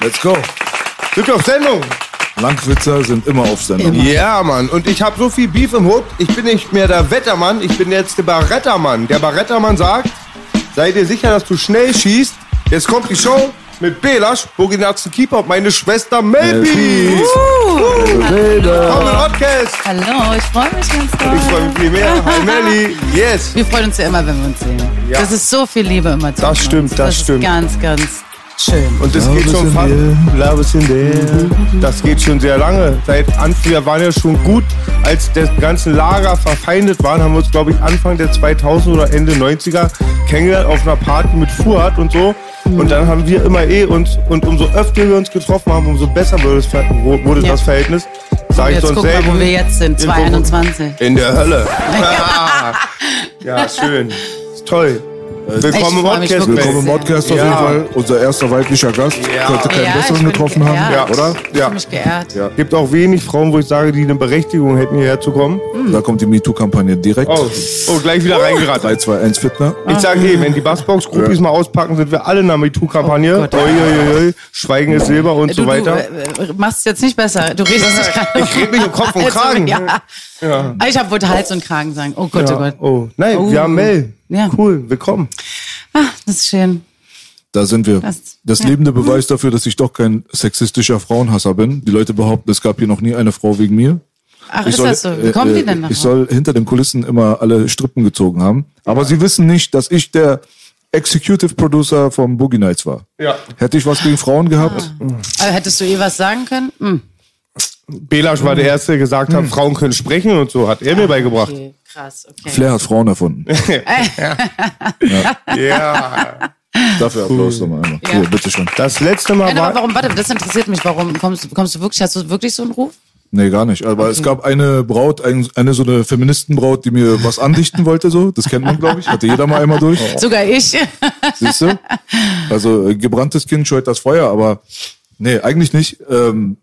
Let's go. Sind wir auf Sendung? Langwitzer sind immer auf Sendung. Ja, Mann. Und ich habe so viel Beef im Hut. Ich bin nicht mehr der Wettermann, ich bin jetzt der Barettermann. Der Barettermann sagt, sei dir sicher, dass du schnell schießt. Jetzt kommt die Show mit Belasch, Boginatzen Keeper und meine Schwester Melby. Podcast. Hallo, ich freue mich ganz doll. Ich freue mich viel mehr. Hi Melly. Yes. Wir freuen uns ja immer, wenn wir uns sehen. Ja. Das ist so viel Liebe immer zwischen Das stimmt, uns. das ist stimmt. ganz, ganz schön. Und das Love geht schon fast. the Love is in there. Das geht schon sehr lange. Seit Anfang, wir waren ja schon gut, als das ganze Lager verfeindet waren, haben wir uns, glaube ich, Anfang der 2000 oder Ende 90er kennengelernt auf einer Party mit Fuhrt und so. Und dann haben wir immer eh uns, und umso öfter wir uns getroffen haben, umso besser wurde das, wurde Ja. das Verhältnis. Sag ich sonst guck mal, selten. wo wir jetzt sind, 2021. In der Hölle. Ja, ja schön. Ist toll. Willkommen im Podcast. Willkommen im Podcast auf Ja. jeden Fall. Unser erster weiblicher Gast. Ja. Könnte keinen Ja, besseren ich getroffen haben, geehrt. oder? Ich Ja. bin mich geehrt. Ja. Gibt auch wenig Frauen, wo ich sage, die eine Berechtigung hätten, hierher zu kommen. Da kommt die MeToo-Kampagne direkt. Oh, oh gleich wieder reingeraten. 3, 2, 1 Fitner. Ich sage, hey, wenn die Bassbox-Groupies mal auspacken, sind wir alle in der MeToo-Kampagne. Oh Schweigen ist Silber und Du, so du weiter. äh, äh, machst es jetzt nicht besser. Du redest nicht gerade. Ich red mich um Kopf und Also, Kragen. Ja. Ich habe wollte Hals und Kragen sagen. Oh Gott, oh Ja. Gott. Oh, nein, Oh. wir haben Mel. Ja. Cool, willkommen. Ah, das ist schön. Da sind wir. Das- Das ja. lebende Beweis dafür, dass ich doch kein sexistischer Frauenhasser bin. Die Leute behaupten, es gab hier noch nie eine Frau wegen mir. Ach, Ich ist soll, das so? Wie äh, kommen die äh, denn noch? Ich soll hinter den Kulissen immer alle Strippen gezogen haben. Aber sie wissen nicht, dass ich der Executive Producer vom Boogie Nights war. Ja. Hätte ich was gegen Frauen gehabt? Aber hättest du ihr was sagen können? Hm. Belasch war der Erste, der gesagt hat, Frauen können sprechen und so, hat er mir beigebracht. Okay, krass, okay. Flair hat Frauen erfunden. Ja. Dafür Applaus nochmal einmal. Ja. Hier, bitteschön. Das letzte Mal Nein, aber war... warum, warte, das interessiert mich. Warum kommst, kommst du wirklich, hast du wirklich so einen Ruf? Nee, gar nicht. Aber es gab eine Braut, ein, eine so eine Feministenbraut, die mir was andichten wollte, so. Das kennt man, glaube ich. Hatte jeder mal einmal durch. Sogar ich. Siehst du? Also, äh, gebranntes Kind scheut das Feuer, aber nee, eigentlich nicht. Ähm,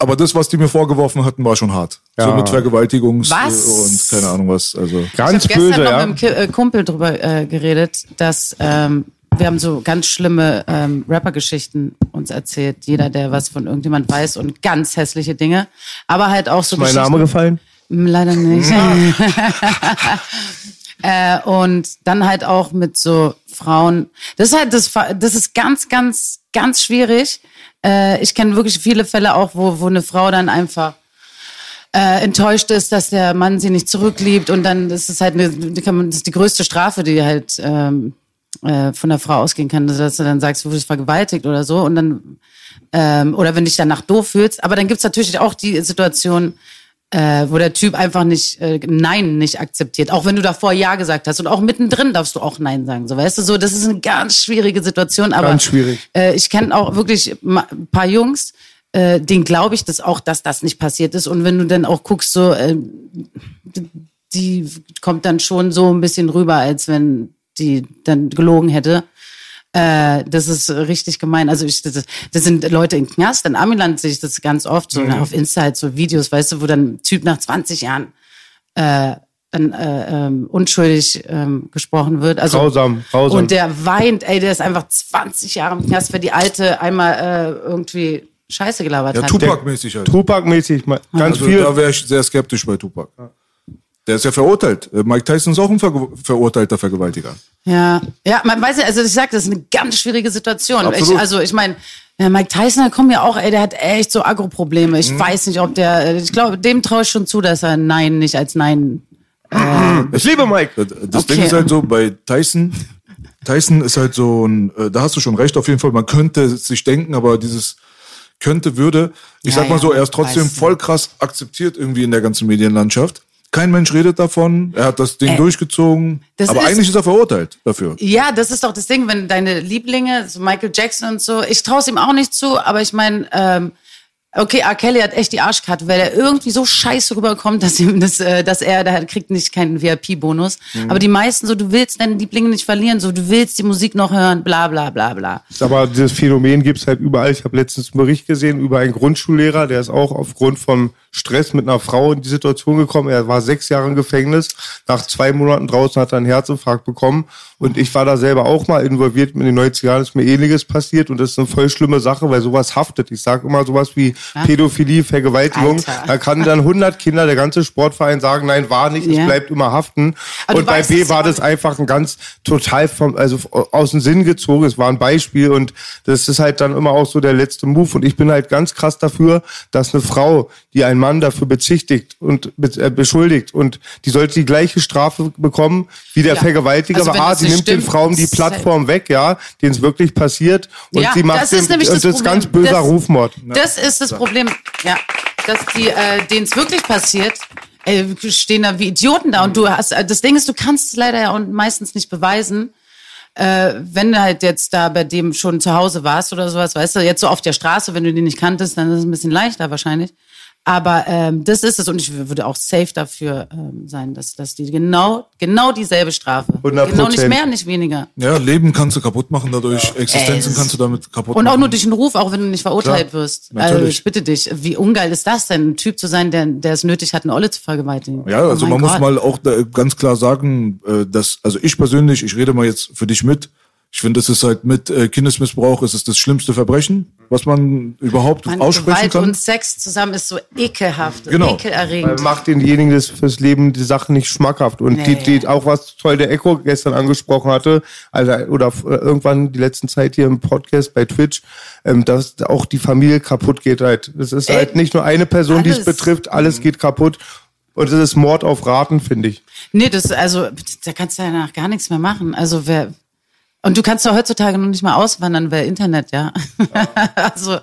aber das, was die mir vorgeworfen hatten, war schon hart. So Ja. mit Vergewaltigungs Was? und keine Ahnung was. Also Ganz ich habe böse, gestern noch ja. mit einem äh, Kumpel drüber äh, geredet, dass ähm, wir haben so ganz schlimme ähm, Rapper-Geschichten uns erzählt. Jeder, der was von irgendjemand weiß und ganz hässliche Dinge. Aber halt auch so Mein Geschichten. Name gefallen? Hm, Leider nicht. äh, und dann halt auch mit so Frauen. Das ist halt das, das ist ganz, ganz, ganz schwierig. Äh, ich kenne wirklich viele Fälle auch, wo, wo eine Frau dann einfach äh, enttäuscht ist, dass der Mann sie nicht zurückliebt und dann ist es halt eine, das ist die größte Strafe, die halt ähm, äh, von der Frau ausgehen kann, dass du dann sagst, du wurdest vergewaltigt oder so und dann ähm, oder wenn dich danach doof fühlst. Aber dann gibt's natürlich auch die Situation, äh, wo der Typ einfach nicht äh, Nein nicht akzeptiert, auch wenn du davor Ja gesagt hast und auch mittendrin darfst du auch Nein sagen, so weißt du so, das ist eine ganz schwierige Situation, aber Ganz schwierig. Äh, ich kenne auch wirklich ein paar Jungs, äh, denen glaube ich das auch, dass das nicht passiert ist und wenn du dann auch guckst so äh, die kommt dann schon so ein bisschen rüber, als wenn die dann gelogen hätte. Äh, das ist richtig gemein. Also ich, das, das sind Leute in Knast. In Amiland sehe ich das ganz oft, so auf Insta halt so Videos, weißt du, wo dann ein Typ nach 20 Jahren äh, dann äh, ähm, unschuldig ähm, gesprochen wird. Also, Grausam, grausam. Und der weint, ey, der ist einfach 20 Jahre im Knast, weil die Alte einmal äh, irgendwie Scheiße gelabert ja, hat. Tupac-mäßig halt. Tupac-mäßig, ganz Also viel. da wäre ich sehr skeptisch bei Tupac. Der ist ja verurteilt. Äh, Mike Tyson ist auch ein Ver verurteilter Vergewaltiger. Ja, ja, man weiß ja, also ich sag, das ist eine ganz schwierige Situation. Absolut. Ich, also ich meine, ja, Mike Tyson, da kommen ja auch, ey, der hat echt so Agro-Probleme. Ich weiß nicht, ob der, ich glaube, dem traue ich schon zu, dass er Nein nicht als Nein. Ich liebe Mike. Das, das Okay. Ding ist halt so, bei Tyson, Tyson ist halt so ein, äh, da hast du schon recht auf jeden Fall, man könnte sich denken, aber dieses könnte, würde, ich Ja, sag mal ja, so, er ist trotzdem voll krass akzeptiert irgendwie in der ganzen Medienlandschaft. Kein Mensch redet davon. Er hat das Ding Äh, durchgezogen. das Aber ist- eigentlich ist er verurteilt dafür. Ja, das ist doch das Ding, wenn deine Lieblinge, so Michael Jackson und so, ich traue es ihm auch nicht zu, aber ich meine, ähm, okay, R. Kelly hat echt die Arschkarte, weil er irgendwie so scheiße rüberkommt, dass, ihm das, äh, dass er, der kriegt nicht keinen VIP-Bonus. Mhm. Aber die meisten so, du willst deine Lieblinge nicht verlieren, so, du willst die Musik noch hören, bla bla bla bla. Aber dieses Phänomen gibt's halt überall. Ich habe letztens einen Bericht gesehen über einen Grundschullehrer, der ist auch aufgrund von Stress mit einer Frau in die Situation gekommen. Er war sechs Jahre im Gefängnis. Nach zwei Monaten draußen hat er einen Herzinfarkt bekommen. Und ich war da selber auch mal involviert. In den 90 Jahren ist mir ähnliches passiert. Und das ist eine voll schlimme Sache, weil sowas haftet. Ich sage immer sowas wie Pädophilie, Vergewaltigung. Alter. Da kann dann 100 Kinder, der ganze Sportverein sagen, nein, war nicht, Ja. es bleibt immer haften. Aber Und bei weißt B war ja das einfach ein ganz total vom, also aus dem Sinn gezogen. Es war ein Beispiel und das ist halt dann immer auch so der letzte Move. Und ich bin halt ganz krass dafür, dass eine Frau, die einen Mann dafür bezichtigt und äh, beschuldigt und die sollte die gleiche Strafe bekommen wie der Ja. Vergewaltiger. Also aber A, sie nimmt den stimmt, Frauen die ist Plattform weg, ja, denen es wirklich passiert. Und Ja, sie macht das ist den, nämlich das das ist ganz böser Das- Rufmord. Das ist das Problem, ja, dass die, äh, denen es wirklich passiert, äh, stehen da wie Idioten da und du hast, äh, das Ding ist, du kannst es leider ja und meistens nicht beweisen. Äh, wenn du halt jetzt da bei dem schon zu Hause warst oder sowas, weißt du, jetzt so auf der Straße, wenn du den nicht kanntest, dann ist es ein bisschen leichter wahrscheinlich. Aber ähm, das ist es und ich würde auch safe dafür ähm, sein, dass, dass die genau, genau dieselbe Strafe. 100%. Genau nicht mehr, nicht weniger. Ja, Leben kannst du kaputt machen dadurch. Existenzen es- kannst du damit kaputt Und machen. auch nur durch den Ruf, auch wenn du nicht verurteilt Klar, wirst. Also natürlich. ich bitte dich, wie ungeil ist das denn, ein Typ zu sein, der, der es nötig hat, eine Olle zu vergewaltigen? Ja, also Oh man mein muss Gott. mal auch da ganz klar sagen, äh, dass, also ich persönlich, ich rede mal jetzt für dich mit, ich finde, es ist halt mit äh, Kindesmissbrauch, es ist das schlimmste Verbrechen, was man überhaupt Mann, aussprechen Gewalt kann. und Sex zusammen ist so ekelhaft, Genau. ekelerregend. macht denjenigen das fürs Leben die Sache nicht schmackhaft. Und Nee. die, die, auch was toll der Echo gestern angesprochen hatte, also, oder f- irgendwann die letzten Zeit hier im Podcast bei Twitch, ähm, dass auch die Familie kaputt geht halt. Es ist Ey, halt nicht nur eine Person, die es betrifft, alles geht kaputt. Und es ist Mord auf Raten, finde ich. Nee, das, also, da kannst du ja danach gar nichts mehr machen. Also, wer, und du kannst doch heutzutage noch nicht mal auswandern, weil Internet, ja. also,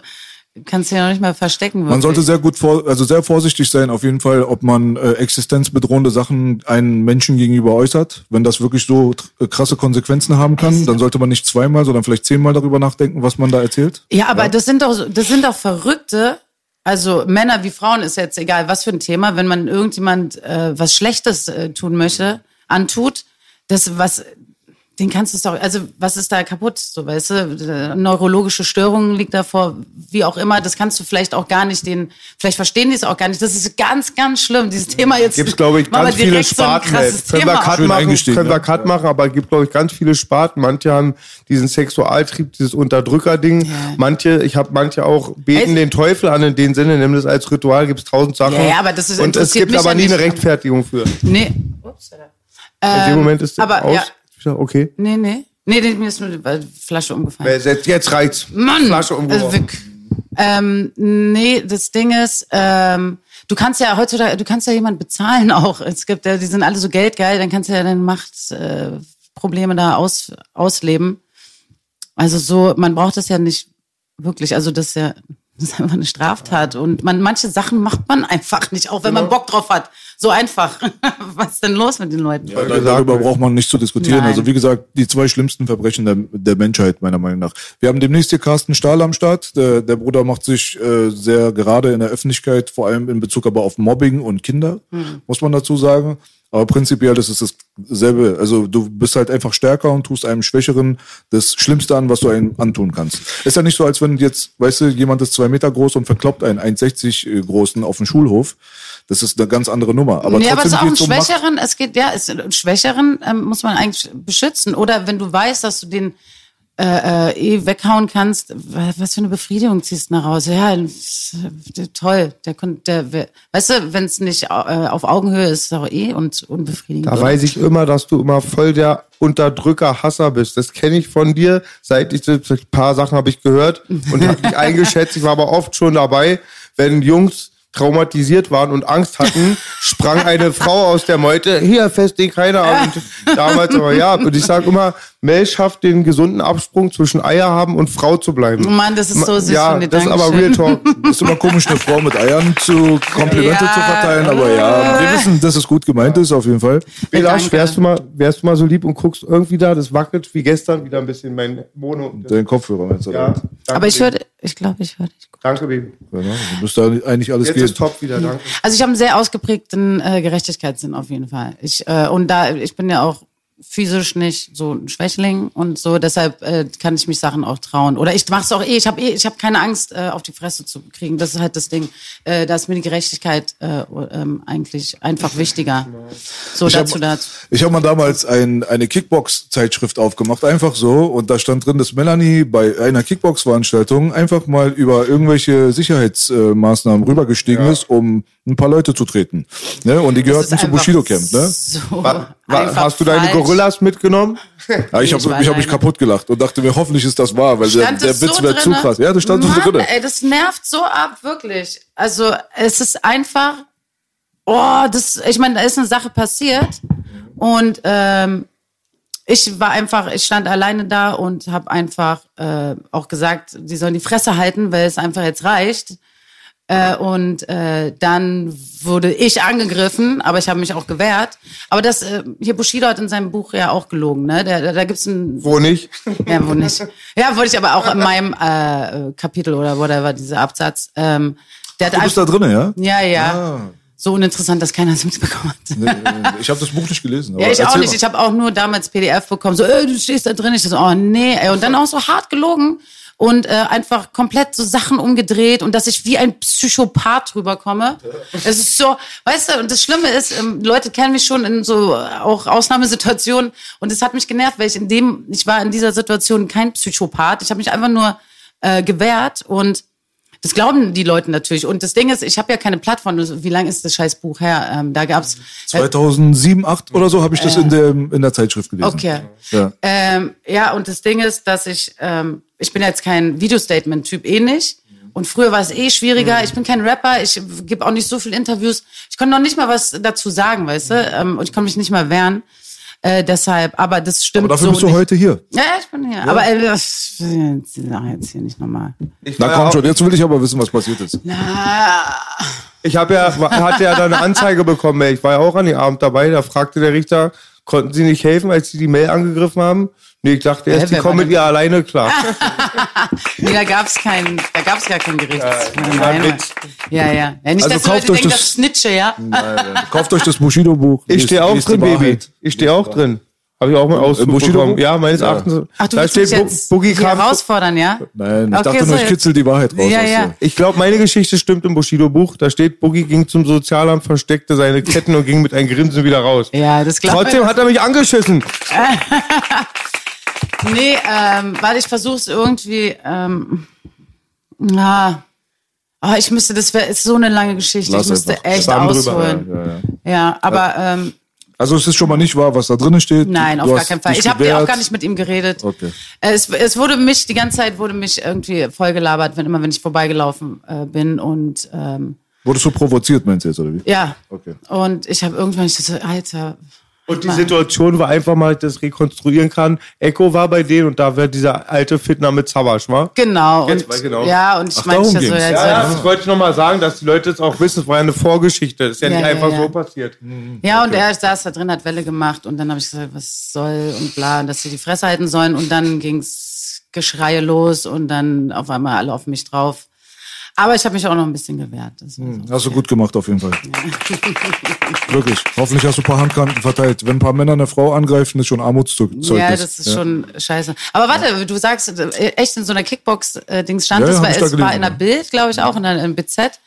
du kannst dich ja noch nicht mal verstecken. Man wirklich. sollte sehr gut vor, also sehr vorsichtig sein, auf jeden Fall, ob man äh, existenzbedrohende Sachen einem Menschen gegenüber äußert. Wenn das wirklich so äh, krasse Konsequenzen haben kann, dann sollte man nicht zweimal, sondern vielleicht zehnmal darüber nachdenken, was man da erzählt. Ja, aber das sind doch, das sind doch Verrückte. Also Männer wie Frauen ist jetzt egal, was für ein Thema. Wenn man irgendjemand äh, was Schlechtes äh, tun möchte, antut, das was, den kannst du doch, also was ist da kaputt, so weißt du, Äh, neurologische Störungen liegt davor, wie auch immer. Das kannst du vielleicht auch gar nicht, den, vielleicht verstehen die es auch gar nicht. Das ist ganz, ganz schlimm. Dieses Thema jetzt. Gibt es, glaube ich, ganz viele so Sparten. krasses können wir Cut Schön machen, können wir ja. Cut machen, aber es gibt, glaube ich, ganz viele Sparten. Manche haben diesen Sexualtrieb, dieses Unterdrückerding. Ja. Manche, ich habe manche auch beten Ey. den Teufel an in dem Sinne, nimm das als Ritual, gibt es tausend Sachen. Ja, ja, aber das ist- Und es gibt aber nie eine. Rechtfertigung für. Nee. Ups, In dem Moment ist es aber, aus. ja. Okay. Nee, nee. Nee, mir ist nur die Flasche umgefallen. Wer- Jetzt, jetzt reicht's. Mann! Flasche also umgeworfen. wir, ähm, nee, das Ding ist, ähm, du kannst ja heutzutage, du kannst ja jemanden bezahlen auch. Es gibt ja, die sind alle so geldgeil, dann kannst du ja deine Machtprobleme äh, Probleme da aus, ausleben. Also so, man braucht das ja nicht wirklich. Also das ist ja das ist einfach eine Straftat. Und man, manche Sachen macht man einfach nicht, auch wenn man Bock drauf hat. So einfach. Was ist denn los mit den Leuten? Ja, da- darüber braucht man nicht zu diskutieren. Nein. Also wie gesagt, die zwei schlimmsten Verbrechen der, der Menschheit, meiner Meinung nach. Wir haben demnächst hier Carsten Stahl am Start. Der, der Bruder macht sich äh, sehr gerade in der Öffentlichkeit, vor allem in Bezug aber auf Mobbing und Kinder, muss man dazu sagen. Aber prinzipiell ist es dasselbe. Also du bist halt einfach stärker und tust einem Schwächeren das Schlimmste an, was du einem antun kannst. Ist ja nicht so, als wenn jetzt, weißt du, jemand ist zwei Meter groß und verkloppt einen 1,60 großen auf dem Schulhof. Das ist eine ganz andere Nummer. Aber nee, aber es ist auch ein geht's um. Schwächeren, es geht, ja, es, einen Schwächeren ähm, muss man eigentlich beschützen. Oder wenn du weißt, dass du den äh, äh, eh weghauen kannst, wa- was für eine Befriedigung ziehst du nach Hause? Ja, der- toll. Der, der, wer- weißt du, wenn es nicht äh, auf Augenhöhe ist, ist es auch eh und unbefriedigend. Da oder? weiß ich immer, dass du immer voll der Unterdrücker, Hasser bist. Das kenne ich von dir. Seit ich ein paar Sachen habe ich gehört und habe dich eingeschätzt. Ich war aber oft schon dabei, wenn Jungs traumatisiert waren und Angst hatten, sprang eine Frau aus der Meute, hier fest den keiner. Und damals aber ja. Und ich sage immer, Mel schafft den gesunden Absprung zwischen Eier haben und Frau zu bleiben. Mann, das ist so süß ja, von dir. das ist aber. Real Talk. ist immer komisch, eine Frau mit Eiern zu Komplimente Ja. zu verteilen, aber ja, wir wissen, dass es gut gemeint ist, auf jeden Fall. Belasch, wärst du, mal, wärst du mal so lieb und guckst irgendwie da, das wackelt wie gestern wieder ein bisschen mein Mono. Den Kopfhörer meinst du? Ja, Ja. danke, Aber ich höre, ich glaube, ich höre dich gut. Danke, Baby. Genau, du müsste eigentlich alles Jetzt gehen. ist top wieder, danke. Also ich habe einen sehr ausgeprägten äh, Gerechtigkeitssinn auf jeden Fall. Ich äh, und da ich bin ja auch physisch nicht so ein Schwächling und so, deshalb äh, kann ich mich Sachen auch trauen. Oder ich mache es auch eh. Ich habe eh, ich habe keine Angst, äh, auf die Fresse zu kriegen. Das ist halt das Ding. Äh, da ist mir die Gerechtigkeit äh, ähm, eigentlich einfach wichtiger. So Ich hab- dazu dazu. Ich habe mal damals ein, eine Kickbox-Zeitschrift aufgemacht, einfach so. Und da stand drin, dass Melanie bei einer Kickbox-Veranstaltung einfach mal über irgendwelche Sicherheitsmaßnahmen rübergestiegen ist, um ein paar Leute zu treten. Ne? Und die gehörten zum Bushido-Camp. Ne? So hast du deine falsch. Gorillas mitgenommen? Ja, ich habe mich, hab mich kaputt gelacht und dachte mir, hoffentlich ist das wahr, weil der, Stand der das Witz so wäre zu krass. Ja, das stand so Mann, drin. Ey, das nervt so ab, wirklich. Also es ist einfach, oh, das, ich meine, da ist eine Sache passiert und ähm, ich war einfach, ich stand alleine da und habe einfach äh, auch gesagt, die sollen die Fresse halten, weil es einfach jetzt reicht. Äh, und äh, dann wurde ich angegriffen, aber ich habe mich auch gewehrt. Aber das, äh, hier Bushido hat in seinem Buch ja auch gelogen, ne? Da, da, da gibt's ein Wo nicht? ja, wo nicht. Ja, wollte ich aber auch in meinem äh, Kapitel oder whatever, dieser Absatz. Ähm, der hat Du bist da drin, ja? ja, ja. Ah. So uninteressant, dass keiner es mitbekommen hat. Nee, Ich habe das Buch nicht gelesen. Ja, ich auch nicht. mal. Ich habe auch nur damals PDF bekommen. So, äh, du stehst da drin. Ich so, oh nee, ey. Und dann auch so hart gelogen und äh, einfach komplett so Sachen umgedreht und dass ich wie ein Psychopath rüberkomme. Es ist so, weißt du, und das Schlimme ist, ähm, Leute kennen mich schon in so äh, auch Ausnahmesituationen und es hat mich genervt, weil ich in dem, ich war in dieser Situation kein Psychopath. Ich habe mich einfach nur äh, gewehrt und das glauben die Leute natürlich. Und das Ding ist, ich habe ja keine Plattform. Wie lange ist das scheiß Buch her? Ähm, da gab's 2007, 2008 oder so habe ich das in, der, in der Zeitschrift gelesen. Okay. Ja. Ähm, ja, und das Ding ist, dass ich, ähm, ich bin jetzt kein Video-Statement-Typ, eh nicht. Und früher war es eh schwieriger. Ich bin kein Rapper, ich gebe auch nicht so viele Interviews. Ich konnte noch nicht mal was dazu sagen, weißt du? Ähm, und ich konnte mich nicht mal wehren. Äh, deshalb, aber das stimmt Aber dafür so bist du nicht. heute hier. Ja, ich bin hier. Aber äh, das, Sache jetzt hier nicht nochmal. Na ja komm schon, jetzt will ich aber wissen, was passiert ist. Na, ich habe ja, hatte ja da eine Anzeige bekommen. ey. Ich war ja auch an dem Abend dabei. Da fragte der Richter, konnten Sie nicht helfen, als Sie die Mail angegriffen haben? Nee, ich dachte erst, die kommen mit ihr alleine klar. nee, da gab's kein, da gab's gar kein Gericht. Witz. ja, ja. ja nicht, Also dass die kauft Leute euch denken, das- das Snitche, ja. Kauft euch das Bushido-Buch. Ich stehe auch drin, Baby. Ich stehe auch drin. Habe ich auch mal Auszug Bushido-Buch? bekommen. Ja, meines Ja. Erachtens. Ach, du da willst mich steht Bu- jetzt Boogie kam. herausfordern, ja? Nein, ich Okay, dachte so nur, ich jetzt- kitzel die Wahrheit raus. Ja, aus ja. Ich glaube, meine Geschichte stimmt im Bushido-Buch. Da steht, Boogie ging zum Sozialamt, versteckte seine Ketten und ging mit einem Grinsen wieder raus. Ja, das glaube Trotzdem hat er mich angeschissen. Nee, ähm, weil ich versuche es irgendwie. Ähm, na, oh, ich müsste, das wäre ist so eine lange Geschichte. Lass ich müsste einfach. echt ausholen. Ja, ja. Ja, aber ähm, Also es ist schon mal nicht wahr, was da drin steht. nein, Du auf gar keinen Fall. Ich habe auch gar nicht mit ihm geredet. Okay. Äh, Es, es wurde mich, die ganze Zeit wurde mich irgendwie vollgelabert, wenn immer, wenn ich vorbeigelaufen äh, bin. Und ähm, Wurdest du provoziert, meinst du jetzt, oder wie? ja. Okay. Und ich habe irgendwann ich so, Alter. Und die Mann. Situation war einfach mal, dass ich das rekonstruieren kann. Echo war bei denen und da wird dieser alte Fitner mit Savage, war? Genau. Jetzt und, genau. Ja, und ich Ach, meine, ich so, ja, Ja, ja, das wollte ich nochmal sagen, dass die Leute es auch wissen. Es war ja eine Vorgeschichte. Das ist ja, Ja, nicht einfach so passiert. Ja, und er saß da drin, hat Welle gemacht und dann habe ich gesagt, was soll und bla, und dass sie die Fresse halten sollen und dann ging's Geschreie los und dann auf einmal alle auf mich drauf. Aber ich habe mich auch noch ein bisschen gewehrt. Das war so. Hast du gut gemacht, auf jeden Fall. Wirklich. Hoffentlich hast du ein paar Handkanten verteilt. Wenn ein paar Männer eine Frau angreifen, ist schon Armutszeugnis. Ja, das ist schon scheiße. Aber warte, du sagst, äh, echt in so einer Kickbox-Dings stand Ja, das, ja, weil ich da es war in der ja. Bild, glaube ich, auch in der in BZ,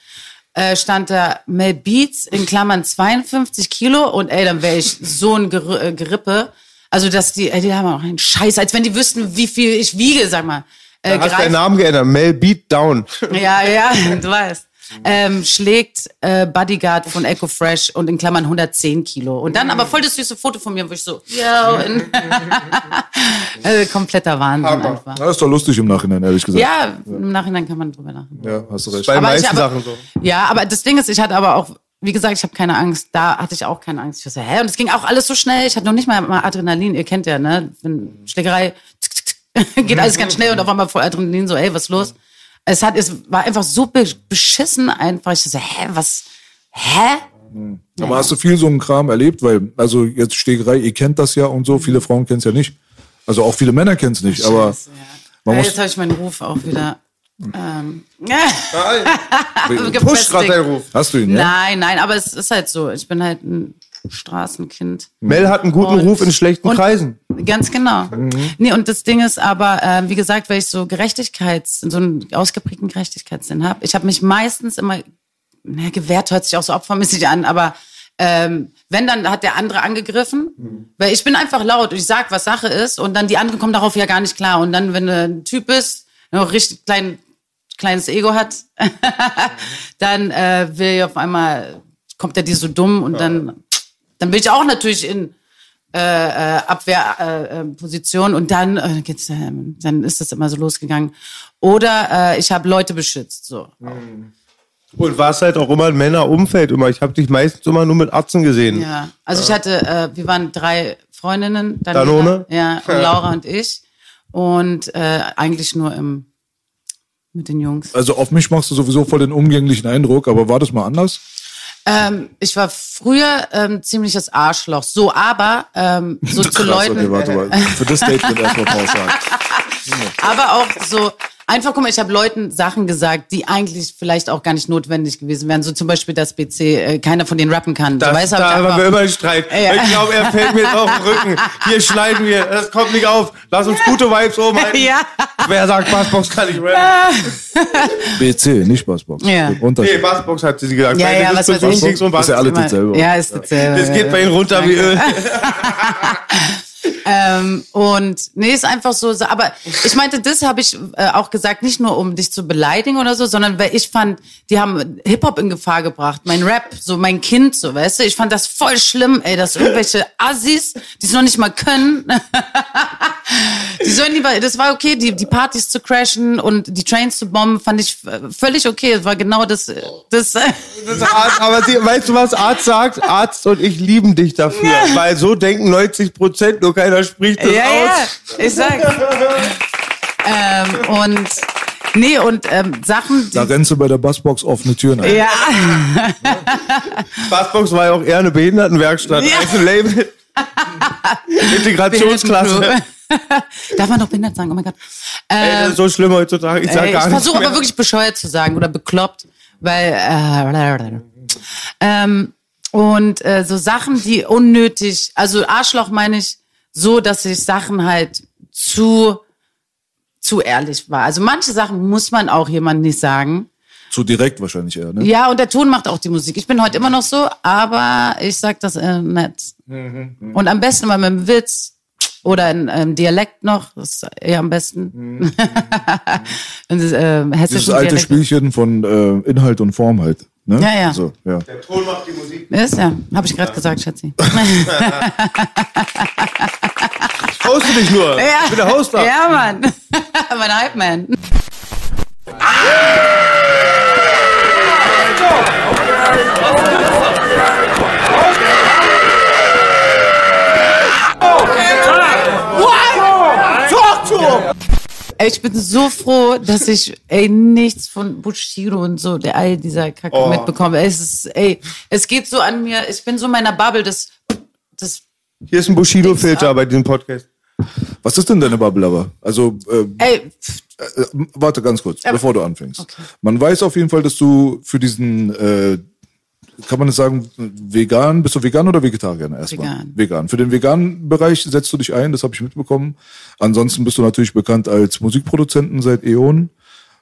äh, stand da Mel Beats in Klammern 52 Kilo und ey, dann wäre ich so ein Ger äh, Gerippe. Also, dass die, ey, die haben auch einen Scheiß, als wenn die wüssten, wie viel ich wiege, sag mal. Äh, Du hast deinen Namen geändert. Mel Beatdown. Ja, ja, du weißt. Ähm, schlägt äh, Bodyguard von Echo Fresh und in Klammern 110 Kilo. Und dann aber voll das süße Foto von mir, wo ich so, yo, äh, kompletter Wahnsinn Hammer. einfach. Das ist doch lustig im Nachhinein, ehrlich gesagt. Ja, im Nachhinein kann man drüber lachen. Ja, hast du recht. Bei den Aber ich- meisten aber- Sachen so. Ja, aber das Ding ist, ich hatte aber auch wie gesagt, ich habe keine Angst. Da hatte ich auch keine Angst. Ich so, hä? Und es ging auch alles so schnell. Ich hatte noch nicht mal, mal Adrenalin. Ihr kennt ja, ne? Wenn Schlägerei geht alles ganz schnell und auf einmal voll Adrenalin. So, ey, was ist los? Es hat, es war einfach so be beschissen einfach. Ich so, hä, was? Hä? Aber hast du viel so einen Kram erlebt? Weil, also jetzt Stegerei, ihr kennt das ja und so, viele Frauen kennen es ja nicht. Also auch viele Männer kennen es nicht, aber Scheiße, ja. man ja, muss- jetzt habe ich meinen Ruf auch wieder. Ähm, Pusht gerade Ruf. hast du ihn, ja? Nein, nein, aber es ist halt so. Ich bin halt ein Straßenkind. Mel hat einen guten Und- Ruf in schlechten und- Kreisen. Ganz genau. Nee, und das Ding ist aber, äh, wie gesagt, weil ich so Gerechtigkeits, so einen ausgeprägten Gerechtigkeitssinn habe, ich habe mich meistens immer, na, gewehrt hört sich auch so opfermäßig an, aber ähm, wenn, dann hat der andere angegriffen, weil ich bin einfach laut und ich sag, was Sache ist und dann die anderen kommen darauf ja gar nicht klar. Und dann, wenn du ein Typ bist, der noch richtig klein, kleines Ego hat, dann äh, will ich auf einmal, kommt er dir so dumm und dann, dann bin ich auch natürlich in äh, Abwehrposition äh, äh, Position und dann äh, geht's, äh, dann ist das immer so losgegangen. Oder äh, ich habe Leute beschützt. So. Und warst halt auch immer ein Männerumfeld immer. Ich habe dich meistens immer nur mit Atzen gesehen. Ja. Also ich hatte, äh, wir waren drei Freundinnen, Daniela, Danone? ja, und Laura und ich. Und äh, eigentlich nur im mit den Jungs. Also auf mich machst du sowieso voll den umgänglichen Eindruck, aber war das mal anders? Ähm, ich war früher ähm, ziemlich das Arschloch. So, aber ähm, so zu Leuten. okay, warte mal. Für das Statement erstmal pauschal. Aber auch so, einfach, guck mal, ich habe Leuten Sachen gesagt, die eigentlich vielleicht auch gar nicht notwendig gewesen wären. So zum Beispiel, dass BC äh, keiner von denen rappen kann. Das, du weißt, da haben wir immer einen Streit. Ja. Ich glaube, er fällt mir jetzt auf den Rücken. Hier schneiden wir. Das kommt nicht auf. Lass uns gute Vibes oben halten. Ja. Wer sagt, Bassbox kann ich rappen? BC, nicht Bassbox. Ja. Nee, Unterschied. Bassbox hat sie gesagt. Ja, ja, was weiß ich. Ist ja alles dasselbe. Ja, ist dasselbe. Das geht bei ihnen runter wie Öl. Ähm, und nee, ist einfach so, so- aber ich meinte, das habe ich äh, auch gesagt, nicht nur um dich zu beleidigen oder so, sondern weil ich fand, die haben Hip-Hop in Gefahr gebracht, mein Rap, so mein Kind, so, weißt du, ich fand das voll schlimm, ey, dass irgendwelche Assis, die es noch nicht mal können, die sollen lieber, das war okay, die, die Partys zu crashen und die Trains zu bomben, fand ich äh, völlig okay, das war genau das, äh, das, Das Arzt, aber sie, weißt du, was Arzt sagt? Arzt und ich lieben dich dafür. Weil so denken 90 Prozent, nur keiner spricht das ja, ja, aus. ich sag. ähm, und, nee, und ähm, Sachen, Da rennst du bei der Bassbox offene Türen ein. ja, Bassbox war ja auch eher eine Behindertenwerkstatt Ja. als ein Label. Integrationsklasse. Darf man doch behindert sagen? Oh mein Gott. Ey, das Ähm, ist so schlimm heutzutage. Ich sag ey, gar ich versuche aber wirklich bescheuert zu sagen oder bekloppt, weil äh, ähm, und äh, so Sachen, die unnötig, also Arschloch meine ich so, dass ich Sachen halt zu zu ehrlich war. Also manche Sachen muss man auch jemand nicht sagen. Zu direkt wahrscheinlich eher, ne? Ja, und der Ton macht auch die Musik. Ich bin heute immer noch so, aber ich sag das äh, nett. Mhm, Und am besten mal mit einem Witz oder in ähm, Dialekt noch, das ist eher am besten. Und das, äh, Dieses alte Dialekt. Spielchen von äh, Inhalt und Form halt. Ne? Ja, ja. So, ja. Der Ton macht die Musik. Ist ja, habe ich gerade gesagt, Schatzi. Ich hoste dich nur. Ich bin der Hoster. Ja, Mann. mein Hype-Man. Ey, ich bin so froh, dass ich ey nichts von Bushido und so, der all dieser Kacke Oh. mitbekomme. Es ist, ey, es geht so an mir. Ich bin so in meiner Bubble, das, das, Hier ist ein Bushido-Filter bei diesem Podcast. Was ist denn deine Bubble aber? Also, äh, ey, pff, äh, warte ganz kurz, Ja. bevor du anfängst. Man weiß auf jeden Fall, dass du für diesen, äh, kann man sagen, vegan, bist du vegan oder Vegetarier erstmal? Vegan. Vegan. Für den veganen Bereich setzt du dich ein, das habe ich mitbekommen. Ansonsten bist du natürlich bekannt als Musikproduzenten seit Äonen,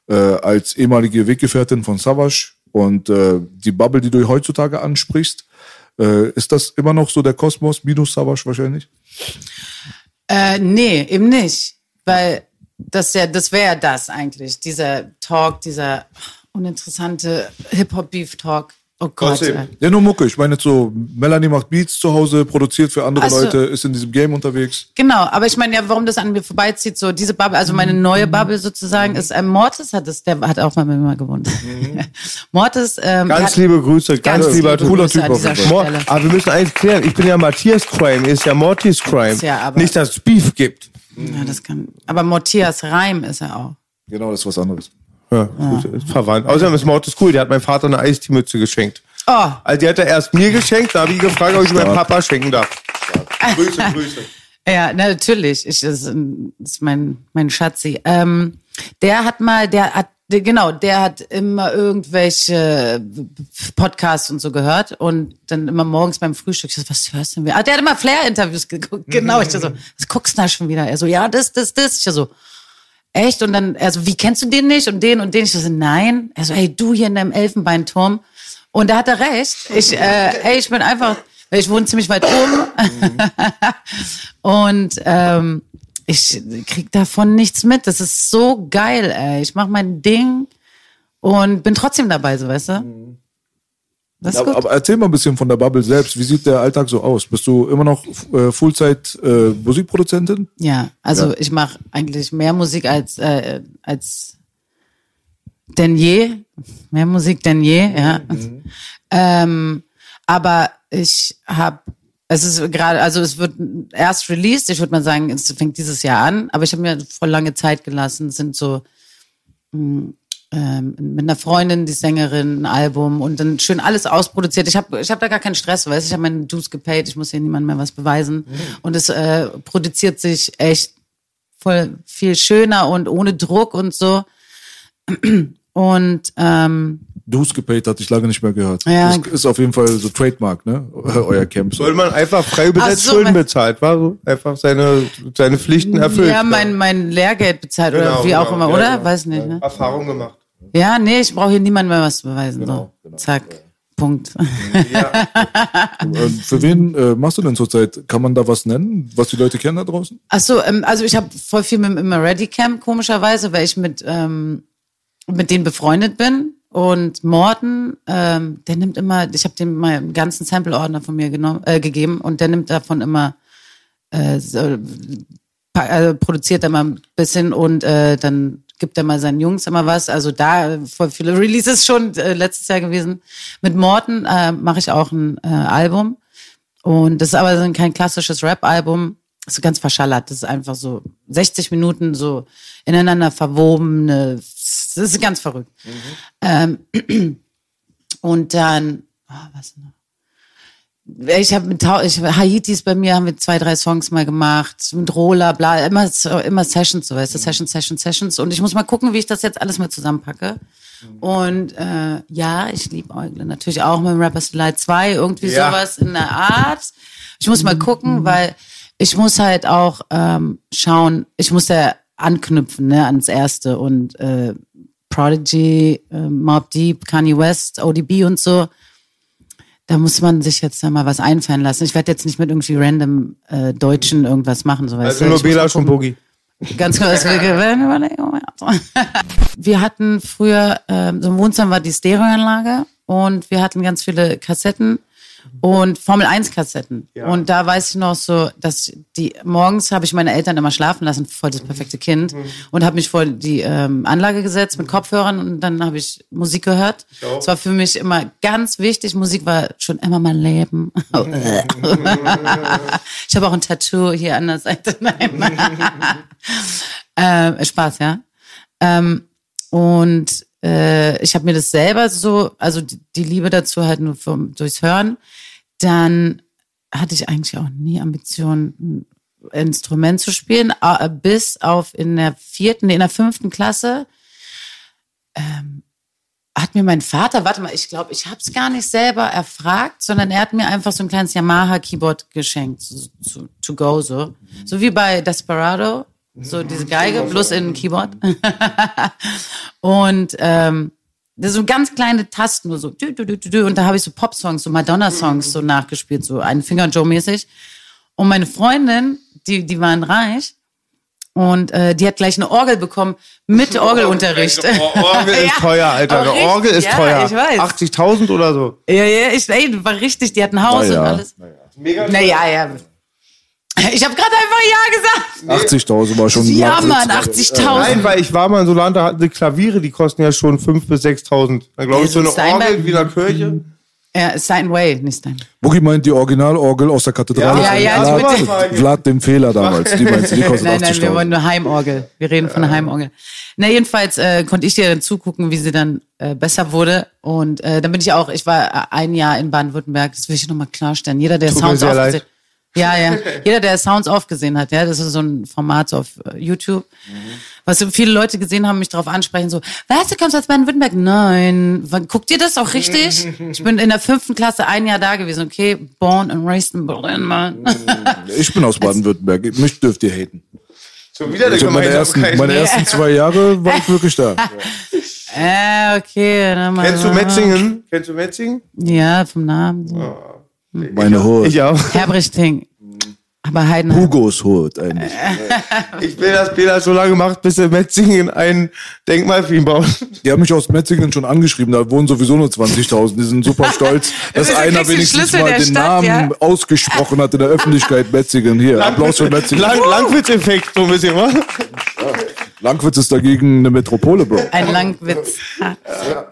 äh, als ehemalige Weggefährtin von Savage und äh, die Bubble, die du heutzutage ansprichst, äh, ist das immer noch so der Kosmos minus Savage wahrscheinlich? Äh, nee, eben nicht. Weil das ja, das wäre ja das eigentlich, dieser Talk, dieser uninteressante Hip-Hop-Beef-Talk. Oh Gott. Ja, nur Mucke. Ich meine jetzt so, Melanie macht Beats zu Hause, produziert für andere Ach so. Leute, ist in diesem Game unterwegs. Genau, aber ich meine ja, warum das an mir vorbeizieht, so diese Bubble, also meine neue Bubble sozusagen ist, ähm, Mortis hat es, der hat auch mal mit mir gewohnt. Mortis, ähm, Ganz hat, liebe Grüße, ganz, ganz lieber liebe cooler Grüße Typ an auf dieser jeden aber wir müssen eins klären. Ich bin ja Matthias Crime, ist ja Mortis Crime. Ist ja aber- Nicht, dass es Beef gibt. Ja, das kann, aber Matthias Reim ist er auch. Genau, das ist was anderes. Ja, gut, ist verwandt. Außerdem ist Mortis cool. Der hat meinem Vater eine Eistee-Mütze geschenkt. Oh, Also die hat er erst mir geschenkt, da habe ich gefragt, ob ich meinem Papa schenken darf. Grüße, Grüße. Ja, na, natürlich. Ich, das ist, mein, mein Schatzi. Ähm, der hat mal, der hat, genau, der hat immer irgendwelche Podcasts und so gehört und dann immer morgens beim Frühstück, ich so, was hörst du denn? Ah, der hat immer Flair-Interviews geguckt. Genau, ich so, was guckst du da schon wieder? Er so, ja, das, das, das. Ich so, echt? Und dann, er so, wie kennst du den nicht? Und den und den. Ich so, nein. Er so, hey, du hier in deinem Elfenbeinturm. Und da hat er recht. Ich, äh, ey, ich bin einfach, ich wohne ziemlich weit oben. und ähm, ich krieg davon nichts mit. Das ist so geil, ey. Ich mach mein Ding und bin trotzdem dabei, so weißt du? Aber, aber erzähl mal ein bisschen von der Bubble selbst. Wie sieht der Alltag so aus? Bist du immer noch äh, Fullzeit äh, Musikproduzentin? Ja, also ich mache eigentlich mehr Musik als äh, als denn je, mehr Musik denn je, ja. Ähm, aber ich habe, es ist gerade, also es wird erst released. Ich würde mal sagen, es fängt dieses Jahr an, aber ich habe mir voll lange Zeit gelassen. Es sind so mh, ähm, mit einer Freundin, die Sängerin, ein Album und dann schön alles ausproduziert. Ich habe ich hab da gar keinen Stress, weißt du? Ich habe meine Dues gepaid, ich muss hier niemandem mehr was beweisen. Und es äh, produziert sich echt voll viel schöner und ohne Druck und so. Und ähm, Dues gepaid hatte ich lange nicht mehr gehört. Ja. Das ist auf jeden Fall so Trademark, ne? Euer Camp. Soll man einfach frei Ach so, Schulden bezahlt, war so? Einfach seine, seine Pflichten erfüllt. ja, mein, mein Lehrgeld bezahlt oder Genau, wie auch genau, immer, ja, oder? genau. Weiß nicht, ne? Erfahrung gemacht. Ja, nee, ich brauche hier niemandem mehr was zu beweisen. so. Zack. Punkt. Äh, für wen äh, machst du denn zurzeit? Kann man da was nennen, was die Leute kennen da draußen? Ach so, ähm, also ich habe voll viel mit dem Immer Ready Camp, komischerweise, weil ich mit, ähm, mit denen befreundet bin. Und Morten, ähm, der nimmt immer, ich habe dem mal einen ganzen Sample-Ordner von mir genommen, äh, gegeben und der nimmt davon immer, äh, so, äh, produziert er mal ein bisschen und äh, dann gibt er mal seinen Jungs immer was. Also da voll viele Releases schon äh, letztes Jahr gewesen. Mit Morten äh, mache ich auch ein äh, Album. Und das ist aber kein klassisches Rap-Album. Das ist ganz verschallert. Das ist einfach so 60 Minuten so ineinander verwobene. Das ist ganz verrückt. Ähm, und dann, oh, was noch? Ich habe mit ich, Haitis bei mir haben wir zwei, drei Songs mal gemacht, mit Rola, bla, immer, immer Sessions, so weißt du, Sessions, Sessions, Sessions. Und ich muss mal gucken, wie ich das jetzt alles mal zusammenpacke. Und äh, ja, ich liebe Eugle natürlich auch mit dem Rapper's Delight 2, irgendwie Ja. sowas in der Art. Ich muss mal gucken, weil ich muss halt auch ähm, schauen, ich muss ja anknüpfen ne, ans Erste und äh, Prodigy, äh, Mob Deep, Kanye West, ODB und so. Da muss man sich jetzt da mal was einfallen lassen. Ich werde jetzt nicht mit irgendwie random äh, Deutschen irgendwas machen, so Also nur Ich muss Bela mal schon. Boogie. Ganz das wir hatten früher, ähm, so im Wohnzimmer war die Stereoanlage und wir hatten ganz viele Kassetten und Formel 1 Kassetten. Und da weiß ich noch so, dass die morgens habe ich meine Eltern immer schlafen lassen, voll das perfekte Kind, und habe mich vor die ähm, Anlage gesetzt mit Kopfhörern und dann habe ich Musik gehört. Es war für mich immer ganz wichtig. Musik war schon immer mein Leben. ich habe auch ein Tattoo hier an der Seite. Nein. ähm, Spaß, ja. Ähm, und äh, ich habe mir das selber so, also die, die Liebe dazu halt nur vom, durchs Hören. Dann hatte ich eigentlich auch nie Ambitionen, ein Instrument zu spielen, bis auf in der vierten, in der fünften Klasse ähm, hat mir mein Vater, warte mal, ich glaube, ich habe es gar nicht selber erfragt, sondern er hat mir einfach so ein kleines Yamaha-Keyboard geschenkt, so, so, to go so. So wie bei Desperado, so diese Geige, plus in ein Keyboard. und ähm, das so ganz kleine Tasten, nur so. Und da habe ich so Pop-Songs, so Madonna-Songs so nachgespielt, so ein Finger Joe-mäßig. Und meine Freundin, die, die waren reich. Und äh, die hat gleich eine Orgel bekommen mit Orgelunterricht. Oh, Orgel ist Ja, teuer, Alter. Eine Orgel ist richtig, teuer. Ja, ich weiß. 80.000 oder so. Ja, ja, ich, ey, war richtig. Die hat ein Haus Naja. und alles. Mega Naja, ja. Ich habe gerade einfach Ja gesagt. 80.000 war schon Ja. Mann, 80.000. Nein, weil ich war mal in so Land, da hatten sie Klaviere, die kosten ja schon 5.000 bis 6.000. Dann glaube ich, so eine Steinberg- Orgel wie in der Kirche. Ja, Stein Way, nicht Stein. Boogie meint die Originalorgel aus der Kathedrale. Ja, von ja, Vlad, die Vlad dem Fehler damals. Die meinst du, die kostet Nein, nein, wir 80.000. wollen eine Heimorgel. Wir reden von einer Heimorgel. Na, jedenfalls äh, konnte ich dir dann zugucken, wie sie dann äh, besser wurde. Und äh, dann bin ich auch, ich war ein Jahr in Baden-Württemberg, das will ich nochmal klarstellen. Jeder, der Tut Sounds aufgesehen leid. Ja, ja. Jeder, der Sounds aufgesehen hat, ja, das ist so ein Format so auf äh, YouTube. Was so viele Leute gesehen haben, mich darauf ansprechen, so, was, du kommst aus Baden-Württemberg? Nein. Guckt ihr das auch richtig? Ich bin in der fünften Klasse ein Jahr da gewesen, okay? Born and raised in Berlin, man. Ich bin aus Baden-Württemberg. Mich dürft ihr haten. Schon wieder der Also meine, ersten, meine ersten zwei Jahre war ich wirklich da. äh, okay. Dann mal Kennst du. Metzingen? Kennst du Metzingen? Ja, vom Namen. So. Meine Hut. Ich auch. Herbrichting. Aber Heidenheim. Hugos Hut eigentlich. Ich will das Bild so lange gemacht, bis in Metzingen ein Denkmal für ihn bauen. Die haben mich aus Metzingen schon angeschrieben, da wohnen sowieso nur 20.000. Die sind super stolz, dass einer wenigstens mal den Stadt, Namen ja? ausgesprochen hat in der Öffentlichkeit Metzingen. Hier, Applaus für Metzingen. Lang Langwitz-Effekt, so ein bisschen, wa? Langwitz ist dagegen eine Metropole, Bro. Ein Langwitz.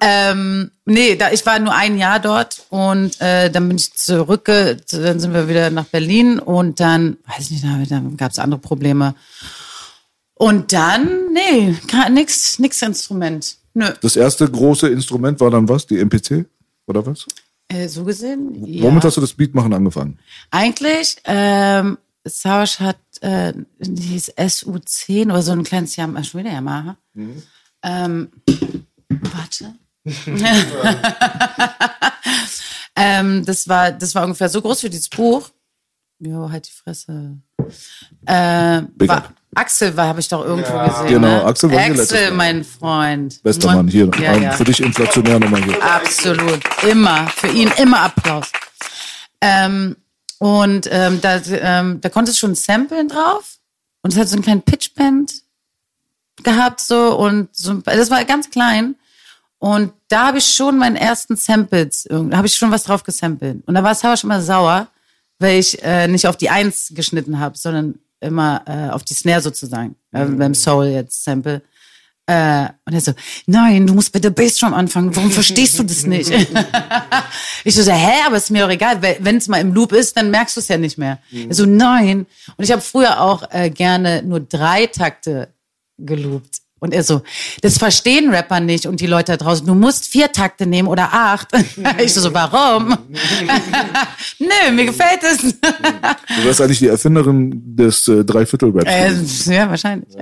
ähm, nee, da, ich war nur ein Jahr dort und äh, dann bin ich zurück, dann sind wir wieder nach Berlin und dann, weiß ich nicht, dann gab es andere Probleme. Und dann, nee, nix Instrument. Nö. Das erste große Instrument war dann was? Die MPC? Oder was? Äh, so gesehen? Ja. Womit hast du das Beatmachen angefangen? Eigentlich, ähm, Savage hat äh, die hieß SU10 oder so ein kleines Yamaha, schon wieder Yamaha. Ähm, warte. ähm, das war, das war ungefähr so groß wie dieses Buch. Jo, halt die Fresse. Äh, war. Axel war, habe ich doch irgendwo gesehen. Genau, ne? Axel war Axel, mein Freund. Bester. Mann, hier. Ja, ja. Für dich inflationär nochmal hier. Absolut. Immer. Für ihn immer Applaus. Ähm, und ähm, da, ähm, da konntest du schon samplen drauf. Und es hat so einen kleinen Pitchband gehabt so und so, das war ganz klein. Und da habe ich schon meinen ersten Samples, da habe ich schon was drauf gesampelt. Und da war es aber schon mal sauer, weil ich äh, nicht auf die Eins geschnitten habe, sondern immer äh, auf die Snare sozusagen. Äh, beim Soul jetzt Sample. Äh, und er so, nein, du musst mit der Bassdrum anfangen. Warum verstehst du das nicht? ich so, hä, aber ist mir auch egal. Wenn es mal im Loop ist, dann merkst du es ja nicht mehr. Er so, nein. Und ich habe früher auch äh, gerne nur drei Takte geloopt. Und er so, das verstehen Rapper nicht und die Leute da draußen. Du musst vier Takte nehmen oder acht. Ich so, warum? Nö, mir gefällt es. Du wärst eigentlich die Erfinderin des äh, Dreiviertel-Raps. äh, ja, wahrscheinlich.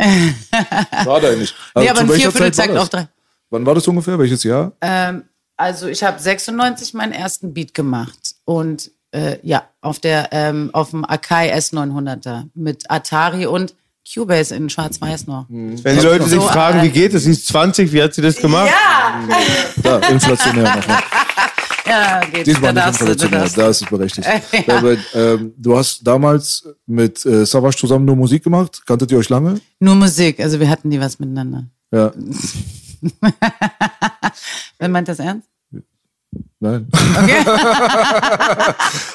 Schade eigentlich. nee, Also aber ein Viervierteltakt das? auf drei. Wann war das ungefähr? Welches Jahr? Ähm, also ich habe 96 meinen ersten Beat gemacht und äh, ja, auf der ähm, auf dem Akai S900er mit Atari und Cubase in Schwarz-Weiß noch. Mhm. Wenn die Leute sich So, fragen, äh, wie geht es, sie ist 20, wie hat sie das gemacht? Ja, Da, inflationär nochmal. ja, geht. Diesmal da nicht darfst du, da inflationär, da ist es berechtigt. Ja. Aber, ähm, du hast damals mit äh, Savage zusammen nur Musik gemacht. Kanntet ihr euch lange? Nur Musik, also wir hatten nie was miteinander. Ja. Wer meint das ernst? Nein.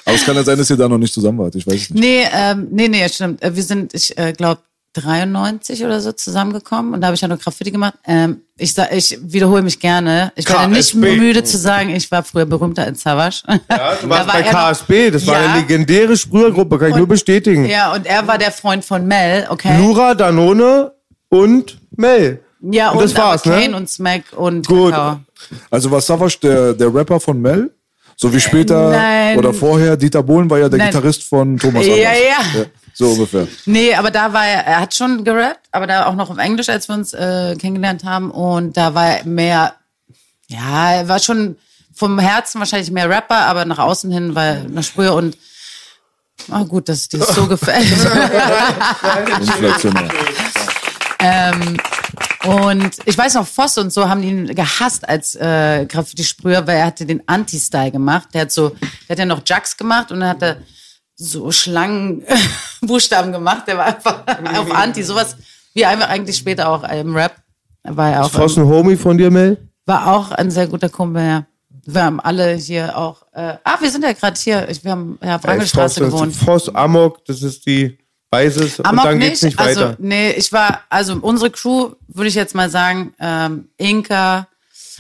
Aber es kann ja sein, dass ihr da noch nicht zusammen wart. Ich weiß es nicht. Nee, ähm, nee, nee, stimmt. Äh, Wir sind, ich äh, glaube, 93 oder so zusammengekommen und da habe ich ja nur Graffiti gemacht. Ähm, ich, sag, ich wiederhole mich gerne. Ich werde nicht müde zu sagen, ich war früher berühmter als Savage. Ja, du warst war bei KSB, das war Ja. eine legendäre Sprühergruppe, kann ich nur bestätigen. Ja, und er war der Freund von Mel, okay? Lura, Danone und Mel. ja, und und, das war's, aber ne? Kane und Smack und Gut. Kakao. Also war Savage der, der Rapper von Mel? So wie später nein. oder vorher, Dieter Bohlen war ja der Nein. Gitarrist von Thomas Ja, Anders. ja. So ungefähr. Nee, aber da war er, er hat schon gerappt, aber da auch noch auf Englisch, als wir uns äh, kennengelernt haben. Und da war er mehr, ja, er war schon vom Herzen wahrscheinlich mehr Rapper, aber nach außen hin war er eine Sprühe und oh gut, dass dir so gefällt. Ähm, und ich weiß noch, Voss und so haben ihn gehasst als äh, Graffiti-Sprüher, weil er hatte den Anti-Style gemacht. Der hat so, der hat ja noch Jugs gemacht und dann hat er so Schlangenbuchstaben gemacht. Der war einfach auf Anti. Sowas Wie einfach eigentlich später auch im Rap. War ja auch, Fast ein Homie von dir, Mel? war auch ein sehr guter Kumpel, ja. Wir haben alle hier auch, äh, ah, wir sind ja gerade hier, wir haben ja Wrangelstraße Voss, gewohnt. Voss, Amok, das ist die Weißes. Amok und dann nicht, geht's nicht also, weiter. nee, ich war, also unsere Crew, würde ich jetzt mal sagen, ähm, Inka,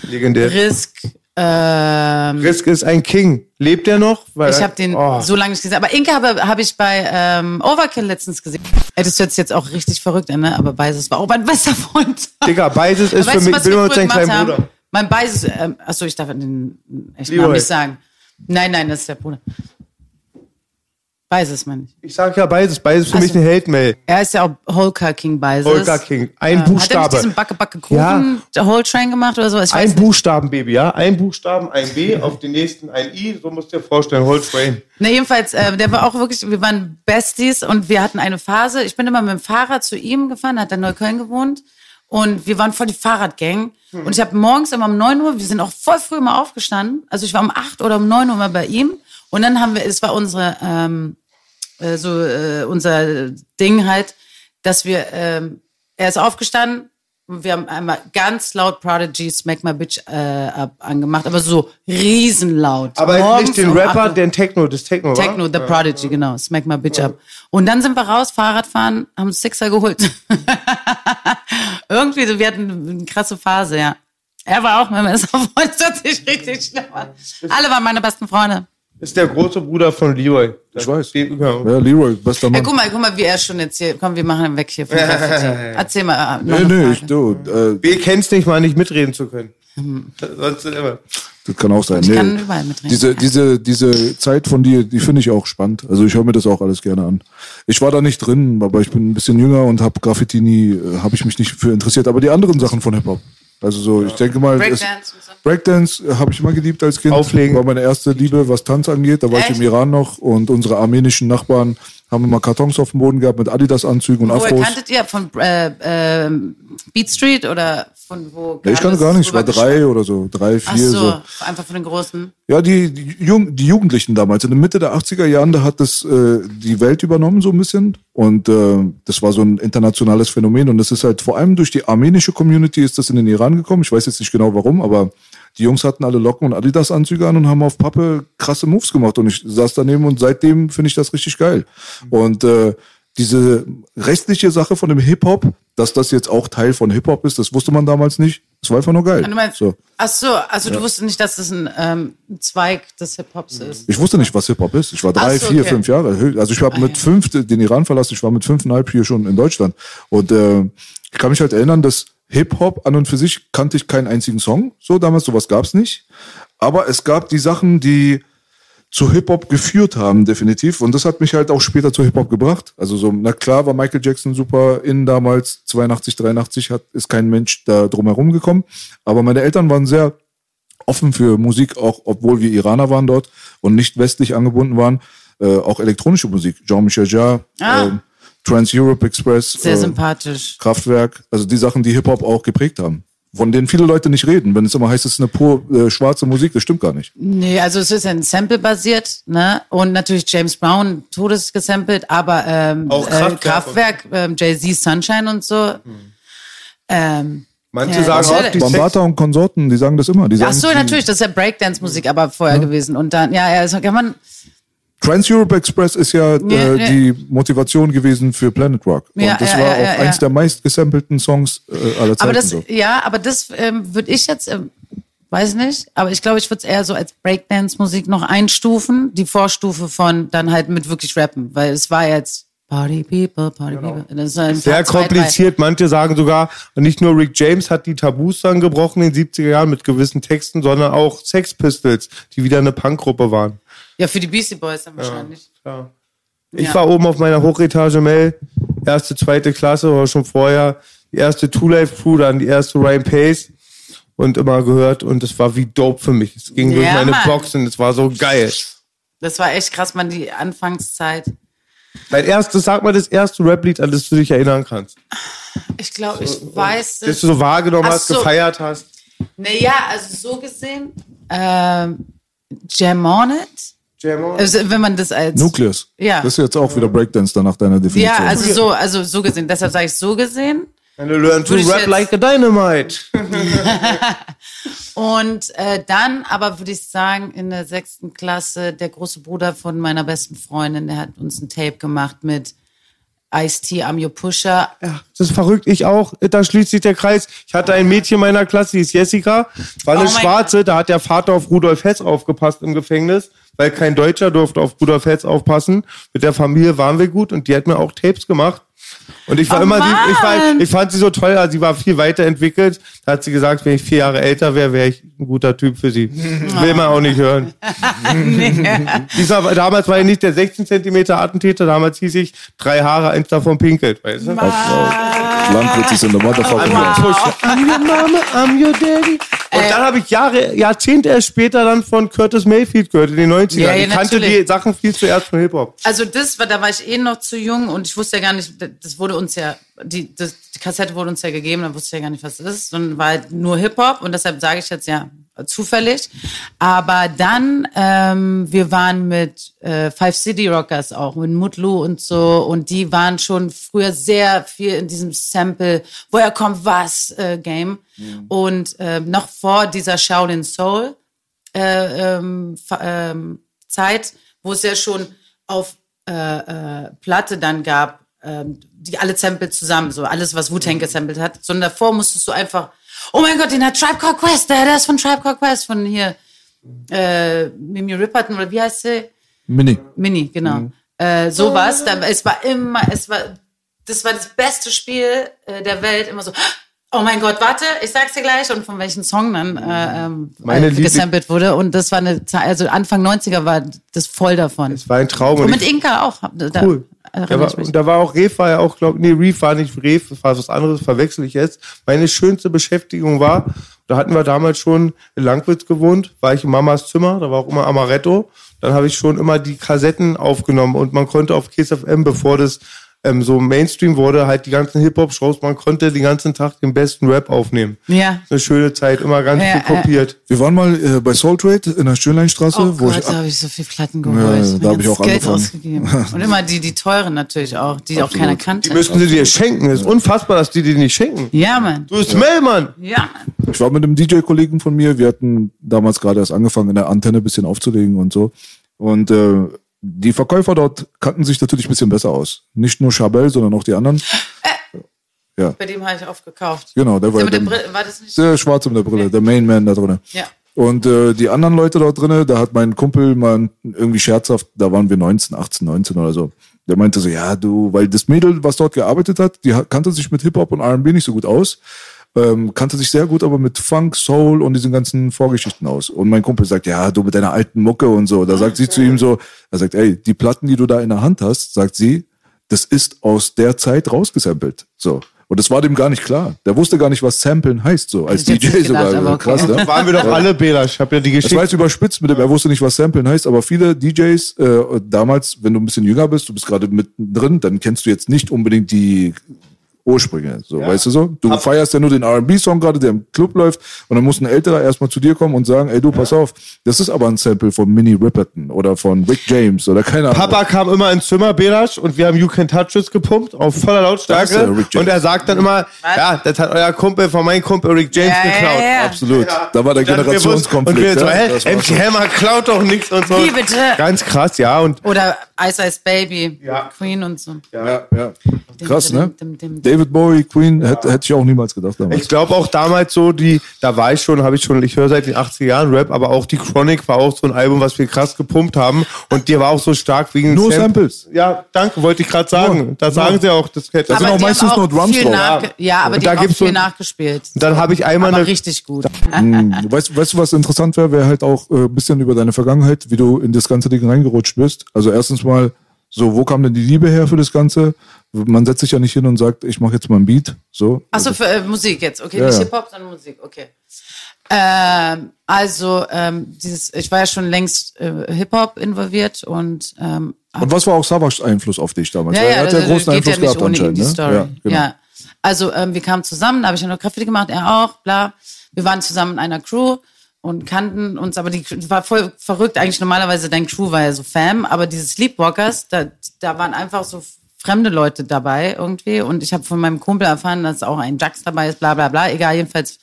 Legendär. Risk, ähm, Risk ist ein King. Lebt er noch? Weil Ich habe den oh. so lange nicht gesehen. Aber Inka habe hab ich bei ähm, Overkill letztens gesehen. Ey, das hört sich jetzt auch richtig verrückt an, ne? Aber Beises war auch mein bester Freund. Digga, Beises ist für mich, ich bin früher sein kleiner haben? Bruder. Mein Beises, ähm, achso, ich darf den echten. Namen nicht sagen. Nein, nein, das ist der Bruder. Beises, meine ich. Ich sag ja Beises. Beises ist für Also- mich ein Held, Mel. Er ist ja auch Holker King Beises. Holger King. Ein Ähm, Hat er Buchstabe. diesen Backe Backe Kuchen Whole Train gemacht oder so? Ein nicht. Buchstaben, Baby, ja? Ein Buchstaben, ein B, auf den nächsten ein I. So musst du dir vorstellen, Whole Train. Ne, jedenfalls, äh, der war auch wirklich, wir waren Besties und wir hatten eine Phase. Ich bin immer mit dem Fahrrad zu ihm gefahren, hat in Neukölln gewohnt. Und wir waren voll die Fahrradgang. Und ich habe morgens immer um 9 Uhr, wir sind auch voll früh immer aufgestanden. Also ich war um 8 oder um 9 Uhr mal bei ihm. Und dann haben wir, es war unsere, ähm, äh, so äh, unser Ding halt, dass wir, ähm, er ist aufgestanden und wir haben einmal ganz laut Prodigy Smack My Bitch äh, ab angemacht, aber so riesenlaut. Aber Morgens nicht den um 8 Rapper, Uhr. den Techno, das Techno? Techno, The Prodigy, genau. Smack my bitch up. Und dann sind wir raus, Fahrrad fahren, haben Sixer geholt. Irgendwie, so, wir hatten eine krasse Phase, ja. Er war auch mein bester Freund, das hört sich richtig schlimm. Alle waren meine besten Freunde. Ist der große Bruder von Leroy. Ich weiß. Ja. Ja, Leroy, bester Ja, Mann. guck mal, guck mal, wie er schon jetzt hier, komm, wir machen ihn weg hier von Graffiti. Erzähl mal. äh, Nee, nee, Frage. ich, du, äh, Wir kennen's nicht mal, nicht mitreden zu können. Sonst immer. das kann auch sein. Ich Nee. kann überall mitreden. Diese, diese, diese Zeit von dir, die finde ich auch spannend. Also ich höre mir das auch alles gerne an. Ich war da nicht drin, aber ich bin ein bisschen jünger und habe Graffiti nie, äh, habe ich mich nicht für interessiert. Aber die anderen Sachen von Hip-Hop. Also so, ich denke mal, Breakdance so. Breakdance äh, habe ich immer geliebt als Kind. Auflegen. War meine erste Liebe, was Tanz angeht. Da war ich Echt? im Iran noch und unsere armenischen Nachbarn haben immer Kartons auf dem Boden gehabt mit Adidas-Anzügen und Woher Afros. kanntet ihr? Von äh, ähm, Beat Street oder von wo? Ja, ich kannte gar nicht, ich war drei oder so, drei, Ach vier, so, so. einfach von den Großen. Ja, die, die, Jung, die Jugendlichen damals, in der Mitte der 80er Jahren, da hat das äh, die Welt übernommen so ein bisschen. Und äh, das war so ein internationales Phänomen. Und das ist halt vor allem durch die armenische Community ist das in den Iran gekommen. Ich weiß jetzt nicht genau warum, aber die Jungs hatten alle Locken und Adidas-Anzüge an und haben auf Pappe krasse Moves gemacht. Und ich saß daneben und seitdem finde ich das richtig geil. Und äh, diese restliche Sache von dem Hip-Hop, dass das jetzt auch Teil von Hip-Hop ist, das wusste man damals nicht. Das war einfach nur geil. Du meinst, So. Ach so, also du wusstest nicht, dass das ein ähm, Zweig des Hip-Hops ist. Ich wusste nicht, was Hip-Hop ist. Ich war drei, so, vier, okay. fünf Jahre. Also ich habe Ah, mit ja. fünf den Iran verlassen. Ich war mit fünfeinhalb hier schon in Deutschland. Und äh, ich kann mich halt erinnern, dass Hip-Hop an und für sich kannte ich keinen einzigen Song. So damals, sowas gab's nicht. Aber es gab die Sachen, die zu Hip-Hop geführt haben, definitiv. Und das hat mich halt auch später zu Hip-Hop gebracht. Also so, na klar war Michael Jackson super in damals, 82, 83, hat, ist kein Mensch da drumherum gekommen. Aber meine Eltern waren sehr offen für Musik, auch obwohl wir Iraner waren dort und nicht westlich angebunden waren. Äh, auch elektronische Musik. Jean-Michel Jarre, Ah. ähm, Trans-Europe Express, Sehr äh, sympathisch. Kraftwerk. Also die Sachen, die Hip-Hop auch geprägt haben. Von denen viele Leute nicht reden. Wenn es immer heißt, es ist eine pur äh, schwarze Musik, das stimmt gar nicht. Nee, also es ist ein Sample basiert, ne? Und natürlich James Brown, Todes gesampelt, aber ähm, Auch äh, Kraftwerk. Kraftwerk ähm, Jay-Z, Sunshine und so. Ähm, Manche Ja, sagen das auch, ist die ja- Bambata und Konsorten, die sagen das immer. Die sagen, ach so, natürlich, das ist ja Breakdance-Musik, aber vorher gewesen. Und dann, ja, ja, das kann man, Trans-Europe Express ist ja äh, nee. die Motivation gewesen für Planet Rock. Ja, und das ja, war ja, auch ja, eins ja. der meist gesampelten Songs äh, aller Zeiten. aber das, so. ja, aber das ähm, würde ich jetzt, ähm, weiß nicht, aber ich glaube, ich würde es eher so als Breakdance-Musik noch einstufen, die Vorstufe von dann halt mit wirklich Rappen, weil es war jetzt Party People, Party People. Das ist ein Sehr kompliziert. Manche sagen sogar, nicht nur Rick James hat die Tabus dann gebrochen in den 70er Jahren mit gewissen Texten, sondern auch Sex Pistols, die wieder eine Punkgruppe waren. Ja, für die Beastie Boys dann wahrscheinlich. Ja. Ich Ja. war oben auf meiner Hochetage Mel, erste, zweite Klasse oder schon vorher, die erste Two Life Crew, dann die erste Ryan Pace und immer gehört und es war wie dope für mich. Es ging durch Ja, meine Mann. Box und es war so geil. Das war echt krass, man, die Anfangszeit. Dein erstes, sag mal das erste Rap-Lied, an das du dich erinnern kannst. Ich glaube, ich weiß Das es. du so wahrgenommen Ach hast, so. gefeiert hast. Naja, also so gesehen, ähm, Jam on It. Also, wenn man das als. Nucleus. Ja. Das ist jetzt auch wieder Breakdance dann nach deiner Definition. Ja, also so, also so gesehen. Deshalb sage ich so gesehen. And you learn to Würde ich rap jetzt- like a dynamite. Und äh, dann aber würde ich sagen, in der sechsten Klasse, der große Bruder von meiner besten Freundin, der hat uns ein Tape gemacht mit Ice-T, I'm Your Pusher. Ja, das ist verrückt. Ich auch. Da schließt sich der Kreis. Ich hatte ein Mädchen meiner Klasse, die ist Jessica. War eine Oh Schwarze. Da hat der Vater auf Rudolf Hess aufgepasst im Gefängnis, weil kein Deutscher durfte auf Rudolf Hess aufpassen. Mit der Familie waren wir gut und die hat mir auch Tapes gemacht. Und ich war Oh immer, sie, ich, war, ich fand sie so toll, also sie war viel weiterentwickelt. Da hat sie gesagt, wenn ich vier Jahre älter wäre, wäre ich ein guter Typ für sie. Will man auch nicht hören. Dieser, damals war ich nicht der 16 Zentimeter Attentäter, damals hieß ich drei Haare, eins davon pinkelt. Weißt du? Landwitz ist in der Motherfucking I'm your pusher, I'm your mama, I'm your daddy. Und dann habe ich Jahre, Jahrzehnte erst später dann von Curtis Mayfield gehört, in den 90ern. Ja, ja, ich kannte natürlich. die Sachen viel zuerst von Hip-Hop. Also das war, da war ich eh noch zu jung und ich wusste ja gar nicht, das wurde uns ja, die, das, die Kassette wurde uns ja gegeben, dann wusste ich ja gar nicht, was das ist, sondern war halt nur Hip-Hop und deshalb sage ich jetzt ja zufällig. Aber dann, ähm, wir waren mit äh, Five City Rockers auch, mit Mutlu und so und die waren schon früher sehr viel in diesem Sample, woher kommt was, äh, Game. Und ähm, noch vor dieser Shaolin Soul, äh, ähm, ähm, Zeit, wo es ja schon auf äh, äh, Platte dann gab, ähm, die alle Samples zusammen, so alles, was Wu-Tang gesampelt hat, sondern davor musstest du einfach, oh mein Gott, den hat Tribe Called Quest, der, der ist von Tribe Called Quest, von hier, äh, Mimi Ripperton, oder wie heißt sie? Mini. Mini, genau. Äh, sowas, da, es war immer, es war, das war das beste Spiel äh, der Welt, immer so, oh mein Gott, warte, ich sag's dir gleich und von welchem Song dann äh, ähm, Meine äh, gesampelt wurde und das war eine Zeit, also Anfang 90er war das voll davon. Es war ein Traum. Und Und mit Inka auch. Da, cool. Da erinnere war, da war auch Reef, war ja auch, glaub, nee, Reef war nicht Reef, das war was anderes, verwechsel ich jetzt. Meine schönste Beschäftigung war, da hatten wir damals schon in Langwitz gewohnt, war ich in Mamas Zimmer, da war auch immer Amaretto. Dann habe ich schon immer die Kassetten aufgenommen und man konnte auf KSFM, bevor das ähm, so Mainstream wurde, halt die ganzen Hip-Hop-Shows, man konnte den ganzen Tag den besten Rap aufnehmen. Ja. Eine schöne Zeit, immer ganz Ja, viel kopiert. Wir waren mal äh, bei Soul Trade in der Schönleinstraße, Oh wo Gott, ich da habe ich so viel Platten geholt. Ja, da hab ich auch Geld angefangen. ausgegeben. Und immer die, die teuren natürlich auch, die auch keiner kannte. Die müssten sie dir schenken. Es ist unfassbar, dass die dir nicht schenken. ja, Mann. Du bist Mellmann. Ja, Mann. Ich war mit einem DJ-Kollegen von mir, wir hatten damals gerade erst angefangen, in der Antenne ein bisschen aufzulegen und so. Und äh, die Verkäufer dort kannten sich natürlich ein bisschen besser aus. Nicht nur Chabelle, sondern auch die anderen. Bei dem habe ich oft gekauft. Genau, der war, Der der der, Brille, war das nicht? der Schwarze mit der Brille, der Main Man da drin. Ja. Und äh, die anderen Leute dort drinnen, da hat mein Kumpel mal irgendwie scherzhaft, da waren wir 19, 18, 19 oder so. Der meinte so, ja, du, weil das Mädel, was dort gearbeitet hat, die kannte sich mit Hip-Hop und R&B nicht so gut aus. Ähm, kannte sich sehr gut aber mit Funk, Soul und diesen ganzen Vorgeschichten aus. Und mein Kumpel sagt, ja, du mit deiner alten Mucke und so. Da sagt sie zu ihm so, er sagt, ey, die Platten, die du da in der Hand hast, sagt sie, das ist aus der Zeit rausgesampelt. So. Und das war dem gar nicht klar. Der wusste gar nicht, was Samplen heißt, so als ich DJ gedacht, sogar. okay. Krass, ne? Waren wir doch alle Bela. Ich habe ja die Das war Geschichte. jetzt überspitzt mit dem, er wusste nicht, was Samplen heißt, aber viele DJs äh, damals, wenn du ein bisschen jünger bist, du bist gerade mittendrin, dann kennst du jetzt nicht unbedingt die Ursprünge, so, weißt du so? Du feierst ja nur den R&B-Song gerade, der im Club läuft und dann muss ein Älterer erstmal zu dir kommen und sagen, ey du, pass auf, das ist aber ein Sample von Minnie Riperton oder von Rick James oder keine Ahnung. Papa kam immer ins Zimmer, Belasch, und wir haben You Can Touch It gepumpt auf voller Das ist Lautstärke. ja Rick James. Und er sagt dann immer, ja, das hat euer Kumpel von meinem Kumpel Rick James Ja, ja, geklaut. ja. Absolut. Da war der Generationskonflikt. Und wir so, ja, hä, MC Hammer klaut doch nichts und so. Wie bitte? Ganz krass, ja. Und Oder Ice Ice Baby, Ja. Queen und so. ja, ja. Krass, ne? Dim, dim, dim. David Bowie, Queen, hätte, hätte ich auch niemals gedacht damals. ich glaube auch damals so, die, da war ich schon, habe ich schon, ich höre seit den 80er Jahren Rap, aber auch die Chronic war auch so ein Album, was wir krass gepumpt haben. Und die war auch so stark wegen Nur Sam- Samples. Ja, danke, wollte ich gerade sagen. Da sagen Nur. sie auch, das hätte. Da sind auch meistens nur Drums viel drauf. Ja, aber Und die da haben auch gibt's so- viel nachgespielt. dann habe ich einmal Aber eine, richtig gut. Hm, Weißt, weißt du, was interessant wäre? Wäre halt auch äh, ein bisschen über deine Vergangenheit, wie du in das ganze Ding reingerutscht bist. Also erstens mal, so, wo kam denn die Liebe her für das Ganze? Man setzt sich ja nicht hin und sagt, ich mache jetzt mal ein Beat. So. Achso, für äh, Musik jetzt. Okay, Ja, nicht ja. Hip-Hop, sondern Musik. Okay. Ähm, also, ähm, dieses, ich war ja schon längst äh, Hip-Hop involviert und ähm, Und was war auch Savage Einfluss auf dich damals? ja, ja, er hat ja das großen geht Einfluss ja nicht gehabt anscheinend. die ne? Story. Ja, genau. Ja. Also ähm, wir kamen zusammen, da habe ich ja noch Graffiti gemacht, er auch, bla. Wir waren zusammen in einer Crew und kannten uns, aber die war voll verrückt. Eigentlich normalerweise dein Crew war ja so Fam, aber diese Sleepwalkers, da, da waren einfach so fremde Leute dabei irgendwie. Und ich habe von meinem Kumpel erfahren, dass auch ein Jax dabei ist, bla bla bla. Egal, jedenfalls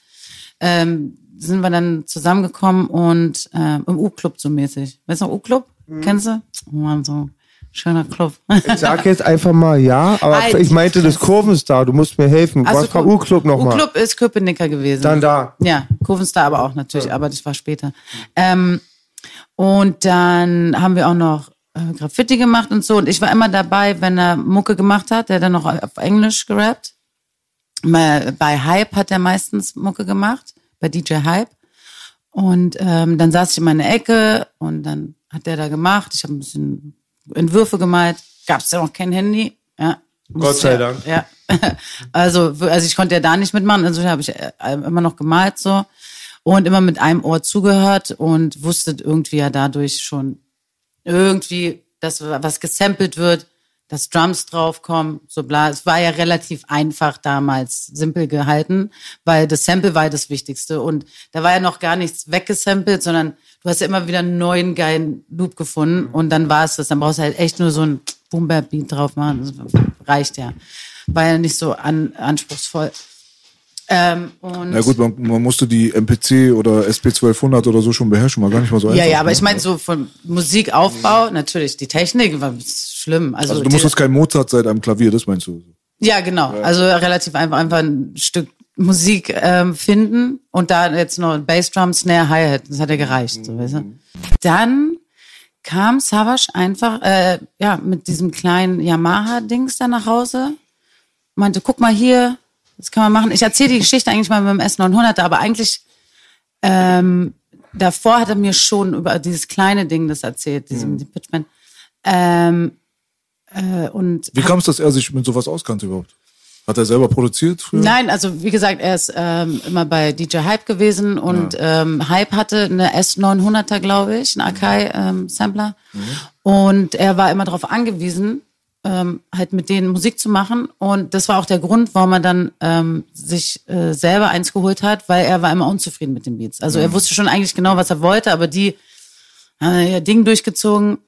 ähm, sind wir dann zusammengekommen und ähm, im U-Club so mäßig. Weißt du noch U-Club? Kennst du? Oh Mann, so schöner Club. Ich sag jetzt einfach mal ja, aber Halt ich meinte das Kurvenstar, du musst mir helfen. Was war U-Club nochmal? U-Club ist Köpenicker gewesen. Dann da. Ja, Kurvenstar aber auch natürlich, aber das war später. Ähm, und dann haben wir auch noch äh, Graffiti gemacht und so. Und ich war immer dabei, wenn er Mucke gemacht hat, der dann noch auf Englisch gerappt. Bei Hype hat er meistens Mucke gemacht, bei DJ Hype. Und ähm, dann saß ich in meiner Ecke und dann hat der da gemacht. Ich habe ein bisschen Entwürfe gemalt. Gab es ja noch kein Handy. Ja. Gott sei Dank. Ja. Also, also ich konnte ja da nicht mitmachen, also habe ich äh, immer noch gemalt so und immer mit einem Ohr zugehört und wusste irgendwie ja dadurch schon irgendwie, dass was gesampelt wird, dass Drums draufkommen, so bla. Es war ja relativ einfach damals, simpel gehalten, weil das Sample war ja das Wichtigste und da war ja noch gar nichts weggesampelt, sondern du hast ja immer wieder einen neuen geilen Loop gefunden und dann war es das. Dann brauchst du halt echt nur so ein Boom Beat drauf machen, das reicht ja. War ja nicht so an, anspruchsvoll. Ähm, und Na gut, man, man musste die MPC oder SP1200 oder so schon beherrschen, war gar nicht mal so einfach. ja, ja, aber ne? ich meine so von Musikaufbau, natürlich, die Technik war schlimm. Also, Also du musstest kein Mozart seit einem Klavier, das meinst du? Ja, genau. Also relativ einfach, einfach ein Stück Musik ähm, finden und da jetzt noch Bassdrum, Snare, Hi-Hat. Das hat ja gereicht. So, weißt du? Dann kam Savage einfach äh, ja mit diesem kleinen Yamaha-Dings da nach Hause. Meinte, guck mal hier, das kann man machen. Ich erzähle die Geschichte eigentlich mal mit dem S900, aber eigentlich ähm, davor hat er mir schon über dieses kleine Ding das erzählt, diesem Mhm. die Pitchman. Ähm, äh, und Wie kam es, dass er sich mit sowas auskannte überhaupt? Hat er selber produziert früher? Nein, also wie gesagt, er ist ähm, immer bei DJ Hype gewesen und ähm, Hype hatte eine S900er, glaube ich, einen Akai-Sampler. Und er war immer darauf angewiesen, ähm, halt mit denen Musik zu machen. Und das war auch der Grund, warum er dann ähm, sich äh, selber eins geholt hat, weil er war immer unzufrieden mit den Beats. Also er wusste schon eigentlich genau, was er wollte, aber die haben ihr Ding durchgezogen.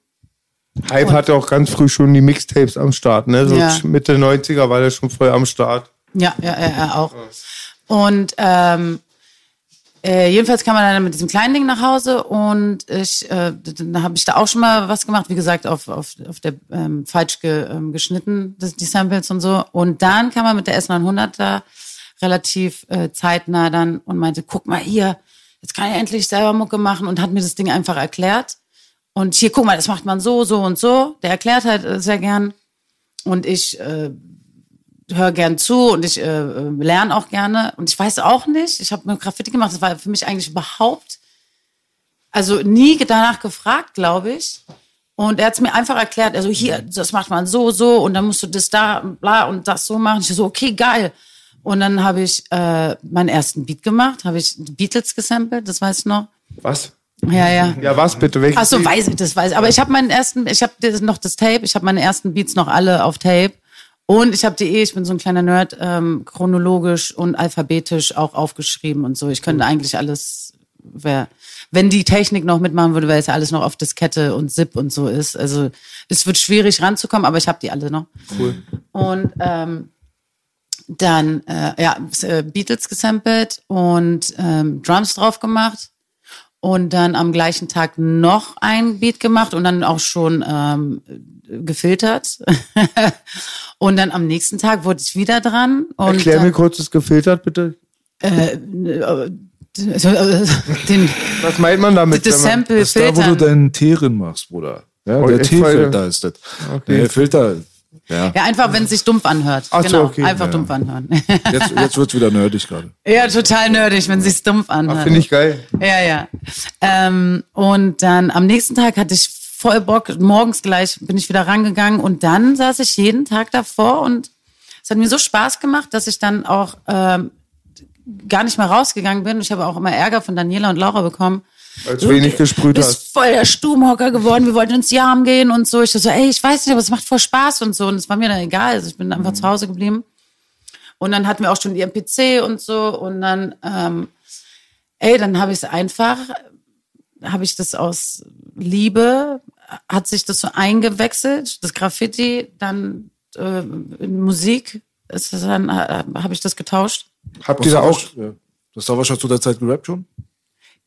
Hype hatte auch ganz früh schon die Mixtapes am Start, ne? So Ja. Mitte 90er war der schon voll am Start. Ja, ja, ja, ja auch. Und ähm, äh, jedenfalls kam er dann mit diesem kleinen Ding nach Hause und ich, äh, dann habe ich da auch schon mal was gemacht, wie gesagt, auf, auf, auf der ähm, falsch ge, ähm, geschnitten, das, die Samples und so. Und dann kam er mit der S900 da relativ äh, zeitnah dann und meinte, guck mal hier, jetzt kann ich endlich selber Mucke machen und hat mir das Ding einfach erklärt. Und hier, guck mal, das macht man so, so und so. Der erklärt halt äh, sehr gern. Und ich äh, höre gern zu und ich äh, äh, lerne auch gerne. Und ich weiß auch nicht, ich habe mir Graffiti gemacht, das war für mich eigentlich überhaupt, also nie danach gefragt, glaube ich. Und er hat es mir einfach erklärt, also hier, das macht man so, so und dann musst du das da, bla und das so machen. Ich so, okay, geil. Und dann habe ich äh, meinen ersten Beat gemacht, habe ich Beatles gesampelt, das weiß ich noch. Was? Ja, ja. Ja, was bitte? Welches Ach so, Lied? weiß ich, das weiß ich. Aber ich habe meinen ersten, ich habe noch das Tape, ich habe meine ersten Beats noch alle auf Tape. Und ich habe die eh, ich bin so ein kleiner Nerd, ähm, chronologisch und alphabetisch auch aufgeschrieben und so. Ich könnte eigentlich alles, wär, wenn die Technik noch mitmachen würde, weil es ja alles noch auf Diskette und Zip und so ist. Also es wird schwierig ranzukommen, aber ich habe die alle noch. Cool. Und ähm, dann äh, ja, äh, Beatles gesampelt und ähm, Drums drauf gemacht. Und dann am gleichen Tag noch ein Beat gemacht und dann auch schon ähm, gefiltert. und dann am nächsten Tag wurde ich wieder dran. Und Erklär mir dann, kurz das gefiltert, bitte. den, Was meint man damit? das Sample Das ist da, wo du filtern. deinen Teerin machst, Bruder. Ja, Oh, der Teefilter ist das. Der Filter, ja. Ja, einfach, wenn es sich dumpf anhört. Ach so, genau, okay. einfach Ja. dumpf anhören. Jetzt, jetzt wird's wieder nerdig gerade. ja, total nerdig, wenn es sich dumpf anhört. Finde ich geil. Ja, ja. Ähm, und dann am nächsten Tag hatte ich voll Bock. Morgens gleich bin ich wieder rangegangen und dann saß ich jeden Tag davor und es hat mir so Spaß gemacht, dass ich dann auch ähm, gar nicht mehr rausgegangen bin. Ich habe auch immer Ärger von Daniela und Laura bekommen. Als du wenig gesprüht Du bist hast. voll der Stubenhocker geworden. Wir wollten ins Jam gehen und so. Ich so, ey, ich weiß nicht, aber es macht voll Spaß und so. Und es war mir dann egal. Also ich bin einfach zu Hause geblieben. Und dann hatten wir auch schon die MPC und so. Und dann ähm, ey, dann habe ich es einfach, habe ich das aus Liebe, hat sich das so eingewechselt, das Graffiti, dann äh, in Musik, ist das dann äh, habe ich das getauscht. Habt ihr da auch, Ja. Das Savage hat zu der Zeit gerappt schon?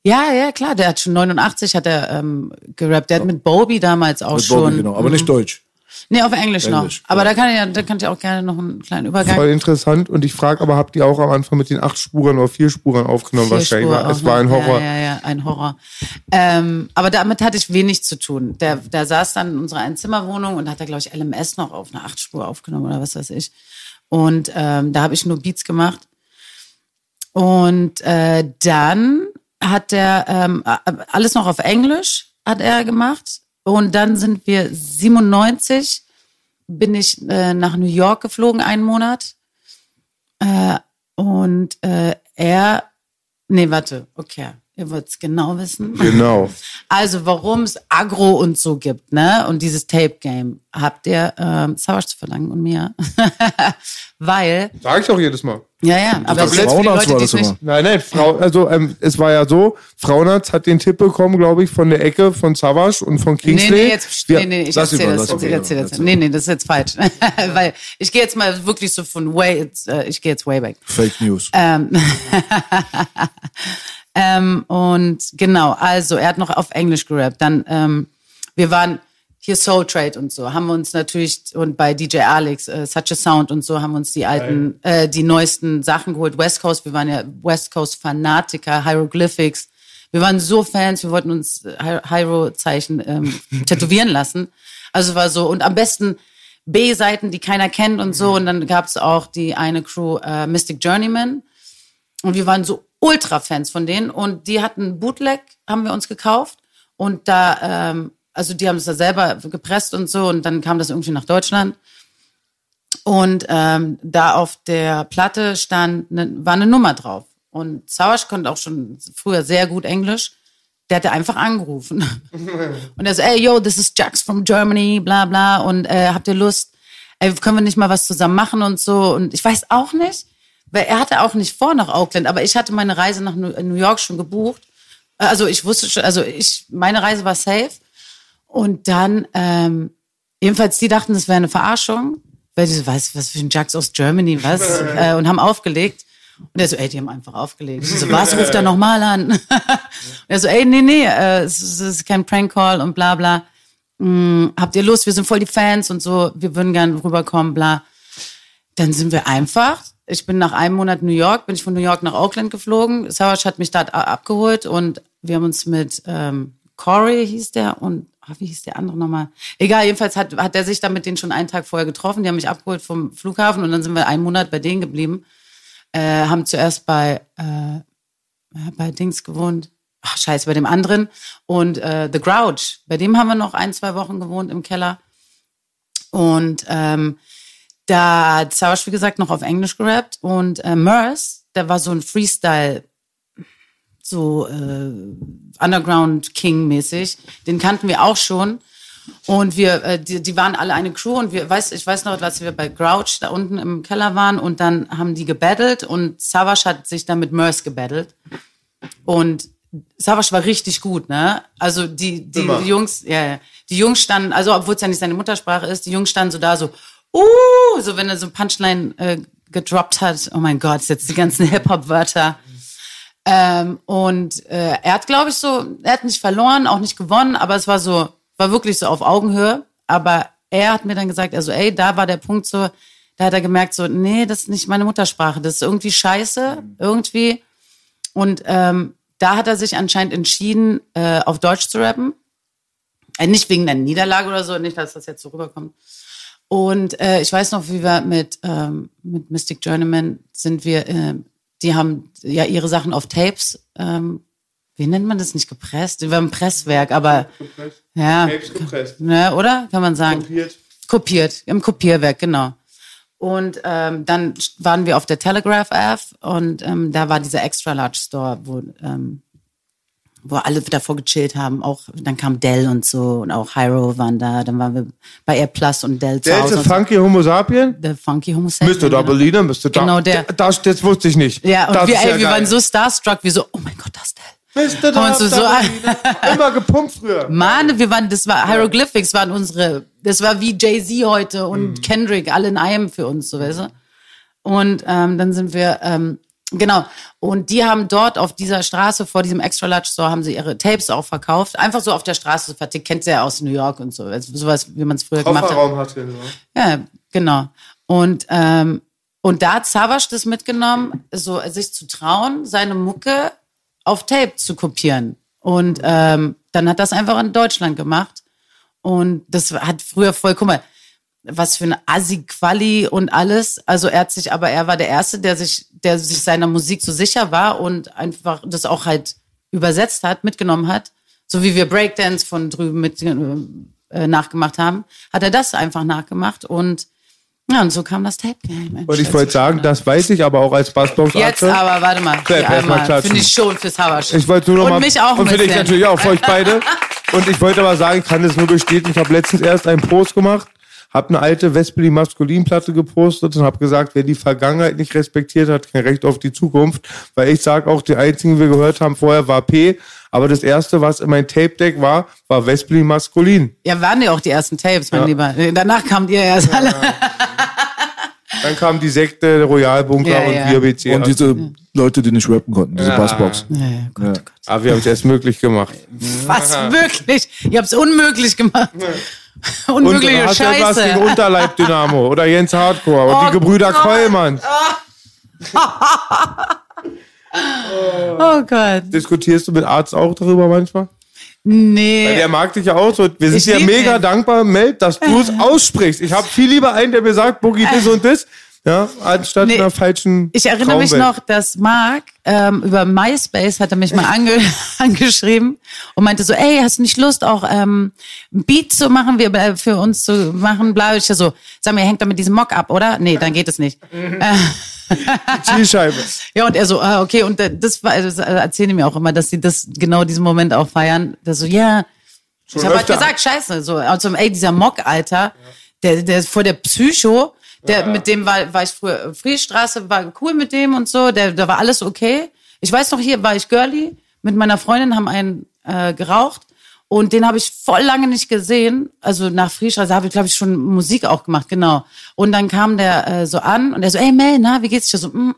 Ja, ja, klar, der hat schon 89 hat er ähm, gerappt. Der hat mit Bobby damals auch Mit schon. Bobby, genau. Aber nicht Deutsch. Nee, auf Englisch, Englisch, noch. Aber da kann ich ja, da kann ich auch gerne noch einen kleinen Übergang. voll interessant. Und ich frage aber, habt ihr auch am Anfang mit den acht Spuren oder vier Spuren aufgenommen? Vier wahrscheinlich. Spur es auch war ein. Horror. Ja, ja, ja, ein Horror. Ähm, aber damit hatte ich wenig zu tun. Der, der saß dann in unserer Einzimmerwohnung und hat da, glaube ich, LMS noch auf eine Achtspur aufgenommen oder was weiß ich. Und ähm, da habe ich nur Beats gemacht. Und äh, dann hat er ähm, alles noch auf Englisch hat er gemacht. Und dann sind wir 97 bin ich äh, nach New York geflogen, einen Monat. Äh, und äh, er, nee, warte, okay, ihr wollt es genau wissen. Genau. Also, warum es Agro und so gibt, ne? Und dieses Tape-Game, habt ihr ähm, Savage zu verlangen und mir. Weil, Sag ich auch jedes Mal. ja, ja, aber Frauenarzt Leute, war das immer. Nein, nein, Frau, also ähm, es war ja so, Frauenarzt hat den Tipp bekommen, glaube ich, von der Ecke von Savage und von Nee, Kingsley. nee, jetzt, Wir- nee, nee, ich erzähle das. mal. erzähl das. Erzähl. Nee, nee, das ist jetzt falsch. Weil ich gehe jetzt mal wirklich so von way, äh, ich gehe jetzt way back. Fake News. Ähm, ähm, und genau, also er hat noch auf Englisch gerappt. Dann, ähm, wir waren hier Soul Trade und so, haben wir uns natürlich, und bei DJ Alex, äh, Such a Sound und so, haben wir uns die alten, äh, die neuesten Sachen geholt. West Coast, wir waren ja West Coast Fanatiker, Hieroglyphics. Wir waren so Fans, wir wollten uns äh, Hyro-Zeichen ähm, tätowieren lassen. Also war so, und am besten B-Seiten, die keiner kennt und so. Und dann gab's auch die eine Crew, äh, Mystic Journeyman. Und wir waren so Ultra-Fans von denen. Und die hatten Bootleg, haben wir uns gekauft. Und da, ähm, also die haben es da selber gepresst und so. Und dann kam das irgendwie nach Deutschland. Und ähm, da auf der Platte stand, ne, war eine Nummer drauf. Und Sauersch konnte auch schon früher sehr gut Englisch. Der hatte einfach angerufen. Und er so, ey, yo, this is Jax from Germany, bla bla. Und äh, habt ihr Lust? Ey, können wir nicht mal was zusammen machen und so? Und ich weiß auch nicht, weil er hatte auch nicht vor nach Auckland, aber ich hatte meine Reise nach New New York schon gebucht. Also ich wusste schon, also ich, meine Reise war safe. Und dann, ähm, jedenfalls, die dachten, das wäre eine Verarschung, weil die so, was, was für ein Jax aus Germany, was? äh, und haben aufgelegt. Und er so, ey, die haben einfach aufgelegt. Ich so, was ruft er nochmal an? und er so, ey, nee, nee, äh, es, ist- es ist kein Prank-Call und bla bla. Hm, habt ihr Lust? Wir sind voll die Fans und so, wir würden gern rüberkommen, bla. Dann sind wir einfach. Ich bin nach einem Monat New York, bin ich von New York nach Auckland geflogen. Savage hat mich a- abgeholt und wir haben uns mit ähm, Corey hieß der und ah, wie hieß der andere nochmal? Egal, jedenfalls hat, hat er sich da mit denen schon einen Tag vorher getroffen. Die haben mich abgeholt vom Flughafen und dann sind wir einen Monat bei denen geblieben. Äh, haben zuerst bei, äh, bei Dings gewohnt. Ach, scheiße, bei dem anderen. Und äh, The Grouch, bei dem haben wir noch ein, zwei Wochen gewohnt im Keller. Und ähm, da hat Savage, wie gesagt, noch auf Englisch gerappt. Und äh, Merce, der war so ein Freestyle, so äh, Underground King-mäßig. Den kannten wir auch schon. Und wir, äh, die, die waren alle eine Crew und wir, weiß, ich weiß noch, als wir bei Grouch da unten im Keller waren und dann haben die gebattelt und Savage hat sich dann mit Merce gebattelt. Und Savage war richtig gut, ne? Also die, die, die Jungs, ja, ja, die Jungs standen, also obwohl es ja nicht seine Muttersprache ist, die Jungs standen so da so, uh, so wenn er so Punchline äh, gedroppt hat, oh mein Gott, jetzt die ganzen Hip-Hop-Wörter. Ähm, und äh, er hat, glaube ich, so, er hat nicht verloren, auch nicht gewonnen, aber es war so, war wirklich so auf Augenhöhe. Aber er hat mir dann gesagt, also ey, da war der Punkt so, da hat er gemerkt so, nee, das ist nicht meine Muttersprache, das ist irgendwie scheiße, irgendwie. Und ähm, da hat er sich anscheinend entschieden, äh, auf Deutsch zu rappen. Äh, nicht wegen der Niederlage oder so, nicht, dass das jetzt so rüberkommt. Und äh, ich weiß noch, wie wir mit, ähm, mit Mystic Journeyman sind wir, äh, die haben ja ihre Sachen auf Tapes, ähm, wie nennt man das nicht gepresst? Wir haben ein Presswerk, aber ja, Tapes gepresst. ne, oder? Kann man sagen. Kopiert. Kopiert, im Kopierwerk, genau. Und ähm, dann waren wir auf der Telegraph Ave und ähm, da war dieser Extra Large Store, wo, ähm, wo alle davor gechillt haben. Auch dann kam Dell und so und auch Hyro waren da. Dann waren wir bei Air Plus und Dell zu Der Hause. und so. Funky Homo Sapien? The Funky Homo Sapien, Müsste da. Berliner, müsste da. Genau der. Das, das wusste ich nicht. Ja, und das wir, ey, wir waren so starstruck, wir so, oh mein Gott, das Mr. Haben uns so, so Immer gepumpt früher. Mann, wir waren, das war Hieroglyphics waren unsere, das war wie Jay-Z heute und Kendrick, alle in einem für uns, so weißt du. Und ähm, dann sind wir, ähm, genau, und die haben dort auf dieser Straße vor diesem Extra Large Store haben sie ihre Tapes auch verkauft. Einfach so auf der Straße vertickt, kennt ihr ja aus New York und so, also sowas, wie man es früher gemacht hat. Kofferraum hatte. Ne? Ja, genau. Und, ähm, und da hat Savas das mitgenommen, so sich zu trauen, seine Mucke auf Tape zu kopieren. Und ähm, dann hat das einfach in Deutschland gemacht. Und das hat früher voll, guck mal, was für eine Assi-Quali und alles. Also er hat sich, aber er war der Erste, der sich, der sich seiner Musik so sicher war und einfach das auch halt übersetzt hat, mitgenommen hat. So wie wir Breakdance von drüben mit äh, nachgemacht haben, hat er das einfach nachgemacht und ja, und so kam das Tape Game. Und ich wollte sagen, das weiß ich aber auch als Bassbox Jetzt aber, warte mal. Clap, hier erst mal einmal. klatschen. Finde ich schon fürs Hawasch. Ich wollte nur noch Und mal, mich auch ein Und dich bisschen. natürlich auch, für euch beide. Und ich wollte aber sagen, ich kann das nur bestätigen. Ich habe letztens erst einen Post gemacht, habe eine alte Vespeli Maskulin-Platte gepostet und habe gesagt, wer die Vergangenheit nicht respektiert hat, kein Recht auf die Zukunft. Weil ich sage auch, die einzigen, die wir gehört haben vorher, war P. Aber das erste, was in mein Tape-Deck war, war Vespeli Maskulin. Ja, waren ja auch die ersten Tapes, mein Lieber. Danach kamt ihr erst alle. Dann kam die Sekte, der Royalbunker Ja, und ja. wir BC. Und diese Leute, die nicht rappen konnten, diese Bassbox. Ja, ja, Gott, Ja. oh Gott. Aber wir haben es erst möglich gemacht. Was? Wirklich? Ihr habt es unmöglich gemacht. Und Unmögliche hast du etwas gegen Scheiße. Unterleib-Dynamo oder Jens Hardcore und Oh die Gebrüder Gott. Oh Gott. Diskutierst du mit Arzt auch darüber manchmal? Weil Nee. der mag dich ja auch so. Wir sind Ich dir mega ihn. dankbar, Meld, dass du es aussprichst. Ich habe viel lieber einen, der mir sagt, Boogie, das und das, ja, anstatt Nee. einer falschen Ich erinnere mich Traumwelt. noch, dass Marc ähm, über MySpace hat er mich mal ange angeschrieben und meinte so, ey, hast du nicht Lust, auch ähm, ein Beat zu machen, wir äh, für uns zu machen, bla. Ich so, sag mir, hängt da mit diesem Mock ab, oder? Nee, dann geht es nicht. Zielscheibe. Ja, und er so, ah, okay, und äh, das war, also, erzählen die mir auch immer, dass sie das genau diesen Moment auch feiern. Der so, ja. ich habe halt gesagt, scheiße, so, also, ey, dieser Mock, Alter, der, der ist vor der Psycho, der, mit dem war, war ich früher, Friedstraße, war cool mit dem und so, der, da war alles okay. Ich weiß noch, hier war ich Girlie, mit meiner Freundin haben einen äh, geraucht und den habe ich voll lange nicht gesehen. Also nach Friedstraße habe ich, glaube ich, schon Musik auch gemacht, genau. Und dann kam der äh, so an und er so, ey Mel, na, wie geht's dir? Ich so, mm,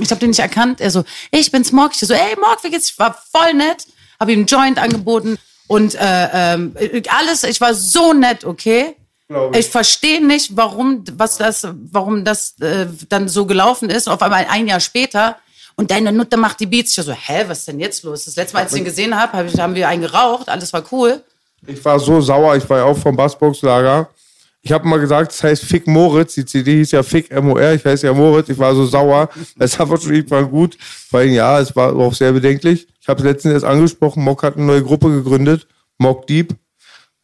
ich habe den nicht erkannt. Er so, ey, ich bin's Morg. Ich so, ey Morg, wie geht's? Ich war voll nett, habe ihm einen Joint angeboten und äh, ähm, alles. Ich war so nett, okay. Ich. Ich verstehe nicht, warum, was das, warum das äh, dann so gelaufen ist. Auf einmal ein Jahr später und deine Nutte macht die Beats. Ich so, hä, was ist denn jetzt los? Das letzte Mal, als ich den gesehen habe, hab haben wir einen geraucht, alles war cool. Ich war so sauer, ich war ja auch vom Bassbox-Lager. Ich habe mal gesagt, das heißt Fick Moritz. Die CD hieß ja Fick MOR, ich heiße ja Moritz. Ich war so sauer. Das war schon irgendwann gut. Weil ja, es war auch sehr bedenklich. Ich habe es letztens erst angesprochen. Mock hat eine neue Gruppe gegründet. Mock Deep.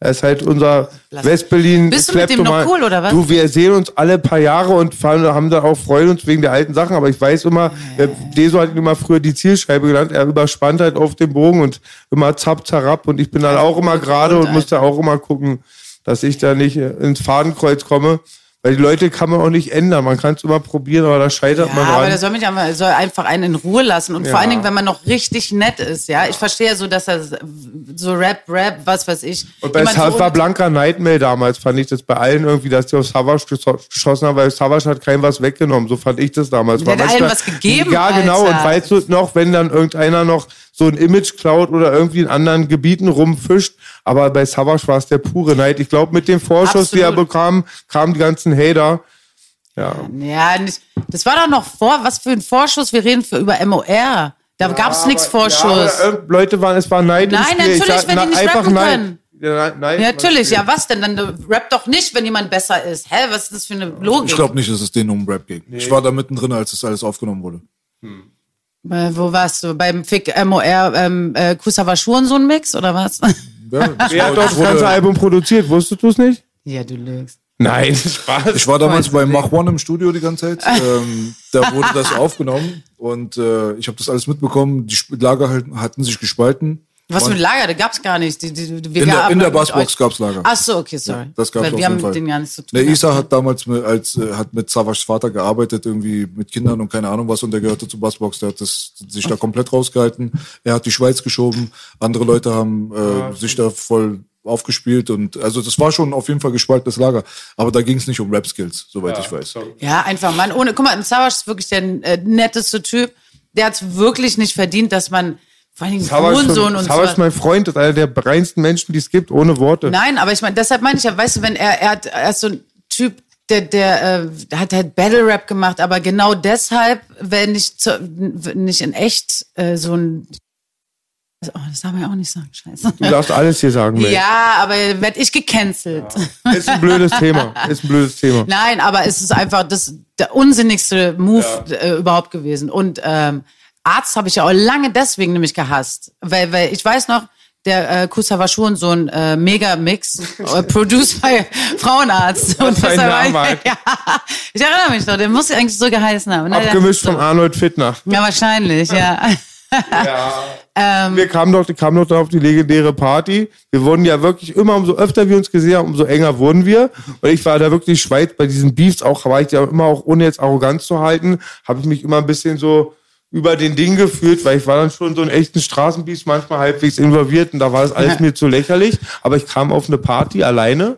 Er ist halt unser Westberlin. Bist du mit dem noch cool, oder was? Du, wir sehen uns alle paar Jahre und fahren, haben da auch freuen uns wegen der alten Sachen. Aber ich weiß immer, äh, Deso hat ihn immer früher die Zielscheibe genannt. Er überspannt halt auf dem Bogen und immer zapp, zarab. Und ich bin dann auch immer gerade und Alter. muss da auch immer gucken, dass ich da nicht äh, ins Fadenkreuz komme. Weil die Leute kann man auch nicht ändern. Man kann es immer probieren, aber da scheitert Ja, man aber dran. der soll mich aber, soll einfach einen in Ruhe lassen. Und Ja. vor allen Dingen, wenn man noch richtig nett ist, ja. Ich verstehe ja so, dass er so Rap, Rap, was weiß ich. Und bei so Salva un- Blanca Nightmare damals fand ich das bei allen irgendwie, dass die auf Savage geschossen haben, weil Savage hat keinem was weggenommen. So fand ich das damals. Der hat allen was gegeben, Ja, genau. Alter. Und weißt du noch, wenn dann irgendeiner noch so ein Image klaut oder irgendwie in anderen Gebieten rumfischt, aber bei Savage war es der pure Neid. Ich glaube, mit dem Vorschuss, die er Absolut. bekam, kamen die ganzen Hater. Ja. Ja, das war doch noch vor, was für ein Vorschuss. Wir reden für, über MOR. Da gab's nichts Vorschuss. Ja, aber, äh, Leute waren, es war Neid Nein, natürlich, sag, wenn die na, nicht einfach rappen Neid. können. Ja, Neid Ja, natürlich, ja, was denn? Dann äh, rap doch nicht, wenn jemand besser ist. Hä, was ist das für eine Logik? Ich glaube nicht, dass es denen um Rap ging. Ich war da mittendrin, als das alles aufgenommen wurde. Äh, wo warst du? Beim Fick MOR ähm, äh, Kusawa Schurensohn Mix oder was? Ja, war- doch das ganze Album produziert? Wusstest du es nicht? ja, du lügst. Nein, Spaß. Ich war damals bei Mach One im Studio die ganze Zeit. Ähm, da wurde das aufgenommen und äh, ich habe das alles mitbekommen. Die Lager halt, hatten sich gespalten Was für ein Lager? Da gab's gar nicht. Die, die, wir In der, in der Bassbox euch- gab's Lager. Ach so, okay, sorry. Das gab's Weil auf wir haben jeden Fall. mit denen gar nichts zu tun. Gehabt. Isa hat damals mit, als, äh, hat mit Savas Vater gearbeitet, irgendwie mit Kindern und keine Ahnung was, und der gehörte zur Bassbox. Der hat das, sich da komplett rausgehalten. Er hat die Schweiz geschoben. Andere Leute haben äh, sich da voll aufgespielt und also das war schon auf jeden Fall gespaltenes Lager. Aber da ging es nicht um Rap-Skills, soweit ich weiß. Ja, einfach, Mann. Ohne, guck mal, Savas ist wirklich der äh, netteste Typ. Der hat's wirklich nicht verdient, dass man vor Hurensohn mein- und Savas ist so. mein Freund, ist einer der reinsten Menschen, die es gibt, ohne Worte. Nein, aber ich meine, deshalb meine ich ja, weißt du, wenn er, er, hat, er ist so ein Typ, der, der, äh, hat halt Battle Rap gemacht, aber genau deshalb, wenn nicht, zu, nicht in echt äh, so ein. Oh, das darf man ja auch nicht sagen, scheiße. Du darfst alles hier sagen, Mel. Ja, aber werd ich gecancelt. Ist ein blödes Thema. Ist ein blödes Thema. Nein, aber es ist einfach das der unsinnigste Move äh, überhaupt gewesen. Und ähm, Arzt habe ich ja auch lange deswegen nämlich gehasst, weil, weil ich weiß noch, der äh, Kusa war schon so ein äh, Mega-Mix, äh, produced bei Frauenarzt. Und deshalb war ich- Name hat. ja, ich erinnere mich noch, der muss eigentlich so geheißen haben. Na, Abgemischt das von so. Arnold Fittner. Ja, wahrscheinlich, ja. Wir kamen doch, kamen doch da auf die legendäre Party. Wir wurden ja wirklich immer, umso öfter wir uns gesehen haben, umso enger wurden wir. Und ich war da wirklich Schweiz bei diesen Beefs auch, war ich ja immer auch, ohne jetzt Arroganz zu halten, habe ich mich immer ein bisschen so über den Ding gefühlt, weil ich war dann schon so in echten Straßenbeefs manchmal halbwegs involviert und da war das alles mir zu lächerlich. Aber ich kam auf eine Party alleine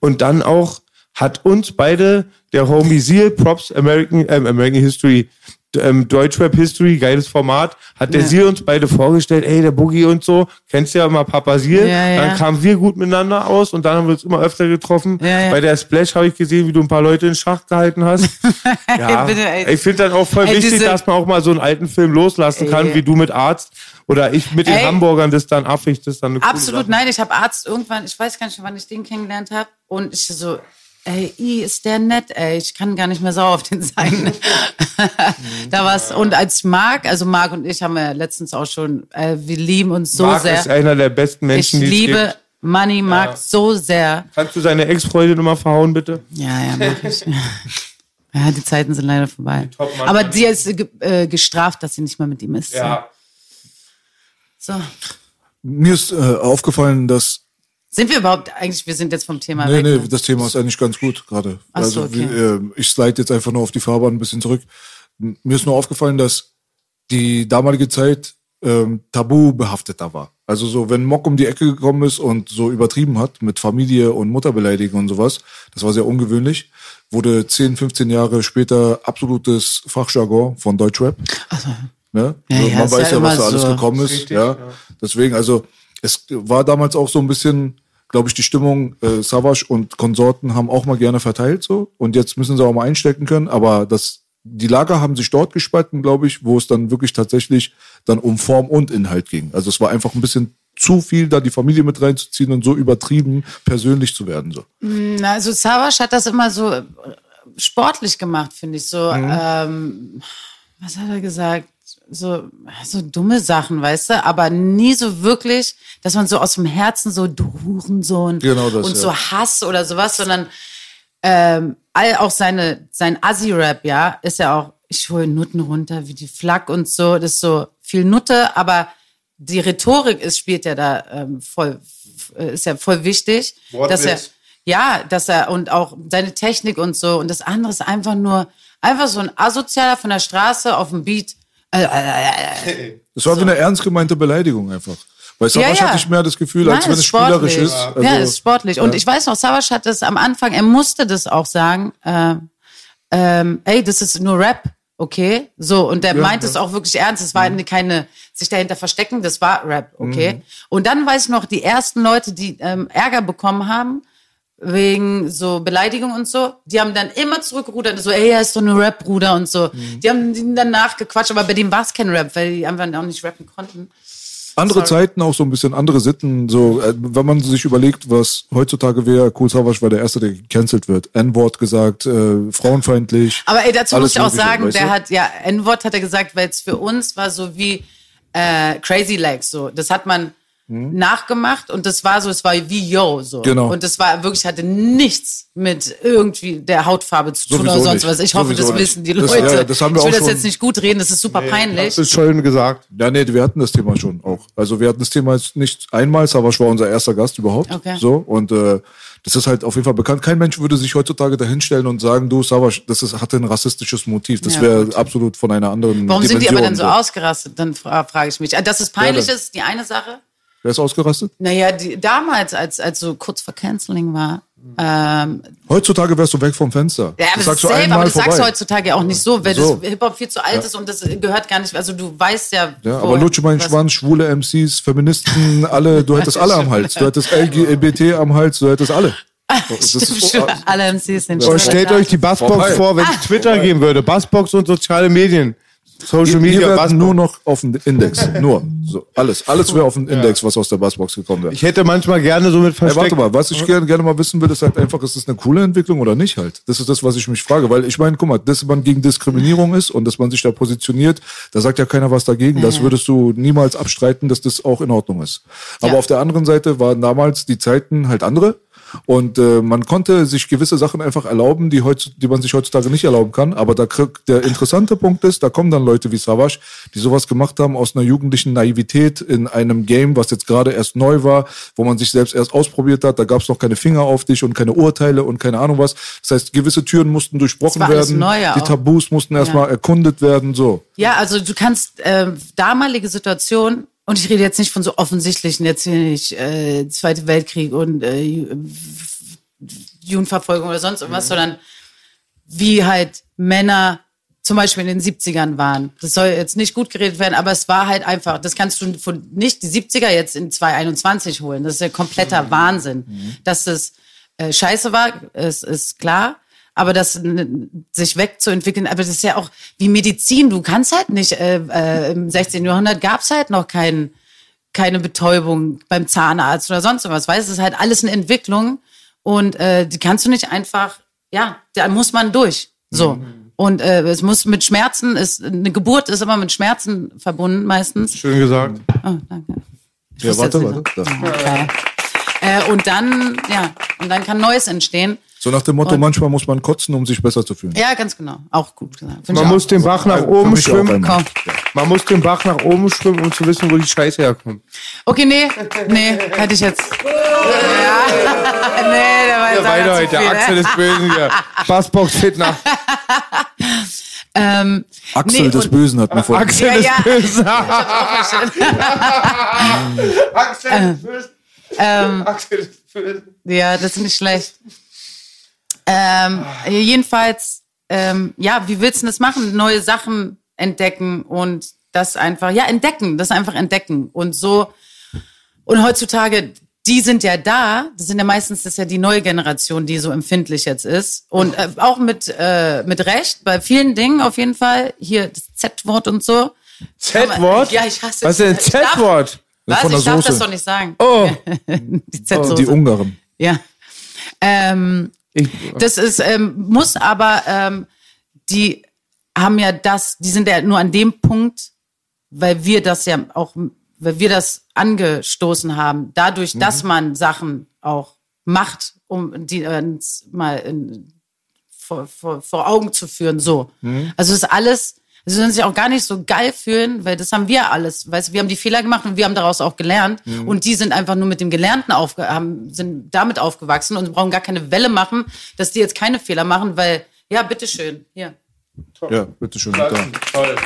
und dann auch hat uns beide der Homie Seal, Props American, ähm, American History, ähm, Deutschrap History, geiles Format, hat der Ja. Seal uns beide vorgestellt, ey, der Boogie und so, kennst ja mal Papa Seal, Ja, ja. dann kamen wir gut miteinander aus und dann haben wir uns immer öfter getroffen. Bei der Splash habe ich gesehen, wie du ein paar Leute in Schach gehalten hast. ja, ich finde dann auch voll Ey, wichtig, dass man auch mal so einen alten Film loslassen kann, Ey. wie du mit Arzt oder ich mit den Ey. Hamburgern, das dann affig, das dann eine Absolut, nein, ich habe Arzt irgendwann, ich weiß gar nicht, wann ich den kennengelernt habe. Und ich so, ey, i, ist der nett, ey, ich kann gar nicht mehr sauer auf den sein. da war's, und als Marc, also Marc und ich haben ja letztens auch schon, äh, wir lieben uns so Marc sehr. ist einer der besten Ich Menschen, die es liebe gibt. Money Marc so sehr. Kannst du seine Ex-Freundin immer verhauen, bitte? Ja, ja, mach ich. Ja, die Zeiten sind leider vorbei. Aber die ist äh, äh, gestraft, dass sie nicht mehr mit ihm ist. So. Mir ist äh, aufgefallen, dass Sind wir überhaupt, eigentlich, wir sind jetzt vom Thema Nee, weg. nee, ne? das Thema ist eigentlich ganz gut gerade. Ach so, Also okay. wie, äh, ich slide jetzt einfach nur auf die Fahrbahn ein bisschen zurück. Mir ist nur aufgefallen, dass die damalige Zeit ähm, tabu behafteter war. Also so, wenn Mock um die Ecke gekommen ist und so übertrieben hat mit Familie und Mutterbeleidigung und sowas, das war sehr ungewöhnlich, wurde 10, 15 Jahre später absolutes Fachjargon von Deutschrap. Ne? Ja, Also ja, man weiß ja was da alles so. gekommen ist. Richtig, ja. ja. Deswegen, also es war damals auch so ein bisschen, glaube ich, die Stimmung, äh, Savage und Konsorten haben auch mal gerne verteilt so. Und jetzt müssen sie auch mal einstecken können. Aber das, die Lager haben sich dort gespalten, glaube ich, wo es dann wirklich tatsächlich dann um Form und Inhalt ging. Also es war einfach ein bisschen zu viel, da die Familie mit reinzuziehen und so übertrieben persönlich zu werden. So. Na, Also Savas hat das immer so äh, sportlich gemacht, finde ich. So, Mhm. ähm, was hat er gesagt? So, so dumme Sachen, weißt du, aber nie so wirklich, dass man so aus dem Herzen so du Hurensohn Genau das, und ja. so Hass oder sowas, sondern ähm, all auch seine sein Assi-Rap, ja, ist ja auch, ich hole Nutten runter wie die Flak und so, das ist so viel Nutte, aber die Rhetorik ist, spielt ja da ähm, voll, f- ist ja voll wichtig, dass er, Wortwitz. ja, dass er und auch seine Technik und so und das andere ist einfach nur, einfach so ein asozialer von der Straße auf dem Beat. Das war wie eine ernst gemeinte Beleidigung einfach. Bei Savage Ja, ja. hatte ich mehr das Gefühl, als Nein, wenn ist es spielerisch sportlich. ist. Also, ja, ist sportlich. Und ich weiß noch, Savage hat das am Anfang, er musste das auch sagen, äh, ähm, ey, das ist nur Rap, okay? So, und der meint es auch wirklich ernst. Es war keine, sich dahinter verstecken, das war Rap, okay? Und dann weiß ich noch, die ersten Leute, die ähm, Ärger bekommen haben, wegen so Beleidigung und so, die haben dann immer zurückgerudert, so, ey, er ist doch nur Rap, Bruder und so. Die haben ihn dann nachgequatscht, aber bei dem war es kein Rap, weil die einfach auch nicht rappen konnten. Andere Zeiten, auch so ein bisschen andere Sitten. So, äh, wenn man sich überlegt, was heutzutage wäre, Kool Savas war der Erste, der gecancelt wird. N-Wort gesagt, äh, frauenfeindlich. Aber ey, dazu muss ich auch sagen, weißt der du? hat, ja, N-Wort hat er gesagt, weil es für uns war so wie äh, Crazy Legs, so. Das hat man nachgemacht und das war so, es war wie Yo so. Genau. Und das war wirklich, hatte nichts mit irgendwie der Hautfarbe zu tun Sowieso oder sonst nicht. was. Ich hoffe, Sowieso das nicht. wissen die Das- Leute. ja, das haben wir ich will auch das schon- jetzt nicht gut reden, das ist super peinlich. Das ist schön gesagt. Ja, nee, wir hatten das Thema schon auch. Also wir hatten das Thema jetzt nicht einmal, Savasch war unser erster Gast überhaupt. Okay. So und äh, das ist halt auf jeden Fall bekannt. Kein Mensch würde sich heutzutage dahinstellen und sagen, du Savasch, das ist, hatte ein rassistisches Motiv. Das Ja, wäre absolut von einer anderen Warum sind die aber dann so Dimension ausgerastet? Dann fra frage ich mich. Ah, Dass es peinlich Ja, ist, die eine Sache. Wer ist ausgerastet? Naja, die, damals, als, als so kurz vor Canceling war, ähm, Heutzutage wärst du weg vom Fenster. ja, aber das das sagst ist du aber das sagst du vorbei. heutzutage auch nicht so, weil So. das Hip-Hop viel zu alt ist und das gehört gar nicht, also du weißt ja. Ja, wo- aber Lutsche mein was- Schwanz, schwule MCs, Feministen, alle, du hättest alle am Hals. Du hättest LGBT am Hals, du hättest alle. Das Stimmt ist- schon. Alle MCs sind schon stellt euch die Bassbox Vorbei. vor, wenn es Twitter geben würde. Bassbox und soziale Medien. Social Media, werden Bassbox. nur noch auf den Index. Nur. So, alles. Alles wäre auf den Index, was aus der Bassbox gekommen wäre. Ich hätte manchmal gerne so mit Hey, versteckt. warte mal, was ich gerne, gerne mal wissen will, ist halt einfach, ist das eine coole Entwicklung oder nicht halt? Das ist das, was ich mich frage. Weil ich meine, guck mal, dass man gegen Diskriminierung ist und dass man sich da positioniert, da sagt ja keiner was dagegen. Das würdest du niemals abstreiten, dass das auch in Ordnung ist. Aber Ja. auf der anderen Seite waren damals die Zeiten halt andere. Und äh, man konnte sich gewisse Sachen einfach erlauben, die, heutz, die man sich heutzutage nicht erlauben kann. Aber da krieg, der interessante Punkt ist, da kommen dann Leute wie Savage, die sowas gemacht haben aus einer jugendlichen Naivität in einem Game, was jetzt gerade erst neu war, wo man sich selbst erst ausprobiert hat. Da gab es noch keine Finger auf dich und keine Urteile und keine Ahnung was. Das heißt, gewisse Türen mussten durchbrochen werden. ja die. Tabus mussten erstmal erkundet werden. So. Ja, also du kannst äh, damalige Situation und ich rede jetzt nicht von so offensichtlichen, jetzt hier nicht äh, Zweite Weltkrieg und äh, Ju- Judenverfolgung oder sonst irgendwas, sondern wie halt Männer zum Beispiel in den 70ern waren. Das soll jetzt nicht gut geredet werden, aber es war halt einfach, das kannst du von nicht die 70er jetzt in 2021 holen. Das ist ja kompletter Wahnsinn. Dass es äh, scheiße war, ist, ist klar. Aber das sich wegzuentwickeln, aber das ist ja auch wie Medizin. Du kannst halt nicht, äh, äh, im 16. Jahrhundert gab's halt noch keinen keine Betäubung beim Zahnarzt oder sonst was. Weißt du, es ist halt alles eine Entwicklung und äh, die kannst du nicht einfach, ja, da muss man durch. So. Und äh, es muss mit Schmerzen, ist, eine Geburt ist immer mit Schmerzen verbunden meistens. Schön gesagt. Oh, danke. Ich Ja, warte, warte. Okay. Äh, und dann, ja, und dann kann Neues entstehen. So nach dem Motto, Und- manchmal muss man kotzen, um sich besser zu fühlen. Ja, ganz genau. Auch gut gesagt. Find Man muss auch. den Bach nach Für oben schwimmen. Komm. Man muss den Bach nach oben schwimmen, um zu wissen, wo die Scheiße herkommt. Okay, nee, nee, hätte ich jetzt. Ja, nee, der war jetzt Ja, weiter heute. viel, Axel ne? des Bösen hier. Bassbox Fitner. Ähm, Axel Nee, des Bösen hat mir vor. Axel Ja, des ja. Bösen. Axel des Bösen. ähm, Axel des Bösen. Ja, das ist nicht schlecht. Ähm, jedenfalls, ähm, ja, wie willst du das machen? Neue Sachen entdecken und das einfach, ja, entdecken, das einfach entdecken. Und so, und heutzutage, die sind ja da, das sind ja meistens, das ist ja die neue Generation, die so empfindlich jetzt ist. Und äh, auch mit, äh, mit Recht, bei vielen Dingen auf jeden Fall. Hier das Z-Wort und so. Z-Wort? Ja, ich hasse Was ist denn Z-Wort? Was? Ich darf Soße. das doch nicht sagen. Oh. Die Z-Soße. Die Ungarn. Ja. Ähm, Ich, das ist, ähm, muss aber, ähm, die haben ja das, die sind ja nur an dem Punkt, weil wir das ja auch, weil wir das angestoßen haben, dadurch, dass man Sachen auch macht, um die äh, mal in, vor, vor, vor Augen zu führen, so. Also es ist alles, sie sollen sich auch gar nicht so geil fühlen, weil das haben wir alles, weißt du, wir haben die Fehler gemacht und wir haben daraus auch gelernt und die sind einfach nur mit dem Gelernten aufge haben, sind damit aufgewachsen und brauchen gar keine Welle machen, dass die jetzt keine Fehler machen, weil, ja, bitteschön, hier. Ja, bitteschön. Toll.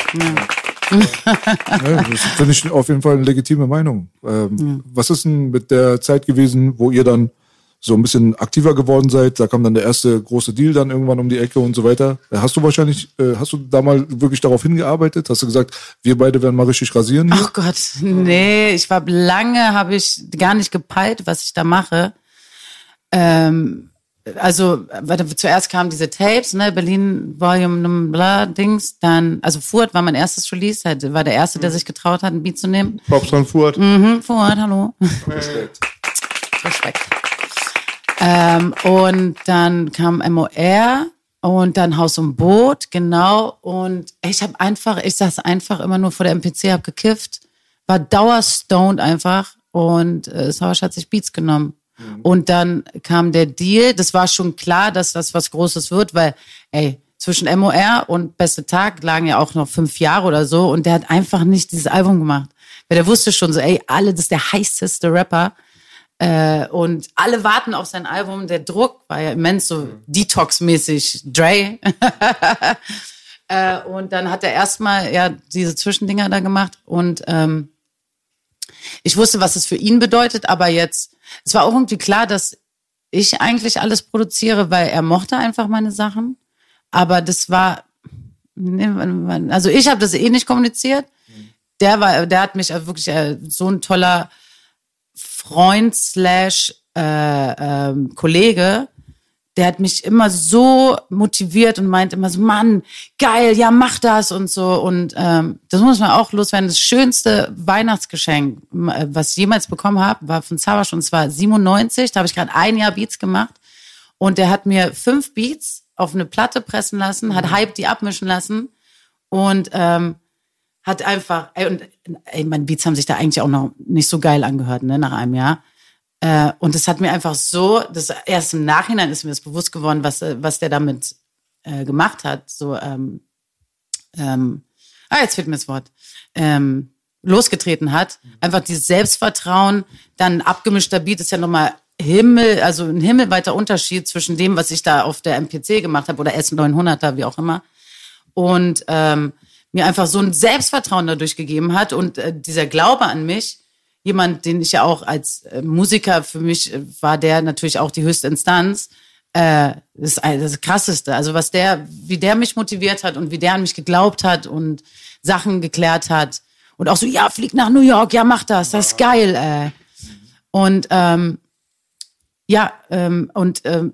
Ja, das finde ich auf jeden Fall eine legitime Meinung. Ähm, Was ist denn mit der Zeit gewesen, wo ihr dann so ein bisschen aktiver geworden seid? Da kam dann der erste große Deal dann irgendwann um die Ecke und so weiter. Äh, Hast du wahrscheinlich, äh, hast du da mal wirklich darauf hingearbeitet? Hast du gesagt, wir beide werden mal richtig rasieren? Ach Gott, nee, ich war lange, habe ich gar nicht gepeilt, was ich da mache. Ähm, also, zuerst kamen diese Tapes, ne, Berlin Volume bla Dings, dann, also Fuhrt war mein erstes Release, halt, war der erste, der sich getraut hat, ein Beat zu nehmen. Props von Furt. Mhm, Fuhrt, hallo. Respekt. Ähm, und dann kam MOR und dann Haus und Boot, genau. Und ich habe einfach, ich saß einfach immer nur vor der MPC, hab gekifft, war dauerstoned einfach und äh, Savage hat sich Beats genommen. Und dann kam der Deal, das war schon klar, dass das was Großes wird, weil, ey, zwischen MOR und Beste Tag lagen ja auch noch fünf Jahre oder so und der hat einfach nicht dieses Album gemacht. Weil der wusste schon so, ey, alle, das ist der heißeste Rapper. Äh, und alle warten auf sein Album. Der Druck war ja immens, so Detox-mäßig, Dre. äh, und dann hat er erstmal ja diese Zwischendinger da gemacht und ähm, ich wusste, was es für ihn bedeutet, aber jetzt, es war auch irgendwie klar, dass ich eigentlich alles produziere, weil er mochte einfach meine Sachen. Aber das war, also ich habe das eh nicht kommuniziert. Der war, der hat mich wirklich äh, so ein toller Freund slash äh, ähm, Kollege, der hat mich immer so motiviert und meint immer so, Mann, geil, ja, mach das und so. Und ähm, das muss man auch loswerden. Das schönste Weihnachtsgeschenk, äh, was ich jemals bekommen habe, war von Savas und zwar 97. Da habe ich gerade ein Jahr Beats gemacht. Und der hat mir fünf Beats auf eine Platte pressen lassen, hat Hype die abmischen lassen und ähm, hat einfach, ey, und ey, meine Beats haben sich da eigentlich auch noch nicht so geil angehört, ne, nach einem Jahr. Äh, und es hat mir einfach so, das erst im Nachhinein ist mir das bewusst geworden, was, äh, was der damit äh, gemacht hat. So, ähm, ähm, ah, jetzt fehlt mir das Wort. Ähm, losgetreten hat. Einfach dieses Selbstvertrauen, dann ein abgemischter Beat ist ja nochmal Himmel, also ein himmelweiter Unterschied zwischen dem, was ich da auf der MPC gemacht habe oder S900er, wie auch immer. Und ähm, mir einfach so ein Selbstvertrauen dadurch gegeben hat und äh, dieser Glaube an mich, jemand, den ich ja auch als äh, Musiker, für mich äh, war der natürlich auch die höchste Instanz. Äh, das ist das Krasseste. Also was der, wie der mich motiviert hat und wie der an mich geglaubt hat und Sachen geklärt hat. Und auch so, ja, flieg nach New York, ja, mach das, das ist geil. Äh. Und ähm, ja, ähm, und ähm,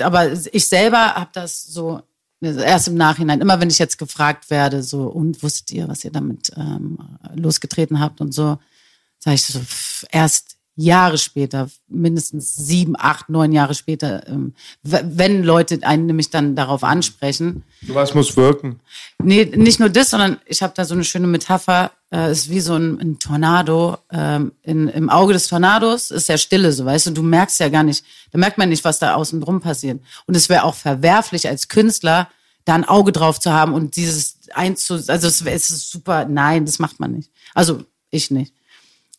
aber ich selber habe das so erst im Nachhinein, immer wenn ich jetzt gefragt werde, so, und wusstet ihr, was ihr damit ähm, losgetreten habt und so, sage ich so, pff, erst Jahre später, mindestens sieben, acht, neun Jahre später, ähm, wenn Leute einen nämlich dann darauf ansprechen. Was muss wirken? Nee, nicht nur das, sondern ich habe da so eine schöne Metapher. Äh, ist wie so ein, ein Tornado. Ähm, in, Im Auge des Tornados ist ja Stille, so weißt du. Du merkst ja gar nicht, da merkt man nicht, was da außen drum passiert. Und es wäre auch verwerflich als Künstler, da ein Auge drauf zu haben und dieses einzu, also es, es ist super, nein, das macht man nicht. Also ich nicht.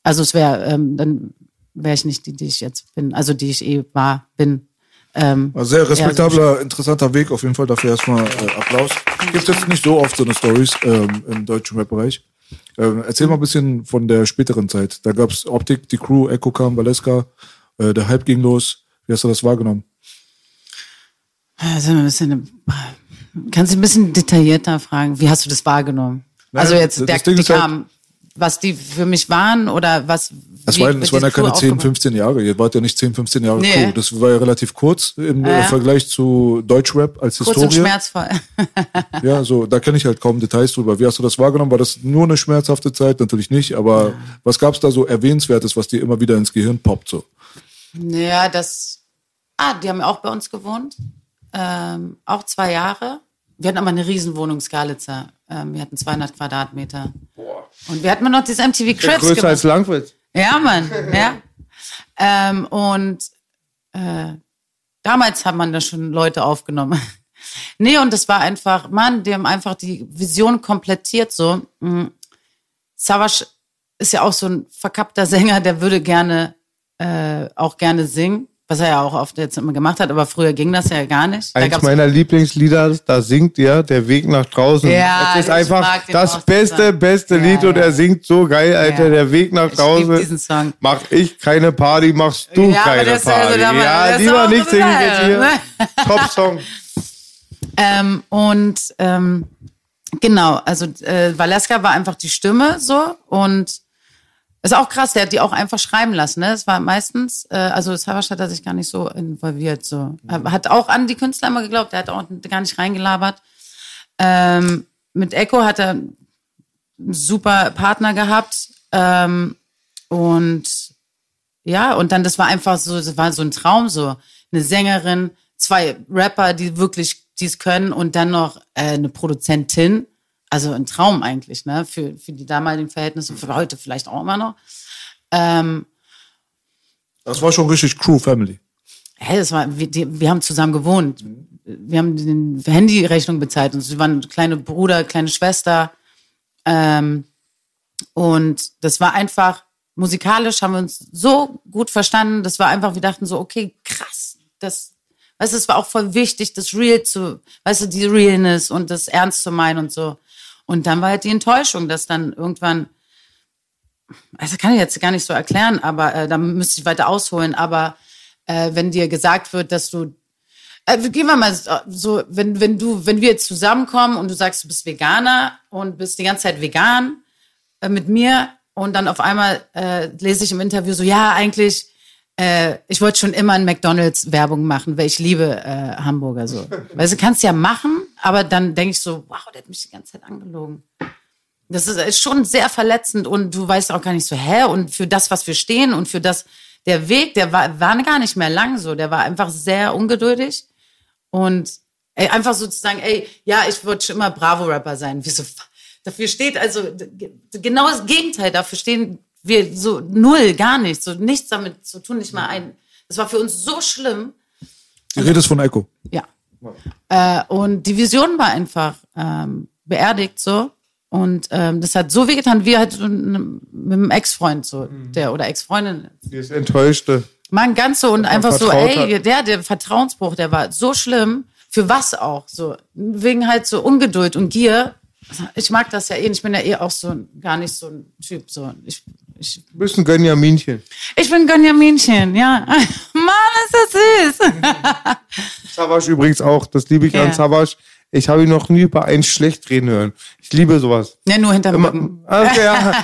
Also es wäre, ähm, dann wäre ich nicht die, die ich jetzt bin, also die ich eh war, bin. Ähm, sehr respektabler, so interessanter Weg auf jeden Fall. Dafür erstmal äh, Applaus. Gibt jetzt nicht so oft so eine Stories ähm, im deutschen Rap-Bereich. Ähm, erzähl mal ein bisschen von der späteren Zeit. Da gab's Optik, die Crew, Echo kam, Valeska, äh, der Hype ging los. Wie hast du das wahrgenommen? Also ein bisschen, kannst du ein bisschen detaillierter fragen? Wie hast du das wahrgenommen? Nein, also jetzt, der, die halt kam, was die für mich waren oder was? Es waren, es waren ja keine 10, 15 Jahre. Ihr wart ja nicht 10, 15 Jahre nee. Crew. Das war ja relativ kurz im äh, Vergleich zu Deutschrap als kurz Historie. Kurz und schmerzvoll. ja, so, da kenne ich halt kaum Details drüber. Wie hast du das wahrgenommen? War das nur eine schmerzhafte Zeit? Natürlich nicht, aber ja. was gab's da so Erwähnenswertes, was dir immer wieder ins Gehirn poppt? So? Ja, das, ah, die haben auch bei uns gewohnt. Ähm, auch zwei Jahre. Wir hatten aber eine Riesenwohnung, Skalitzer. Ähm, wir hatten 200 Quadratmeter. Boah. Und wir hatten noch dieses MTV Cribs Größer gemacht. als Langwitz. Ja, Mann, ja. Ähm, und äh, damals hat man da schon Leute aufgenommen. nee, und das war einfach, Mann, die haben einfach die Vision komplettiert so. Mhm. Savage ist ja auch so ein verkappter Sänger, der würde gerne äh, auch gerne singen was er ja auch oft jetzt immer gemacht hat, aber früher ging das ja gar nicht. Da Eins meiner Lieblingslieder, da singt er Der Weg nach draußen. Ja, es ist einfach das beste, beste Lied ja, und er singt so geil, Alter, ja. Der Weg nach draußen. Ich diesen Song. Mach ich keine Party, machst du ja, keine Party. Also ja, lieber nicht singen jetzt hier. Top Song. Ähm, und ähm, genau, also äh, Valeska war einfach die Stimme so und ist auch krass, der hat die auch einfach schreiben lassen. Ne? Es war meistens, äh, also Savasch hat er sich gar nicht so involviert. So. Er hat auch an die Künstler immer geglaubt, er hat auch gar nicht reingelabert. Ähm, mit Echo hat er einen super Partner gehabt. Ähm, und ja, und dann, das war einfach so, das war so ein Traum, so eine Sängerin, zwei Rapper, die wirklich dies können und dann noch äh, eine Produzentin also ein Traum eigentlich, ne? Für, für die damaligen Verhältnisse, für heute vielleicht auch immer noch. Ähm, Das war schon richtig Crew Family. hey, das war, wir, die, wir haben zusammen gewohnt. Wir haben die Handyrechnung bezahlt und sie waren kleine Bruder, kleine Schwester. Ähm, und das war einfach, musikalisch haben wir uns so gut verstanden. Das war einfach, wir dachten so, okay, krass, das, weißt du, es war auch voll wichtig, das Real zu, weißt du, die Realness und das ernst zu meinen und so. Und dann war halt die Enttäuschung, dass dann irgendwann, also kann ich jetzt gar nicht so erklären, aber äh, da müsste ich weiter ausholen, aber äh, wenn dir gesagt wird, dass du äh, gehen wir mal so, wenn, wenn du, wenn wir jetzt zusammenkommen und du sagst, du bist Veganer und bist die ganze Zeit vegan äh, mit mir und dann auf einmal äh, lese ich im Interview so, ja, eigentlich, äh, ich wollte schon immer in McDonalds Werbung machen, weil ich liebe äh, Hamburger so. Weißt du, kannst ja machen, aber dann denke ich so, wow, der hat mich die ganze Zeit angelogen. Das ist, ist schon sehr verletzend und du weißt auch gar nicht so, hä? Und für das, was wir stehen und für das, der Weg, der war, war gar nicht mehr lang so. Der war einfach sehr ungeduldig und ey, einfach sozusagen, ey, ja, ich wollte schon immer Bravo-Rapper sein. Wieso? Dafür steht also genau das Gegenteil. Dafür stehen wir so null, gar nichts, so nichts damit zu tun, nicht mal ein. Das war für uns so schlimm. Die Rede ist von Echo. Ja. Äh, und die Vision war einfach ähm, beerdigt so. Und ähm, das hat so wehgetan, wie halt mit einem Ex-Freund so, der oder Ex-Freundin. Die ist enttäuschte. Man ganz so und einfach so, ey, hat. der, der Vertrauensbruch, der war so schlimm. Für was auch? So, wegen halt so Ungeduld und Gier. Ich mag das ja eh. Ich bin ja eh auch so gar nicht so ein Typ. So, ich, ich, Du bist ein Gönjaminchen. ich bin Gönjaminchen, ja. Mann, ist das süß. Savage übrigens auch. Das liebe ich Ja. an Savage. Ich habe ihn noch nie über einen schlecht reden hören. Ich liebe sowas. ja, nur hinterm Immer, Rücken. okay, ja.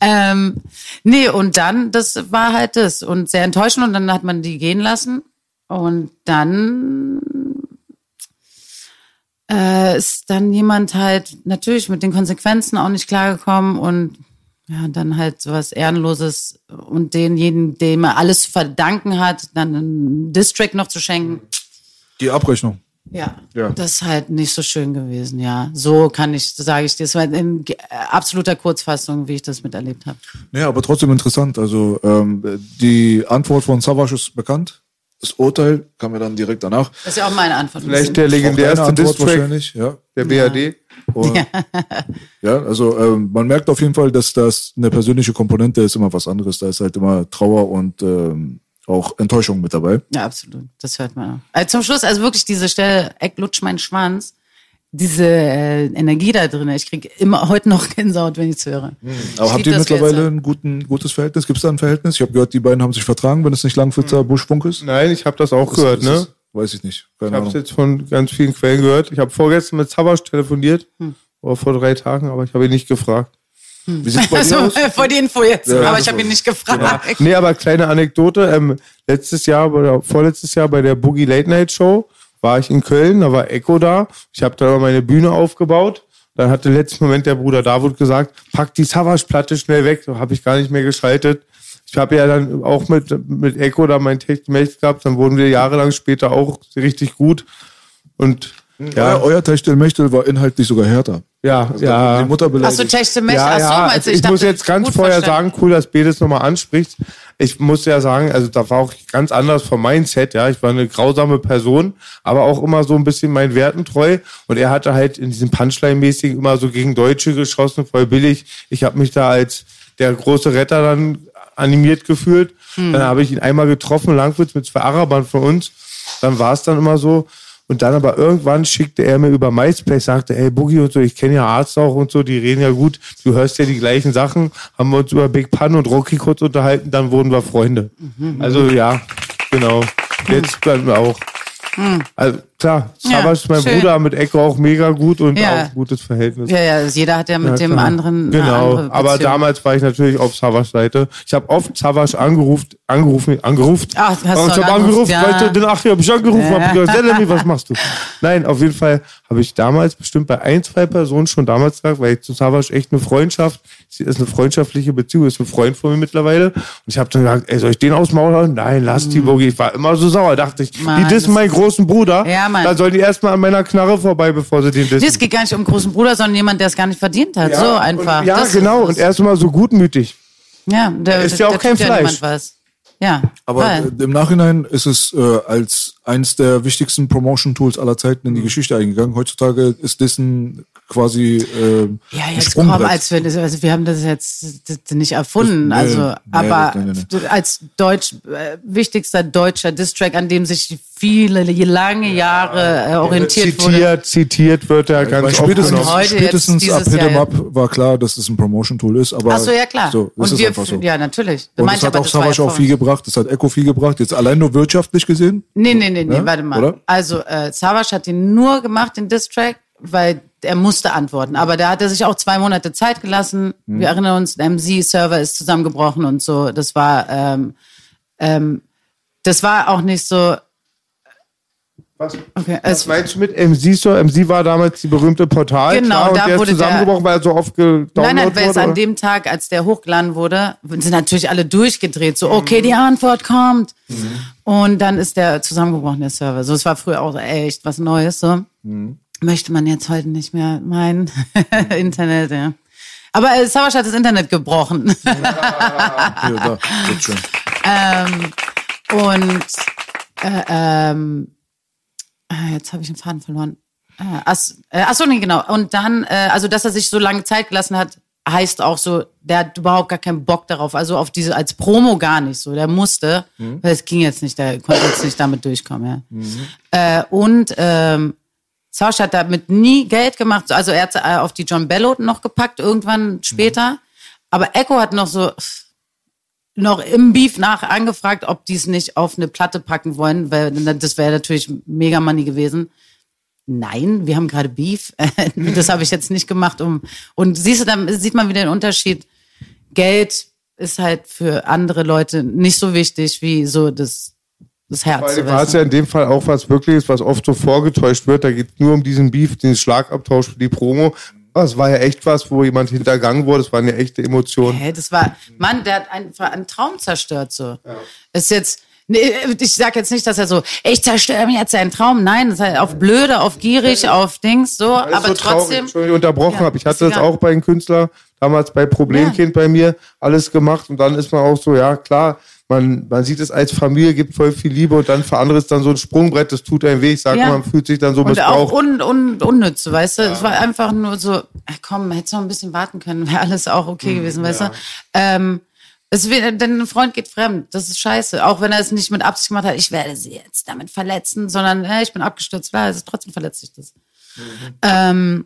Ähm, nee, und dann, das war halt das. Und sehr enttäuschend. Und dann hat man die gehen lassen. Und dann äh, ist dann jemand halt natürlich mit den Konsequenzen auch nicht klargekommen und ja, dann halt sowas Ehrenloses und denjenigen, dem er alles zu verdanken hat, dann einen District noch zu schenken. Die Abrechnung. Ja, Ja. das ist halt nicht so schön gewesen, ja. So kann ich, sage ich dir. Das war in absoluter Kurzfassung, wie ich das miterlebt habe. Ja, aber trotzdem interessant. Also ähm, die Antwort von Savage ist bekannt. Das Urteil kam ja dann direkt danach. Das ist ja auch meine Antwort. Vielleicht der legendärste Antwort Distrack wahrscheinlich, ja. der BRD. Und, ja. also ähm, man merkt auf jeden Fall, dass das eine persönliche Komponente ist immer was anderes. Da ist halt immer Trauer und ähm, auch Enttäuschung mit dabei. Ja, absolut. Das hört man auch. Also zum Schluss, also wirklich diese Stelle, Eck lutsch meinen Schwanz, diese äh, Energie da drin. Ich kriege immer heute noch Gänsehaut, wenn ich es höre. Aber Ich habt ihr das mittlerweile ein guten, gutes Verhältnis? Gibt es da ein Verhältnis? Ich habe gehört, die beiden haben sich vertragen, wenn es nicht Langwitzer Buschfunk ist. Nein, ich habe das auch gehört, Ist ne? es- Weiß ich nicht. Keine Ich habe es jetzt von ganz vielen Quellen gehört. Ich habe vorgestern mit Savage telefoniert. Hm. Oder vor drei Tagen, aber ich habe ihn nicht gefragt. Wie sieht's bei Also aus? äh, vor die Info jetzt. Ja, Aber das ich habe ihn nicht gefragt. Nee, aber kleine Anekdote. Ähm, letztes Jahr oder vorletztes Jahr bei der Boogie Late Night Show war ich in Köln, da war Echo da. Ich habe da meine Bühne aufgebaut. Dann hatte letzten Moment der Bruder David gesagt, pack die Savage-Platte schnell weg. So habe ich gar nicht mehr geschaltet. Ich habe ja dann auch mit, mit Echo da mein Technik gehabt. Dann wurden wir jahrelang später auch richtig gut. Und Ja, euer Techtelmechtel war inhaltlich sogar härter. ja, Also ja. Die Mutter Achso, beleidigt. Techte Mech. Ja, Achso, ja, meinst also du? ich, muss jetzt ganz vorher verstanden. sagen, cool, dass B das nochmal anspricht. Ich muss ja sagen, also da war auch ganz anders vom Mindset, ja. Ich war eine grausame Person, aber auch immer so ein bisschen meinen Werten treu. Und er hatte halt in diesem Punchline-mäßigen immer so gegen Deutsche geschossen, voll billig. Ich habe mich da als der große Retter dann animiert gefühlt. Hm. Dann habe ich ihn einmal getroffen, Langwitz mit zwei Arabern von uns. Dann war es dann immer so. Und dann aber irgendwann schickte er mir über MySpace, sagte, ey Boogie und so, ich kenne ja Arzt auch und so, die reden ja gut, du hörst ja die gleichen Sachen, haben wir uns über Big Pun und Rocky kurz unterhalten, dann wurden wir Freunde. Mhm. Also ja, genau. Jetzt bleiben wir auch. Also klar, Hm. Ja, Savage ist mein schön. Bruder, mit Echo auch mega gut und Ja. auch gutes Verhältnis. Ja, ja, also jeder hat ja mit Ja, dem klar. anderen. eine Genau, andere aber Beziehung. damals war ich natürlich auf Savage Seite. Ich habe oft Savage angerufen, angerufen, angerufen. Ach, hast du ich habe angerufen, angerufen, ja. heute den Ach, habe ich angerufen, Ja. hab gesagt, Selemi, was machst du? Nein, auf jeden Fall habe ich damals bestimmt bei ein, zwei Personen schon damals gesagt, weil ich zu Savage echt eine Freundschaft, sie ist eine freundschaftliche Beziehung, ist ein Freund von mir mittlerweile. Und ich habe dann gesagt, ey, soll ich den aus dem Maul hauen? Nein, lass die Bogi. Ich war immer so sauer, dachte ich. Mann, die dissen das- meinen großen Bruder. Ja, mal. Da sollen die erstmal an meiner Knarre vorbei, bevor sie den Nee, es dissen. geht gar nicht um großen Bruder, sondern jemand, der es gar nicht verdient hat. so einfach. Und, ja, Das genau. ist Und erstmal so gutmütig. ja, der, ist ja auch der kein tut Fleisch. was. Ja, Aber weil- äh, im Nachhinein ist es äh, als eins der wichtigsten Promotion-Tools aller Zeiten in die Geschichte eingegangen. Heutzutage ist Dessen quasi äh, Ja, jetzt komm, als wir, das- also wir haben das jetzt das, das nicht erfunden, Das- nee, also, nee, aber nee, nee, als deutsch, äh, wichtigster deutscher Distrack, an dem sich viele, lange Jahre äh, orientiert wurde. Zitiert, zitiert wird er ganz Weil oft spätestens. Heute, jetzt spätestens ab dieses Hit Jahr, Up war klar, dass es ein Promotion-Tool ist. Aber Ach so, ja klar. So, das Und ist wir, so. ja, natürlich. Und Meinte es hat aber, auch das Savage ja auch viel gebracht, es hat Echo viel gebracht. Jetzt allein nur wirtschaftlich gesehen. Nee, nee, nee, nee, Ja, warte mal. oder? Also, äh, Savage hat ihn nur gemacht, den Distrack, weil er musste antworten. Aber da hat er sich auch zwei Monate Zeit gelassen. Mhm. Wir erinnern uns, der MC-Server ist zusammengebrochen und so. Das war, ähm, ähm, das war auch nicht so. Was, Okay, was es, meinst du mit MC so? MC war damals die berühmte Portal. Genau, klar, und da der ist wurde der- zusammengebrochen, weil er so oft gedownloadet Nein, nein, weil es wurde. an dem Tag, als der hochgeladen wurde, sind natürlich alle durchgedreht. Mhm. So, okay, die Antwort kommt. Und dann ist der zusammengebrochen, der Server. So, es war früher auch echt was Neues. So Mhm. Möchte man jetzt heute nicht mehr meinen. Internet, ja. Aber äh, Savage hat das Internet gebrochen. Hier, da, schon. Und äh, ähm, äh, jetzt habe ich den Faden verloren. Äh, ach, äh, ach so, nee, genau. Und dann, äh, also dass er sich so lange Zeit gelassen hat, heißt auch so, der hat überhaupt gar keinen Bock darauf. Also auf diese als Promo gar nicht so. Der musste, weil es ging jetzt nicht, der konnte jetzt nicht damit durchkommen. Ja. Äh, und ähm, Savage hat damit nie Geld gemacht. Also er hat äh, auf die John Bello noch gepackt, irgendwann später. Aber Echo hat noch so noch im Beef nach angefragt, ob die es nicht auf eine Platte packen wollen, weil das wäre natürlich mega money gewesen. Nein, wir haben gerade Beef. das habe ich jetzt nicht gemacht, um. Und siehst du, dann sieht man wieder den Unterschied. Geld ist halt für andere Leute nicht so wichtig wie so das, das Herz. Weil so war es ja in dem Fall auch was Wirkliches, was oft so vorgetäuscht wird. Da geht es nur um diesen Beef, den Schlagabtausch für die Promo. Aber es war ja echt was, wo jemand hintergangen wurde. Es waren ja echte Emotionen. Hä, das war, Mann, der hat einfach einen Traum zerstört, so. Ist jetzt, nee, ich sag jetzt nicht, dass er so, ich zerstöre mir jetzt seinen Traum. Nein, das ist halt auf blöde, auf gierig, auf Dings, so, Das ist aber so trotzdem. Entschuldigung, unterbrochen Ja, habe. Ich hatte das auch bei einem Künstler, damals bei Problemkind bei mir, alles gemacht. Und dann ist man auch so, ja klar, man, man sieht es als Familie, gibt voll viel Liebe und dann für andere ist dann so ein Sprungbrett, das tut einem weh. Ich sag Ja. mal, man fühlt sich dann so Und auch missbraucht. un, un, unnütz, weißt du? Es war einfach nur so, ach komm, hättest noch ein bisschen warten können, wäre alles auch okay gewesen, weißt du? Ähm, es wird, denn ein Freund geht fremd, das ist scheiße. Auch wenn er es nicht mit Absicht gemacht hat, ich werde sie jetzt damit verletzen, sondern äh, ich bin abgestürzt, klar, also trotzdem verletzt sich das. Ähm,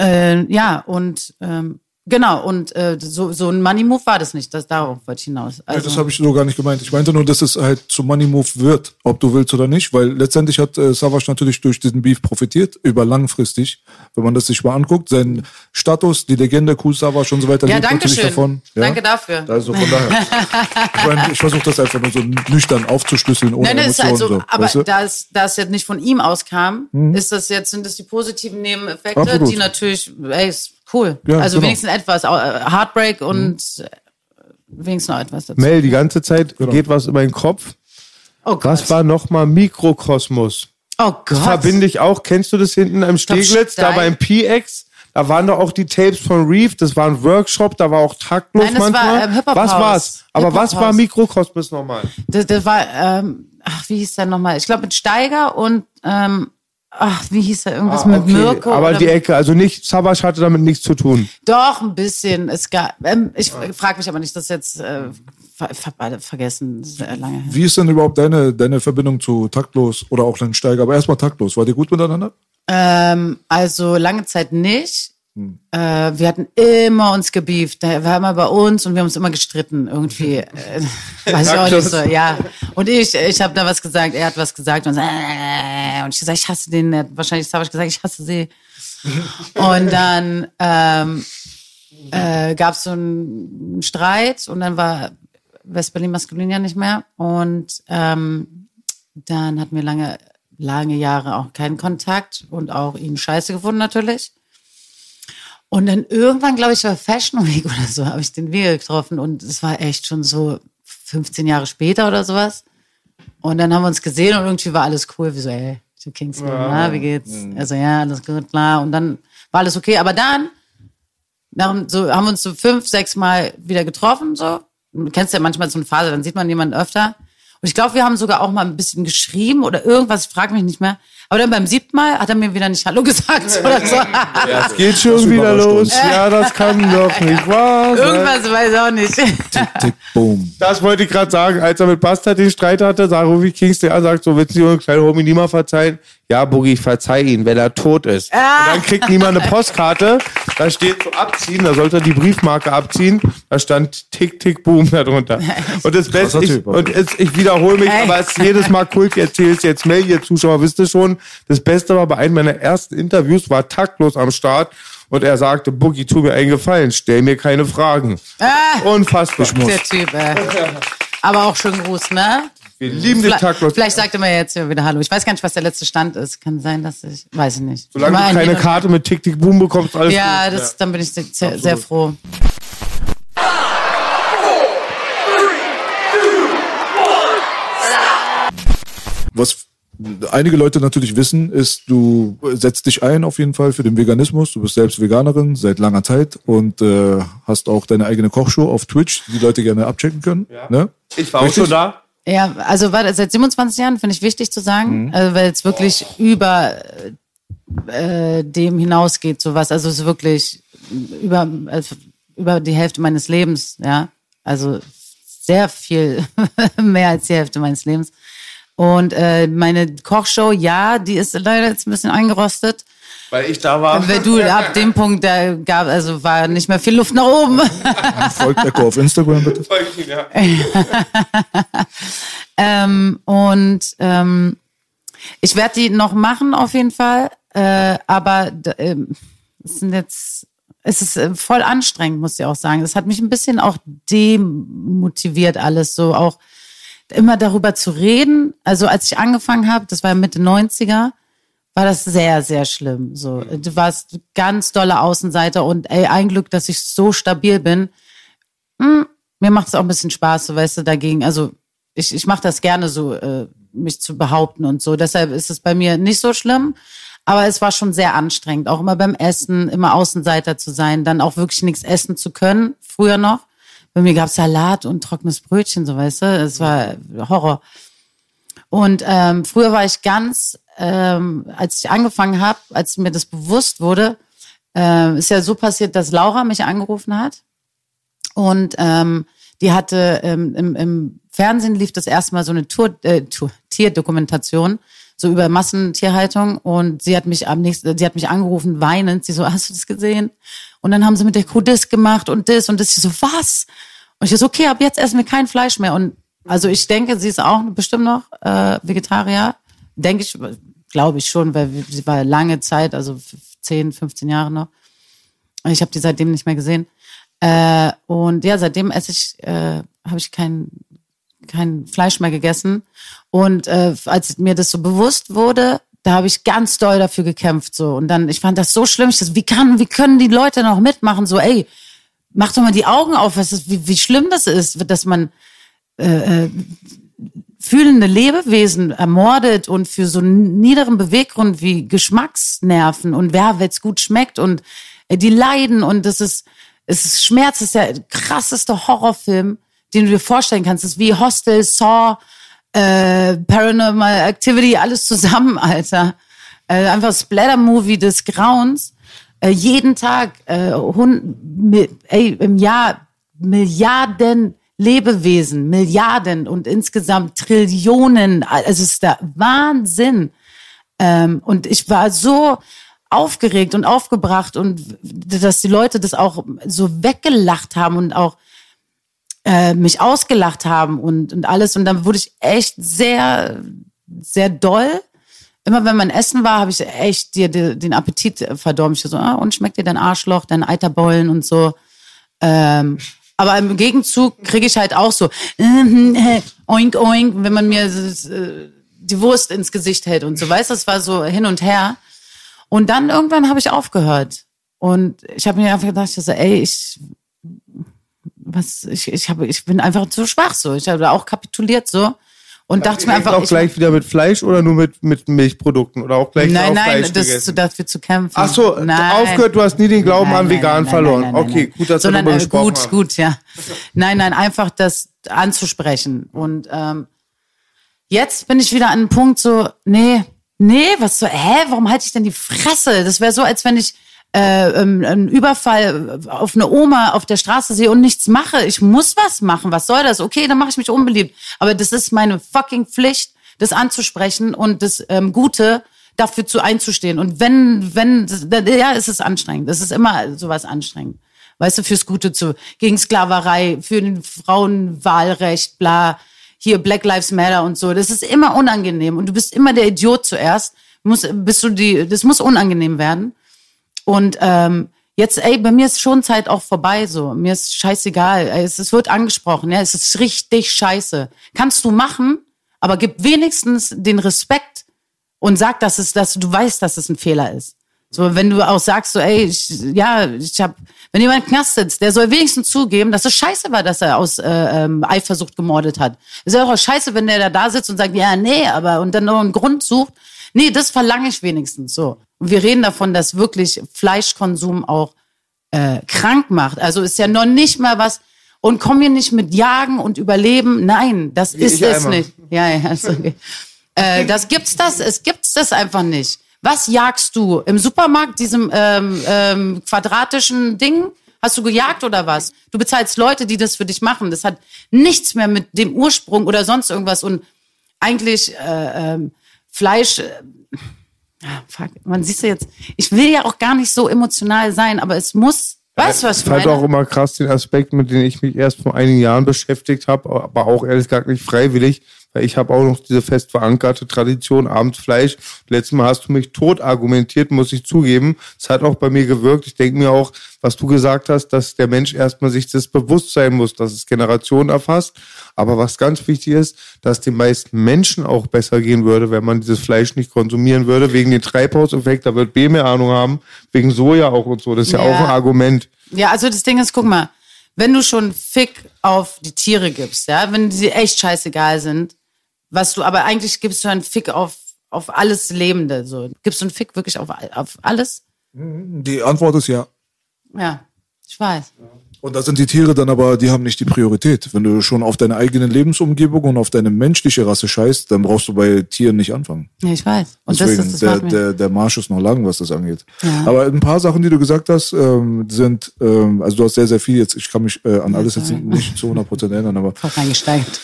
äh, ja, und ähm, genau, und äh, so, so ein Money-Move war das nicht, das, darauf wollte ich hinaus. Ja, Also, das habe ich so gar nicht gemeint. Ich meinte nur, dass es halt zum Money Move wird, ob du willst oder nicht, weil letztendlich hat äh, Savage natürlich durch diesen Beef profitiert, über langfristig, wenn man das sich mal anguckt. Sein Status, die Legende, Cool Savage und so weiter, ja, danke schön. davon. Ja? Danke dafür. Also von daher. ich meine, ich versuche das einfach nur so nüchtern aufzuschlüsseln, ohne Nein, nein, ist Emotionen. halt so, so, aber weißt du? da, es, da es jetzt nicht von ihm auskam, ist das jetzt, sind das die positiven Nebeneffekte, Absolut. die natürlich, ey, ist cool. Ja, also genau. wenigstens etwas, äh, Heartbreak und äh, wenigstens noch etwas dazu. Mel, die ganze Zeit Genau. geht was in meinen Kopf. Oh Gott. Was war nochmal Mikrokosmos? oh Gott. Verbinde ich auch. Kennst du das hinten am Steglitz? Da beim PX? Da waren doch auch die Tapes von Reef. Das war ein Workshop. Da war auch taktlos Nein, das war, manchmal. ähm, Hip-Hop was war's? Aber was war. Mikrokosmos nochmal? Das, das war, ähm, ach, wie hieß der nochmal? Ich glaube mit Steiger und, ähm, ach, wie hieß der? Irgendwas mit Mirko? Ah, Aber oder- die Ecke, also nicht, Savage hatte damit nichts zu tun. Doch, ein bisschen. Es gab, ähm, ich frage mich aber nicht, das jetzt äh, ver, ver, vergessen. Das ist äh, lange. Wie ist denn überhaupt deine, deine Verbindung zu Taktlos oder auch Len Steiger? Aber erstmal Taktlos. War die gut miteinander? Ähm, also lange Zeit nicht. Äh, wir hatten immer uns gebieft. Der war immer bei uns und wir haben uns immer gestritten. Irgendwie. Äh, weiß ich auch nicht so. Ja. Und ich, ich habe da was gesagt, er hat was gesagt und, so, äh, und ich gesagt, ich hasse den. Wahrscheinlich habe ich gesagt, ich hasse sie. Und dann ähm, äh, gab es so einen Streit und dann war West-Berlin maskulin ja nicht mehr. Und ähm, dann hatten wir lange, lange Jahre auch keinen Kontakt und auch ihn scheiße gefunden natürlich. Und dann irgendwann, glaube ich, war Fashion Week oder so, habe ich den wieder getroffen und es war echt schon so 15 Jahre später oder sowas. Und dann haben wir uns gesehen und irgendwie war alles cool. Wie so, ey, Ich so, Kingsley, na, wie geht's? Also ja, alles gut, klar. Und dann war alles okay. Aber dann nach, so, haben wir uns so fünf, sechs Mal wieder getroffen. So. Du kennst ja manchmal so eine Phase, dann sieht man jemanden öfter. Und ich glaube, wir haben sogar auch mal ein bisschen geschrieben oder irgendwas, ich frage mich nicht mehr. Aber dann beim siebten Mal hat er mir wieder nicht Hallo gesagt oder so. Es geht schon wieder los. Ja, das kann doch nicht wahr sein. Irgendwas weiß ich auch nicht. Tick, tick, boom. Das wollte ich gerade sagen, als er mit Bastard den Streit hatte, sah Ruby Kingsley an, sagt so, willst du einen kleinen Homie niemals verzeihen? Ja, Boogie, ich verzeih ihn, wenn er tot ist. Und dann kriegt niemand eine Postkarte, da steht so abziehen, da sollte er die Briefmarke abziehen, da stand Tick, Tick, Boom darunter. Und das Beste, ich, und es, ich wiederhole mich, Ey. aber es ist jedes Mal cool, ich erzähle es jetzt mehr, ihr Zuschauer wisst es schon. Das Beste war, bei einem meiner ersten Interviews war taktlos am Start und er sagte, Boogie, tu mir einen Gefallen, stell mir keine Fragen. Ah, Unfassbar. der Typ, ey. Aber auch schön Gruß, ne? Wir lieben den Vielleicht, taktlos. vielleicht sagt er mir jetzt wieder Hallo. Ich weiß gar nicht, was der letzte Stand ist. Kann sein, dass ich, weiß ich nicht. Solange Immer du ein keine Karte mit Tick, Tick, Boom bekommst, alles Ja, gut. das, dann bin ich sehr, sehr froh. Was einige Leute natürlich wissen, ist, du setzt dich ein auf jeden Fall für den Veganismus. Du bist selbst Veganerin seit langer Zeit und äh, hast auch deine eigene Kochshow auf Twitch, die Leute gerne abchecken können. Ne? Ich war auch Richtig? schon da. Ja, also warte, seit 27 Jahren finde ich wichtig zu sagen, also, weil es wirklich über äh, dem hinausgeht, sowas. Also es ist wirklich über, also über die Hälfte meines Lebens, ja. Also sehr viel mehr als die Hälfte meines Lebens. Und äh, meine Kochshow, ja, die ist leider jetzt ein bisschen eingerostet. Weil ich da war. Weil du ab dem Punkt, da gab, also war nicht mehr viel Luft nach oben. Folgt Echo auf Instagram bitte. Ja. Ähm, und ähm, ich werde die noch machen auf jeden Fall. Äh, aber ähm, es sind jetzt, es ist äh, voll anstrengend, muss ich auch sagen. Das hat mich ein bisschen auch demotiviert alles so auch immer darüber zu reden. Also als ich angefangen habe, das war Mitte 90er, war das sehr, sehr schlimm. So, du warst ganz dolle Außenseiter und ey, ein Glück, dass ich so stabil bin. Hm, mir macht es auch ein bisschen Spaß, so weißt du, dagegen. Also ich, ich mache das gerne so, äh, mich zu behaupten und so. Deshalb ist es bei mir nicht so schlimm. Aber es war schon sehr anstrengend, auch immer beim Essen, immer Außenseiter zu sein, dann auch wirklich nichts essen zu können, früher noch. Bei mir gab's Salat und trockenes Brötchen, so weißt du. Es war Horror. Und ähm, früher war ich ganz, ähm, als ich angefangen habe, als mir das bewusst wurde, ähm, ist ja so passiert, dass Laura mich angerufen hat. Und ähm, die hatte ähm, im, im Fernsehen lief das erste Mal so eine Tour, äh, Tour, Tierdokumentation so über Massentierhaltung und sie hat mich am nächsten, sie hat mich angerufen weinend. Sie so, hast du das gesehen? Und dann haben sie mit der Kuh das gemacht und das und das. Ich so, was? Und ich so, okay, ab jetzt essen wir kein Fleisch mehr. Und also ich denke, sie ist auch bestimmt noch äh, Vegetarier. Denke ich, glaube ich schon, weil sie war lange Zeit, also 10, 15 Jahre noch. Ich habe die seitdem nicht mehr gesehen. Äh, und ja, seitdem esse ich, äh, habe ich kein, kein Fleisch mehr gegessen. Und äh, als mir das so bewusst wurde, da habe ich ganz doll dafür gekämpft. so Und dann, ich fand das so schlimm. Ich dachte, wie kann, wie können die Leute noch mitmachen? So, ey, mach doch mal die Augen auf, was ist, wie, wie schlimm das ist, dass man äh, äh, fühlende Lebewesen ermordet und für so einen niederen Beweggrund wie Geschmacksnerven und wer wenn's gut schmeckt und äh, die leiden und das ist es ist Schmerz, das ist der krasseste Horrorfilm, den du dir vorstellen kannst. Das ist wie Hostel, Saw, äh, Paranormal Activity, alles zusammen, Alter. Äh, einfach Splatter-Movie des Grauens. Äh, jeden Tag, äh, hund, ey, im Jahr Milliarden Lebewesen, Milliarden und insgesamt Trillionen. Also es ist der Wahnsinn. Ähm, und ich war so aufgeregt und aufgebracht und dass die Leute das auch so weggelacht haben und auch äh, mich ausgelacht haben und, und alles. Und dann wurde ich echt sehr, sehr doll. Immer wenn man essen war, habe ich echt dir de- den Appetit verdorben. Ich so, ah, und schmeckt dir dein Arschloch, dein Eiterbollen und so. Ähm, aber im Gegenzug kriege ich halt auch so oink oink, wenn man mir äh, die Wurst ins Gesicht hält und so. Weißt das war so hin und her. Und dann irgendwann habe ich aufgehört. Und ich habe mir einfach gedacht, ich so, ey, ich, was, ich, ich, habe, ich bin einfach zu schwach so. Ich habe auch kapituliert so. Und dachte mir einfach, auch ich, gleich wieder mit Fleisch oder nur mit, mit Milchprodukten oder auch gleich nein, auf nein, Fleisch das gegessen? ist dafür zu kämpfen. Ach so, nein. aufgehört, du hast nie den Glauben Nein, an nein, vegan nein, verloren. nein, nein, nein, okay, nein. gut, dass Sondern, wir darüber äh, gesprochen gut, haben. gut, ja. Nein, nein, einfach das anzusprechen. Und ähm, jetzt bin ich wieder an einem Punkt so, nee, nee, was so, hä, warum halte ich denn die Fresse? Das wäre so, als wenn ich äh, ähm, einen Überfall auf eine Oma auf der Straße sehe und nichts mache. Ich muss was machen. Was soll das? Okay, dann mache ich mich unbeliebt. Aber das ist meine fucking Pflicht, das anzusprechen und das ähm, Gute dafür zu einzustehen. Und wenn, wenn, ja, es ist anstrengend. Es ist immer sowas anstrengend. Weißt du, fürs Gute zu, gegen Sklaverei, für den Frauenwahlrecht, bla, hier Black Lives Matter und so. Das ist immer unangenehm. Und du bist immer der Idiot zuerst. Muss, bist du die, das muss unangenehm werden. Und ähm, jetzt, ey, bei mir ist schon Zeit auch vorbei so. Mir ist scheißegal. Es, es wird angesprochen, ja, es ist richtig scheiße. Kannst du machen, aber gib wenigstens den Respekt und sag, dass es, dass du weißt, dass es ein Fehler ist. So, wenn du auch sagst, so, ey, ich, ja, ich hab, wenn jemand im Knast sitzt, der soll wenigstens zugeben, dass es scheiße war, dass er aus äh, ähm, Eifersucht gemordet hat. Es ist ja auch scheiße, wenn der da, da sitzt und sagt, ja, nee, aber und dann noch einen Grund sucht. Nee, das verlange ich wenigstens so. Und wir reden davon, dass wirklich Fleischkonsum auch äh, krank macht. Also ist ja noch nicht mal was. Und komm mir nicht mit Jagen und Überleben. Nein, das ist ich es einmal. nicht. Ja, ja, ist okay. äh, das gibt's das, es gibt's das einfach nicht. Was jagst du im Supermarkt, diesem ähm, ähm, quadratischen Ding? Hast du gejagt oder was? Du bezahlst Leute, die das für dich machen. Das hat nichts mehr mit dem Ursprung oder sonst irgendwas. Und eigentlich äh, ähm, Fleisch. Äh, fuck, man siehst du jetzt. Ich will ja auch gar nicht so emotional sein, aber es muss. Weißt du, was Ich ich fand meine? auch immer krass den Aspekt, mit dem ich mich erst vor einigen Jahren beschäftigt habe, aber auch ehrlich gesagt nicht freiwillig, ich habe auch noch diese fest verankerte Tradition, abends Fleisch. Letztes Mal hast du mich tot argumentiert, muss ich zugeben. Es hat auch bei mir gewirkt. Ich denke mir auch, was du gesagt hast, dass der Mensch erstmal sich das bewusst sein muss, dass es Generationen erfasst. Aber was ganz wichtig ist, dass den meisten Menschen auch besser gehen würde, wenn man dieses Fleisch nicht konsumieren würde, wegen den Treibhauseffekt, da wird B mehr Ahnung haben, wegen Soja auch und so. Das ist ja, Ja. auch ein Argument. Ja, also das Ding ist, guck mal, wenn du schon Fick auf die Tiere gibst, ja, wenn sie echt scheißegal sind, was du, aber eigentlich gibst du einen Fick auf, auf alles Lebende, so. Gibst du einen Fick wirklich auf, auf alles? Die Antwort ist ja. Ja, ich weiß. Und da sind die Tiere dann aber, die haben nicht die Priorität. Wenn du schon auf deine eigene Lebensumgebung und auf deine menschliche Rasse scheißt, dann brauchst du bei Tieren nicht anfangen. Ja, ich weiß. Und Deswegen, das ist das der, der, der Marsch ist noch lang, was das angeht. Aber ein paar Sachen, die du gesagt hast, ähm, sind, ähm, also du hast sehr, sehr viel jetzt, ich kann mich äh, an alles jetzt nicht zu 100% erinnern, aber voll reingesteigert.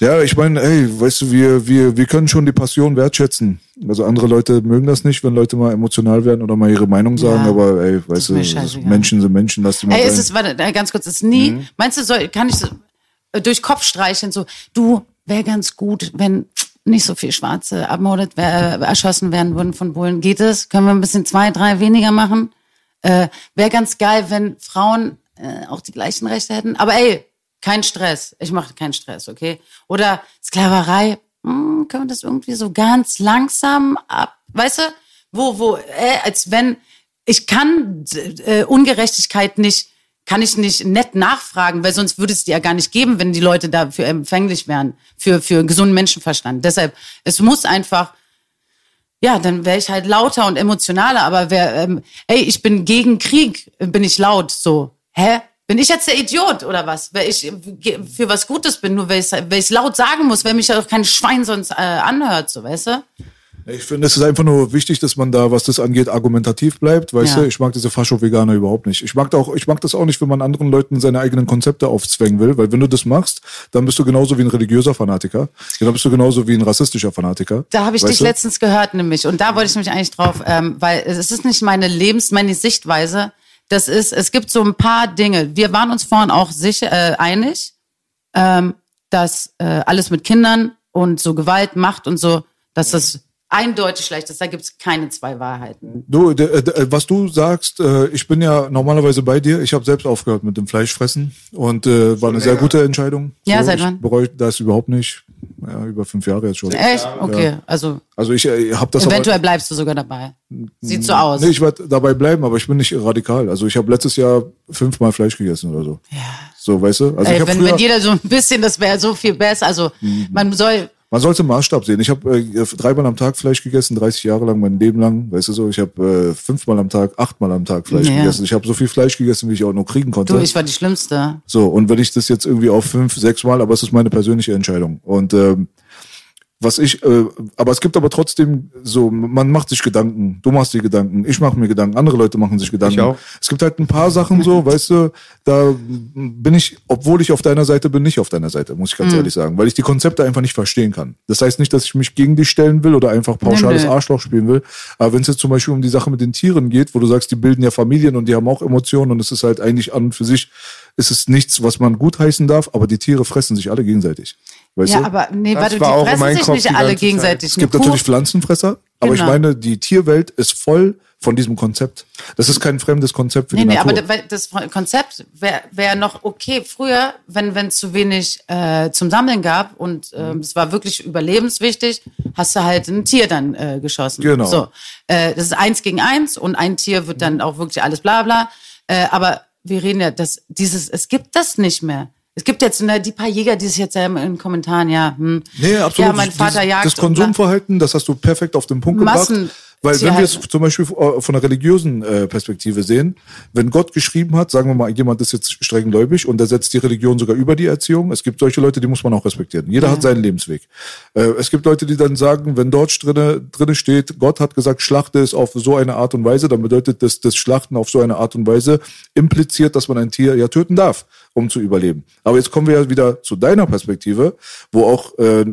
Ja, ich meine, ey, weißt du, wir, wir, wir können schon die Passion wertschätzen. Also andere Leute mögen das nicht, wenn Leute mal emotional werden oder mal ihre Meinung sagen, Ja. aber ey, weißt du. Menschen sind Menschen, lass die mal Ey, ist es, warte, ganz kurz, ist nie, Mhm. meinst du, soll, kann ich so, äh, durch Kopf streicheln, so, du, wäre ganz gut, wenn nicht so viel Schwarze ermordet, wär, äh, erschossen werden würden von Bullen. Geht es? Können wir ein bisschen zwei, drei weniger machen? Äh, wäre ganz geil, wenn Frauen äh, auch die gleichen Rechte hätten. Aber ey, kein Stress. Ich mache keinen Stress, okay? Oder Sklaverei, hm, können wir das irgendwie so ganz langsam ab, weißt du? Wo, wo, äh, als wenn, ich kann äh, Ungerechtigkeit nicht, kann ich nicht nett nachfragen, weil sonst würde es die ja gar nicht geben, wenn die Leute dafür empfänglich wären, für, für gesunden Menschenverstand. Deshalb, es muss einfach, ja, dann wäre ich halt lauter und emotionaler, aber wer, ähm, ey, ich bin gegen Krieg, bin ich laut, so, hä? Bin ich jetzt der Idiot oder was? Weil ich für was Gutes bin, nur weil ich es laut sagen muss, weil mich ja auch kein Schwein sonst äh, anhört, so, weißt du? Ich finde, es ist einfach nur wichtig, dass man da, was das angeht, argumentativ bleibt. Weißt Ja. du, ich mag diese Fascho-Veganer überhaupt nicht. Ich mag da auch, ich mag das auch nicht, wenn man anderen Leuten seine eigenen Konzepte aufzwängen will, weil wenn du das machst, dann bist du genauso wie ein religiöser Fanatiker. Dann bist du genauso wie ein rassistischer Fanatiker. Da habe ich dich du? letztens gehört, nämlich. Und da wollte ich mich eigentlich drauf, ähm, weil es ist nicht meine Lebens-, meine Sichtweise. Das ist, es gibt so ein paar Dinge. Wir waren uns vorhin auch sicher, äh, einig, ähm, dass äh, alles mit Kindern und so Gewalt, Macht und so, dass das eindeutig schlecht ist. Da gibt es keine zwei Wahrheiten. Du, d- d- was du sagst, äh, ich bin ja normalerweise bei dir. Ich habe selbst aufgehört mit dem Fleischfressen und äh, war eine sehr gute Entscheidung. Ja, seit ich wann? bereue das überhaupt nicht. Ja, über fünf Jahre jetzt schon. Echt? Okay, also Also ich äh, habe das eventuell aber, bleibst du sogar dabei. Sieht so aus. Nee, ich werde dabei bleiben, aber ich bin nicht radikal. Also ich habe letztes Jahr fünfmal Fleisch gegessen oder so. Ja. So, weißt du? Also ich Ey, wenn, früher, wenn jeder so ein bisschen, das wäre so viel besser. Also man soll, Man sollte einen Maßstab sehen. Ich habe äh, dreimal am Tag Fleisch gegessen, 30 Jahre lang, mein Leben lang. Weißt du so, ich habe äh, fünfmal am Tag, achtmal am Tag Fleisch Ja. gegessen. Ich habe so viel Fleisch gegessen, wie ich auch nur kriegen konnte. Du, ich war die Schlimmste. So, und wenn ich das jetzt irgendwie auf fünf, sechs Mal, aber es ist meine persönliche Entscheidung. Und ähm, was ich, äh, aber es gibt aber trotzdem so, man macht sich Gedanken, du machst dir Gedanken, ich mache mir Gedanken, andere Leute machen sich Gedanken. Ich auch. Es gibt halt ein paar Sachen so, weißt du, da bin ich, obwohl ich auf deiner Seite bin, nicht auf deiner Seite, muss ich ganz ehrlich sagen, weil ich die Konzepte einfach nicht verstehen kann. Das heißt nicht, dass ich mich gegen dich stellen will oder einfach pauschales. Arschloch spielen will, aber wenn es jetzt zum Beispiel um die Sache mit den Tieren geht, wo du sagst, die bilden ja Familien und die haben auch Emotionen und es ist halt eigentlich an und für sich, ist es nichts, was man gutheißen darf, aber die Tiere fressen sich alle gegenseitig. Weißt Ja, du? aber nee, Das warte, die war auch in fressen sich Kopf nicht die alle gegenseitig. Es gibt Eine natürlich Kuh- Pflanzenfresser, aber ich Genau. meine, die Tierwelt ist voll von diesem Konzept. Das ist kein fremdes Konzept für Nee, die nee, Natur. aber das Konzept wäre wär noch okay. Früher, wenn wenn es zu wenig äh, zum Sammeln gab und ähm, es war wirklich überlebenswichtig, hast du halt ein Tier dann äh, geschossen. Genau. So, äh, das ist eins gegen eins und ein Tier wird dann auch wirklich alles bla bla. Äh, aber wir reden ja, dass dieses, es gibt das nicht mehr. Es gibt jetzt ne, die paar Jäger, die sich jetzt ja in den Kommentaren, ja, hm, Nee, absolut. ja, mein Vater Dieses- jagt. Das. Konsumverhalten, das hast du perfekt auf den Punkt gebracht. Weil wenn wir es zum Beispiel äh, von einer religiösen äh, Perspektive sehen, wenn Gott geschrieben hat, sagen wir mal, jemand ist jetzt streng gläubig und der setzt die Religion sogar über die Erziehung. Es gibt solche Leute, die muss man auch respektieren. Jeder hat seinen Lebensweg. Äh, es gibt Leute, die dann sagen, wenn dort drinne, drinne steht, Gott hat gesagt, schlachte es auf so eine Art und Weise, dann bedeutet das, das Schlachten auf so eine Art und Weise impliziert, dass man ein Tier ja töten darf, um zu überleben. Aber jetzt kommen wir ja wieder zu deiner Perspektive, wo auch äh,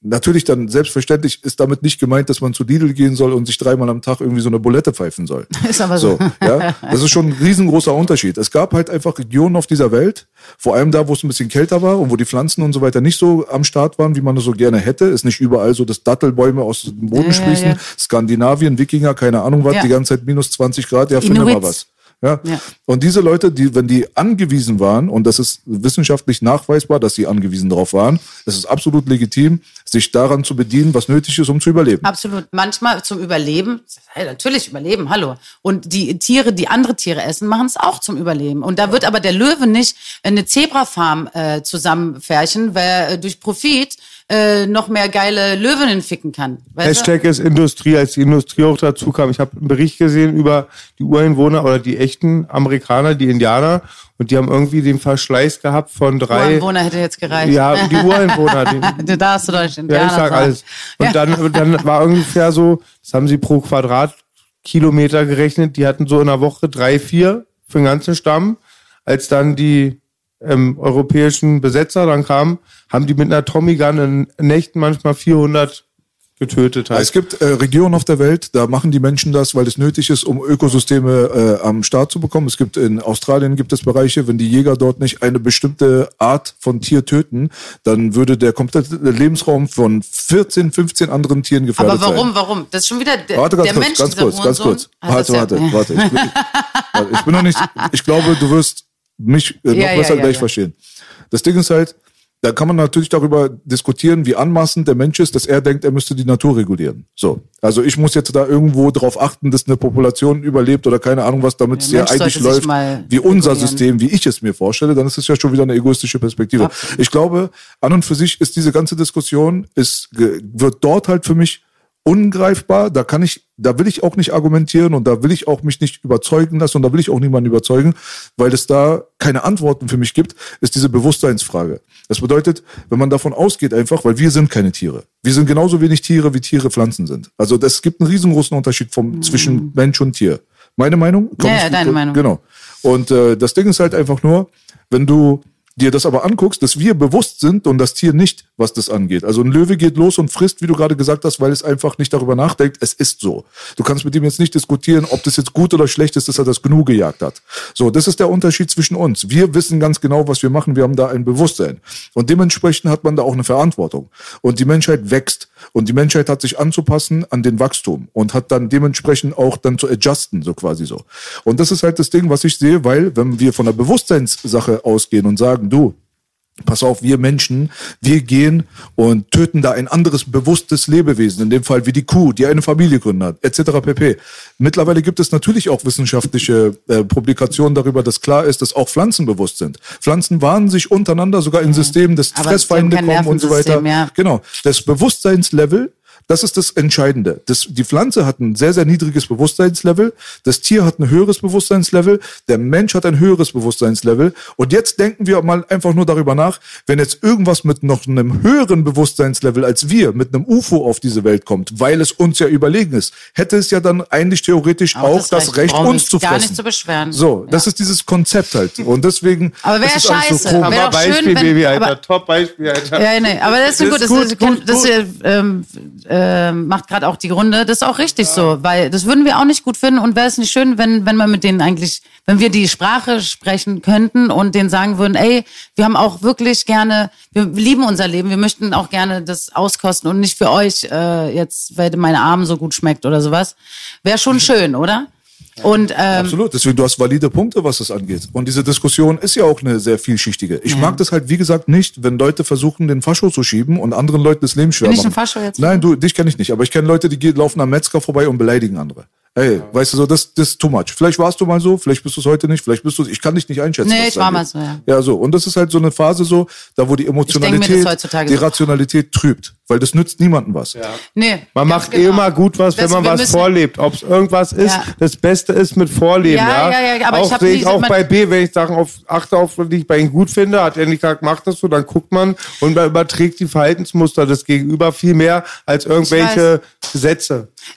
Natürlich dann selbstverständlich ist damit nicht gemeint, dass man zu Lidl gehen soll und sich dreimal am Tag irgendwie so eine Bulette pfeifen soll. Ist aber so. So, ja, das ist schon ein riesengroßer Unterschied. Es gab halt einfach Regionen auf dieser Welt, vor allem da, wo es ein bisschen kälter war und wo die Pflanzen und so weiter nicht so am Start waren, wie man es so gerne hätte. Ist nicht überall so, dass Dattelbäume aus dem Boden Ja, ja, sprießen. ja. Skandinavien, Wikinger, keine Ahnung was, Ja. die ganze Zeit minus 20 Grad, ja, finde mal was. Ja. Ja. Und diese Leute, die, wenn die angewiesen waren, und das ist wissenschaftlich nachweisbar, dass sie angewiesen darauf waren, es ist absolut legitim, sich daran zu bedienen, was nötig ist, um zu überleben. Absolut. Manchmal zum Überleben, hey, natürlich Überleben, hallo. Und die Tiere, die andere Tiere essen, machen es auch zum Überleben. Und da wird aber der Löwe nicht eine Zebrafarm äh, zusammenfärchen, weil äh, durch Profit äh, noch mehr geile Löwinnen ficken kann. Weißt du? Hashtag ist Industrie, als die Industrie auch dazu kam. Ich habe einen Bericht gesehen über die Ureinwohner oder die echten Amerikaner, die Indianer, und die haben irgendwie den Verschleiß gehabt von drei. Ureinwohner hätte jetzt gereicht. Ja, die Ureinwohner. Die, Du darfst du doch nicht ja, ich sag alles. Und dann, dann war ungefähr so, das haben sie pro Quadratkilometer gerechnet, die hatten so in einer Woche drei, vier für den ganzen Stamm. Als dann die ähm, europäischen Besetzer dann kamen, haben die mit einer Tommy Gun in Nächten manchmal 400 getötet. Halt. Es gibt äh, Regionen auf der Welt, da machen die Menschen das, weil es nötig ist, um Ökosysteme äh, am Start zu bekommen. Es gibt in Australien gibt es Bereiche, wenn die Jäger dort nicht eine bestimmte Art von Tier töten, dann würde der komplette Lebensraum von 14, 15 anderen Tieren gefährdet Aber warum, sein. warum? Das ist schon wieder der, Warte ganz der kurz, Mensch, ganz kurz, ganz kurz. Ah, Warte, warte, warte. Ich bin, warte, ich bin noch nicht, ich glaube, du wirst mich äh, noch Ja, besser ja, gleich verstehen. Das Ding ist halt, da kann man natürlich darüber diskutieren, wie anmaßend der Mensch ist, dass er denkt, er müsste die Natur regulieren. So. Also ich muss jetzt da irgendwo drauf achten, dass eine Population überlebt oder keine Ahnung was, damit es ja eigentlich läuft, wie unser regulieren. System, wie ich es mir vorstelle, dann ist es ja schon wieder eine egoistische Perspektive. Ich glaube, an und für sich ist diese ganze Diskussion, ist, wird dort halt für mich ungreifbar. Da kann ich, da will ich auch nicht argumentieren und da will ich auch mich nicht überzeugen lassen und da will ich auch niemanden überzeugen, weil es da keine Antworten für mich gibt, ist diese Bewusstseinsfrage. Das bedeutet, wenn man davon ausgeht einfach, weil wir sind keine Tiere. Wir sind genauso wenig Tiere, wie Tiere Pflanzen sind. Also das gibt einen riesengroßen Unterschied vom, zwischen Mensch und Tier. Meine Meinung? Komm, Ja, ja, deine Meinung. Genau. Und äh, das Ding ist halt einfach nur, wenn du dir das aber anguckst, dass wir bewusst sind und das Tier nicht, was das angeht. Also ein Löwe geht los und frisst, wie du gerade gesagt hast, weil es einfach nicht darüber nachdenkt. Es ist so. Du kannst mit ihm jetzt nicht diskutieren, ob das jetzt gut oder schlecht ist, dass er das Gnu gejagt hat. So, das ist der Unterschied zwischen uns. Wir wissen ganz genau, was wir machen. Wir haben da ein Bewusstsein. Und dementsprechend hat man da auch eine Verantwortung. Und die Menschheit wächst. Und die Menschheit hat sich anzupassen an den Wachstum und hat dann dementsprechend auch dann zu adjusten, so quasi so. Und das ist halt das Ding, was ich sehe, weil wenn wir von der Bewusstseinssache ausgehen und sagen, du, Pass auf, wir Menschen, wir gehen und töten da ein anderes bewusstes Lebewesen, in dem Fall wie die Kuh, die eine Familie gründet, etc. pp. Mittlerweile gibt es natürlich auch wissenschaftliche äh, Publikationen darüber, dass klar ist, dass auch Pflanzen bewusst sind. Pflanzen warnen sich untereinander, sogar in Systemen, dass Aber Fressfeinde kommen und so weiter. Ja. Genau. Das Bewusstseinslevel das ist das Entscheidende. Das, die Pflanze hat ein sehr, sehr niedriges Bewusstseinslevel. Das Tier hat ein höheres Bewusstseinslevel. Der Mensch hat ein höheres Bewusstseinslevel. Und jetzt denken wir mal einfach nur darüber nach, wenn jetzt irgendwas mit noch einem höheren Bewusstseinslevel als wir, mit einem UFO auf diese Welt kommt, weil es uns ja überlegen ist, hätte es ja dann eigentlich theoretisch auch, das Recht, brauchen wir uns zu gar fressen. nicht zu beschweren. So, das ist dieses Konzept halt. Und deswegen. Aber wäre ist scheiße. komisch. Wär Aber doch schön, Beispiel, wenn- Baby, Alter. aber- Top Beispiel, Alter. Ja, nee, aber das ist, Das gut. ist Das, gut, ist, gut, das gut. ähm, äh, macht gerade auch die Runde. Das ist auch richtig so, weil das würden wir auch nicht gut finden. Und wäre es nicht schön, wenn, wenn man mit denen eigentlich, wenn wir die Sprache sprechen könnten und denen sagen würden, ey, wir haben auch wirklich gerne, wir lieben unser Leben, wir möchten auch gerne das auskosten und nicht für euch äh, jetzt, weil meine Arm so gut schmeckt oder sowas. Wäre schon schön, oder? Und ähm, Absolut, deswegen du hast valide Punkte, was das angeht. Und diese Diskussion ist ja auch eine sehr vielschichtige. Ich mag das halt, wie gesagt, nicht, wenn Leute versuchen, den Fascho zu schieben und anderen Leuten das Leben schwer Bin ich machen. ein Fascho jetzt? Nein, du, dich kenne ich nicht, aber ich kenne Leute, die gehen, laufen am Metzger vorbei und beleidigen andere. Ey, weißt du so, das, das ist too much. Vielleicht warst du mal so, vielleicht bist du es heute nicht, vielleicht bist du ich kann dich nicht einschätzen. Nee, ich war mal so, ja. Ja, so. Und das ist halt so eine Phase so, da wo die Emotionalität, die so. Rationalität trübt. Weil das nützt niemandem was. nee. Man macht genau. immer gut was, wenn Das- man wir was müssen- vorlebt. Ob es irgendwas ist, Ja. das Beste ist mit Vorleben. Ja, Ja, ja, ja, aber ich auch hab sehe nie ich auch man- bei B, wenn ich Sachen auf, achte auf, die ich bei ihm gut finde, hat er nicht gesagt, mach das so, dann guckt man und man überträgt die Verhaltensmuster des Gegenüber viel mehr als irgendwelche Gesetze.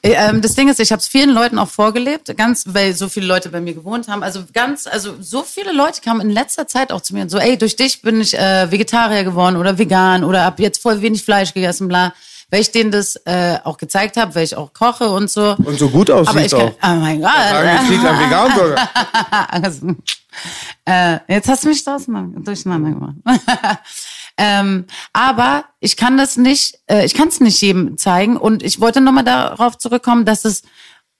Äh, Ähm, das Ding ist, ich habe es vielen Leuten auch vorgelebt, ganz, weil so viele Leute bei mir gewohnt haben. Also ganz, also so viele Leute kamen in letzter Zeit auch zu mir und so, ey, durch dich bin ich äh, Vegetarier geworden oder vegan oder hab jetzt voll wenig Fleisch gegessen, bla. Weil ich denen das äh, auch gezeigt habe, weil ich auch koche und so. Und so gut aussieht Aber ich kann, auch. oh mein Gott. Es liegt am Veganburger. Also, äh, jetzt hast du mich durcheinander gemacht. ähm, aber ich kann das nicht, äh, ich kann es nicht jedem zeigen. Und ich wollte nochmal darauf zurückkommen, dass es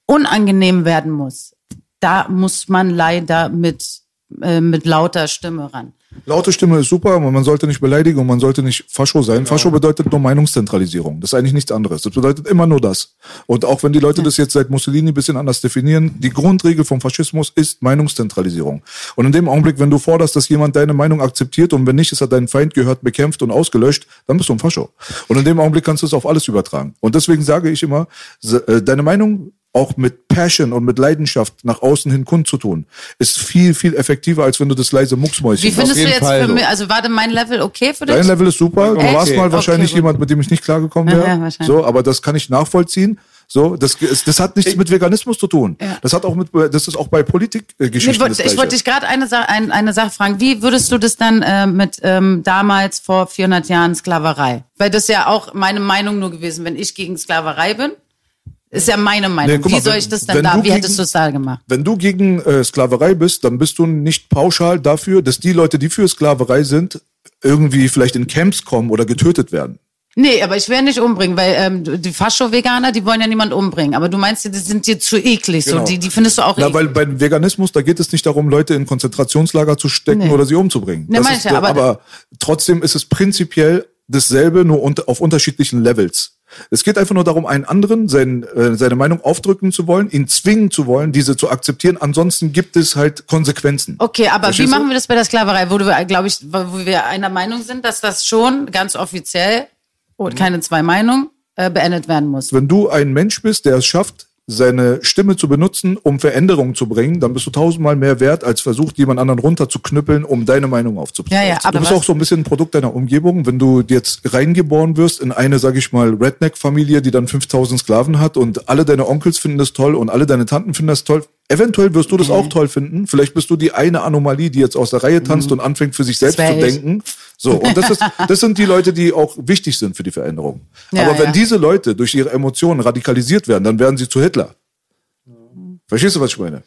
unangenehm werden muss. Da muss man leider mit, äh, mit lauter Stimme ran. Laute Stimme ist super, aber man sollte nicht beleidigen und man sollte nicht Fascho sein. Fascho bedeutet nur Meinungszentralisierung. Das ist eigentlich nichts anderes. Das bedeutet immer nur das. Und auch wenn die Leute das jetzt seit Mussolini ein bisschen anders definieren, die Grundregel vom Faschismus ist Meinungszentralisierung. Und in dem Augenblick, wenn du forderst, dass jemand deine Meinung akzeptiert und wenn nicht, ist er dein Feind gehört, bekämpft und ausgelöscht, dann bist du ein Fascho. Und in dem Augenblick kannst du es auf alles übertragen. Und deswegen sage ich immer, äh, deine Meinung auch mit Passion und mit Leidenschaft nach außen hin kundzutun, ist viel, viel effektiver, als wenn du das leise Mucksmäuschen Wie findest du jeden jetzt Fall für so. mich, also war denn mein Level okay für dich? Dein Level ist super. Du Echt? warst mal Okay, wahrscheinlich gut. jemand, mit dem ich nicht klargekommen wäre. ja, wahrscheinlich. so, aber das kann ich nachvollziehen. So, das, das hat nichts mit Veganismus zu tun. Ja. Das hat auch mit, das ist auch bei Ich Politikgeschichten wollte das ich wollte dich gerade eine, Sa ein, eine Sache fragen. Wie würdest du das dann äh, mit ähm, damals vor 400 Jahren Sklaverei? Weil das ist ja auch meine Meinung nur gewesen, wenn ich gegen Sklaverei bin. Ist ja meine Meinung. Nee, guck Wie mal, soll ich das dann wenn da, wie hättest gegen- du es da gemacht? Wenn du gegen äh, Sklaverei bist, dann bist du nicht pauschal dafür, dass die Leute, die für Sklaverei sind, irgendwie vielleicht in Camps kommen oder getötet werden. Nee, aber ich will nicht umbringen, weil ähm, die Fascho-Veganer, die wollen ja niemand umbringen. Aber du meinst, die sind dir zu eklig. So, Genau. die, die findest du auch Na, eklig. weil beim Veganismus, da geht es nicht darum, Leute in Konzentrationslager zu stecken Nee. oder sie umzubringen. Nee, Das ist, ich ja, aber, aber- trotzdem ist es prinzipiell dasselbe, nur unter, auf unterschiedlichen Levels. Es geht einfach nur darum, einen anderen sein, äh, seine Meinung aufdrücken zu wollen, ihn zwingen zu wollen, diese zu akzeptieren. Ansonsten gibt es halt Konsequenzen. Okay, aber Verstehst wie du? machen wir das bei der Sklaverei? Wo wir, glaube ich, wo wir einer Meinung sind, dass das schon ganz offiziell und keine zwei Meinungen äh, beendet werden muss. Wenn du ein Mensch bist, der es schafft, seine Stimme zu benutzen, um Veränderungen zu bringen, dann bist du tausendmal mehr wert, als versucht, jemand anderen runterzuknüppeln, um deine Meinung aufzubringen. Ja, ja, aber du bist auch so ein bisschen ein Produkt deiner Umgebung. Wenn du jetzt reingeboren wirst in eine, sag ich mal, Redneck-Familie, die dann 5000 Sklaven hat und alle deine Onkels finden das toll und alle deine Tanten finden das toll, eventuell wirst du das auch toll finden. Vielleicht bist du die eine Anomalie, die jetzt aus der Reihe tanzt und anfängt für sich selbst zu denken. So, und das, ist, das sind die Leute, die auch wichtig sind für die Veränderung. Ja, Aber wenn ja. diese Leute durch ihre Emotionen radikalisiert werden, dann werden sie zu Hitler. Verstehst du, was ich meine?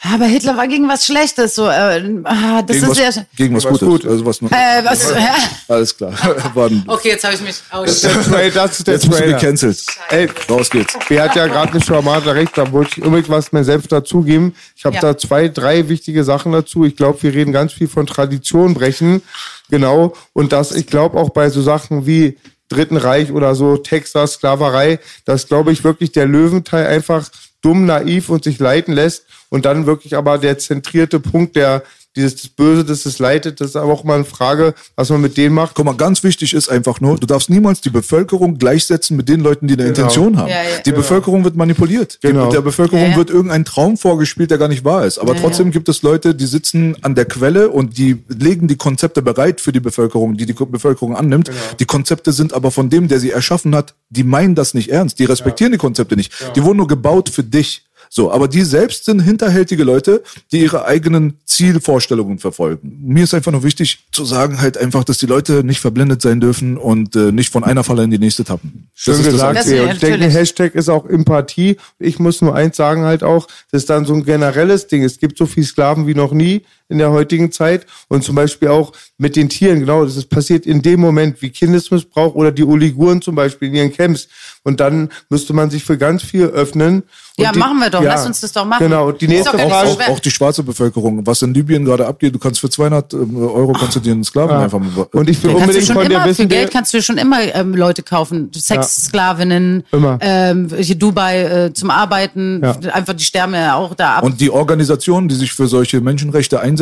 Aber Hitler war gegen was Schlechtes. So, äh, ah, das Gegen ist was, ja. gegen was, Gutes. Gutes. Also was Äh, was, ja. Alles klar. Okay, jetzt habe ich mich. Der. Trailer, das ist der Jetzt bist du gecancelt. Ey, Raus geht's. Wer hat ja gerade eine Schamate recht, da wollte ich unbedingt was mir selbst dazugeben. Ich habe Ja. da zwei, drei wichtige Sachen dazu. Ich glaube, wir reden ganz viel von Tradition brechen. Genau. Und das, ich glaube auch bei so Sachen wie Dritten Reich oder so, Texas, Sklaverei, dass, glaube ich, wirklich der Löwenteil einfach dumm, naiv und sich leiten lässt. Und dann wirklich aber der zentrierte Punkt, der dieses das Böse, das es leitet, das ist aber auch mal eine Frage, was man mit denen macht. Guck mal, ganz wichtig ist einfach nur, du darfst niemals die Bevölkerung gleichsetzen mit den Leuten, die eine Intention haben. Ja, ja. Die Bevölkerung wird manipuliert. Genau. Die, der Bevölkerung Ja, ja. wird irgendein Traum vorgespielt, der gar nicht wahr ist. Aber trotzdem gibt es Leute, die sitzen an der Quelle und die legen die Konzepte bereit für die Bevölkerung, die die Bevölkerung annimmt. Die Konzepte sind aber von dem, der sie erschaffen hat, die meinen das nicht ernst. Die respektieren die Konzepte nicht. Die wurden nur gebaut für dich. So, aber die selbst sind hinterhältige Leute, die ihre eigenen Zielvorstellungen verfolgen. Mir ist einfach nur wichtig zu sagen halt einfach, dass die Leute nicht verblendet sein dürfen und äh, nicht von einer Falle in die nächste tappen. Schön das gesagt, Das-. Und ich denke. Hashtag ist auch Empathie. Ich muss nur eins sagen halt auch, das ist dann so ein generelles Ding. Es gibt so viel Sklaven wie noch nie in der heutigen Zeit. Und zum Beispiel auch mit den Tieren, genau, das ist passiert in dem Moment, wie Kindesmissbrauch oder die Oliguren zum Beispiel in ihren Camps. Und dann müsste man sich für ganz viel öffnen. Und Ja, machen wir doch. Lass uns das doch machen. Genau. Die nächste nicht Frage, auch, auch die schwarze Bevölkerung, was in Libyen gerade abgeht, du kannst für 200 Euro kannst du dir einen Sklaven einfach mal, und ich will Kannst du unbedingt schon von dir immer, für wissen, Geld kannst du schon immer ähm, Leute kaufen. Sexsklavinnen, Immer. ähm, hier Dubai äh, zum Arbeiten, Ja. einfach die sterben ja auch da ab. Und die Organisationen, die sich für solche Menschenrechte einsetzen,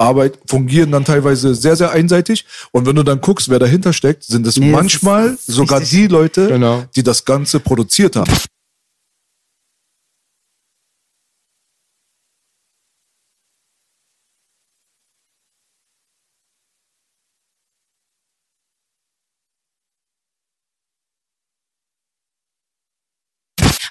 Arbeit fungieren dann teilweise sehr, sehr einseitig. Und wenn du dann guckst, wer dahinter steckt, sind es Nee, manchmal sogar richtig. die Leute, Genau. die das Ganze produziert haben.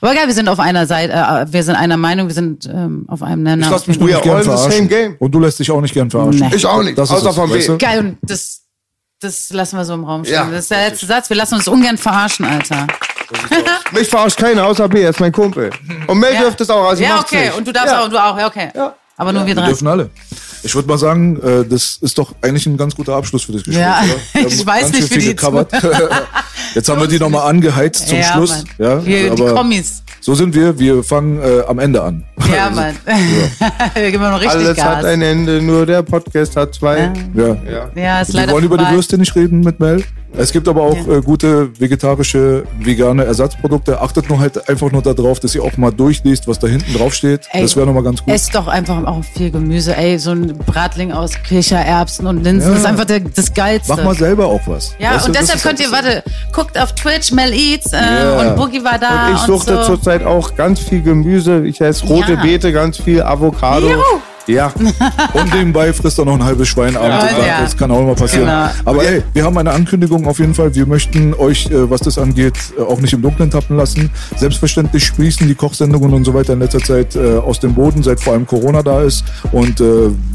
Aber geil, wir sind auf einer Seite, äh, wir sind einer Meinung, wir sind ähm, auf einem Nenner. Ich lass mich nur nicht gern verarschen. same game. Und du lässt dich auch nicht gern verarschen. Nee. ich auch nicht, Das ist außer vom weißt du? Geil, und das, das lassen wir so im Raum stehen. Ja, das ist der letzte Satz. Wir lassen uns ungern verarschen, Alter. Mich verarscht keiner, außer B, er ist mein Kumpel. Und Mel Ja. dürfte es auch, also ja, okay. nicht. Und du darfst ja. auch, und du auch, ja, okay. Ja. Aber nur wir Wir drei. dürfen alle. Ich würde mal sagen, äh, das ist doch eigentlich ein ganz guter Abschluss für das Gespräch. Ja, oder? Wir ich weiß nicht, wie die gecovert. Jetzt haben wir die nochmal angeheizt zum ja, Schluss. Mann. Ja, die aber Kommis. so sind wir. Wir fangen äh, am Ende an. Ja, Mann. wir geben noch richtig Alles Gas. hat ein Ende, nur der Podcast hat zwei. Ja. Ja. ja, ist Wir leider wollen über die vorbei. Würste nicht reden mit Mel. Es gibt aber auch äh, gute vegetarische, vegane Ersatzprodukte. Achtet nur halt einfach nur darauf, dass ihr auch mal durchliest, was da hinten drauf steht. Ey, das wäre nochmal ganz gut. Esst doch einfach auch viel Gemüse. Ey, so ein Bratling aus Kichererbsen und Linsen Ja. ist einfach der, das Geilste. Mach mal selber auch was. ja, Weißt du, und das deshalb könnt ihr, halt- warte, guckt auf Twitch, Mel Eats äh, Ja. und Boogie war da. Und ich suchte so. zurzeit auch ganz viel Gemüse. Ich esse rote Ja. Beete, ganz viel Avocado. Juhu. Ja, Und nebenbei frisst er noch ein halbes Schwein abends. Ja. Das kann auch immer passieren. Genau. Aber ey, wir haben eine Ankündigung auf jeden Fall. Wir möchten euch, äh, was das angeht, äh, auch nicht im Dunkeln tappen lassen. Selbstverständlich sprießen die Kochsendungen und so weiter in letzter Zeit äh, aus dem Boden, seit vor allem Corona da ist. Und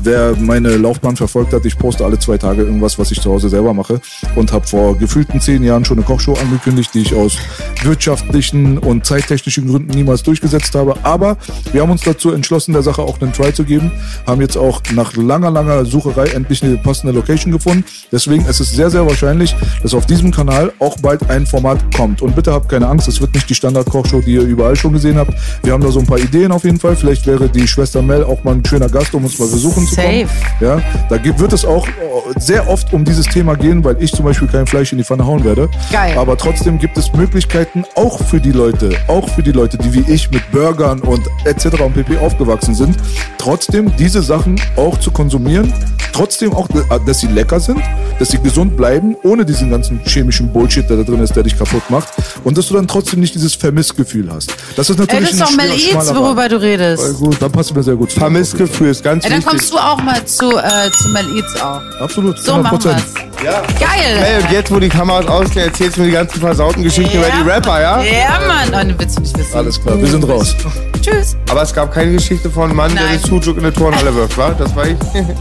wer meine Laufbahn verfolgt hat, ich poste alle zwei Tage irgendwas, was ich zu Hause selber mache. Und habe vor gefühlten zehn Jahren schon eine Kochshow angekündigt, die ich aus wirtschaftlichen und zeittechnischen Gründen niemals durchgesetzt habe. Aber wir haben uns dazu entschlossen, der Sache auch einen Try zu geben. Haben jetzt auch nach langer, langer Sucherei endlich eine passende Location gefunden. Deswegen ist es sehr, sehr wahrscheinlich, dass auf diesem Kanal auch bald ein Format kommt. Und bitte habt keine Angst, es wird nicht die Standard-Kochshow, die ihr überall schon gesehen habt. Wir haben da so ein paar Ideen auf jeden Fall. Vielleicht wäre die Schwester Mel auch mal ein schöner Gast, um uns mal besuchen zu kommen. Safe. Ja, da wird es auch äh, sehr oft um dieses Thema gehen, weil ich zum Beispiel kein Fleisch in die Pfanne hauen werde. Geil. Aber trotzdem gibt es Möglichkeiten auch für die Leute, auch für die Leute, die wie ich mit Burgern und etc. und pp. aufgewachsen sind, trotzdem diese Sachen auch zu konsumieren. Trotzdem auch, äh, dass sie lecker sind, dass sie gesund bleiben, ohne diesen ganzen chemischen Bullshit, der da drin ist, der dich kaputt macht. Und dass du dann trotzdem nicht dieses Vermissgefühl hast. Das ist Ey, natürlich das ist doch ein Mel Eats, worüber du redest. Gut, dann passt mir sehr gut. zu. Vermissgefühl ist ganz Ey, dann wichtig. kommst du auch mal zu, äh, zu Mel Eats auch. Absolut, So machen 100%. wir's. Ja. Geil. Hey, und jetzt, wo die Kameras ausgehen, erzählst du mir die ganzen versauten Geschichten über die Rapper, ja? Ja, Mann. Oh, willst du nicht wissen. Alles klar, wir sind raus. Tschüss. Aber es gab keine Geschichte von einem Mann, der den Sujuk in eine Turnhalle wirft, wa? Das war ich.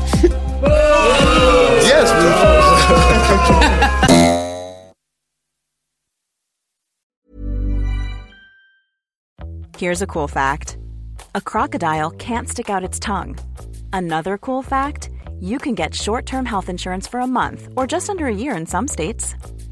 yes! Here's a cool fact a crocodile can't stick out its tongue. Another cool fact you can get short term health insurance for a month or just under a year in some states.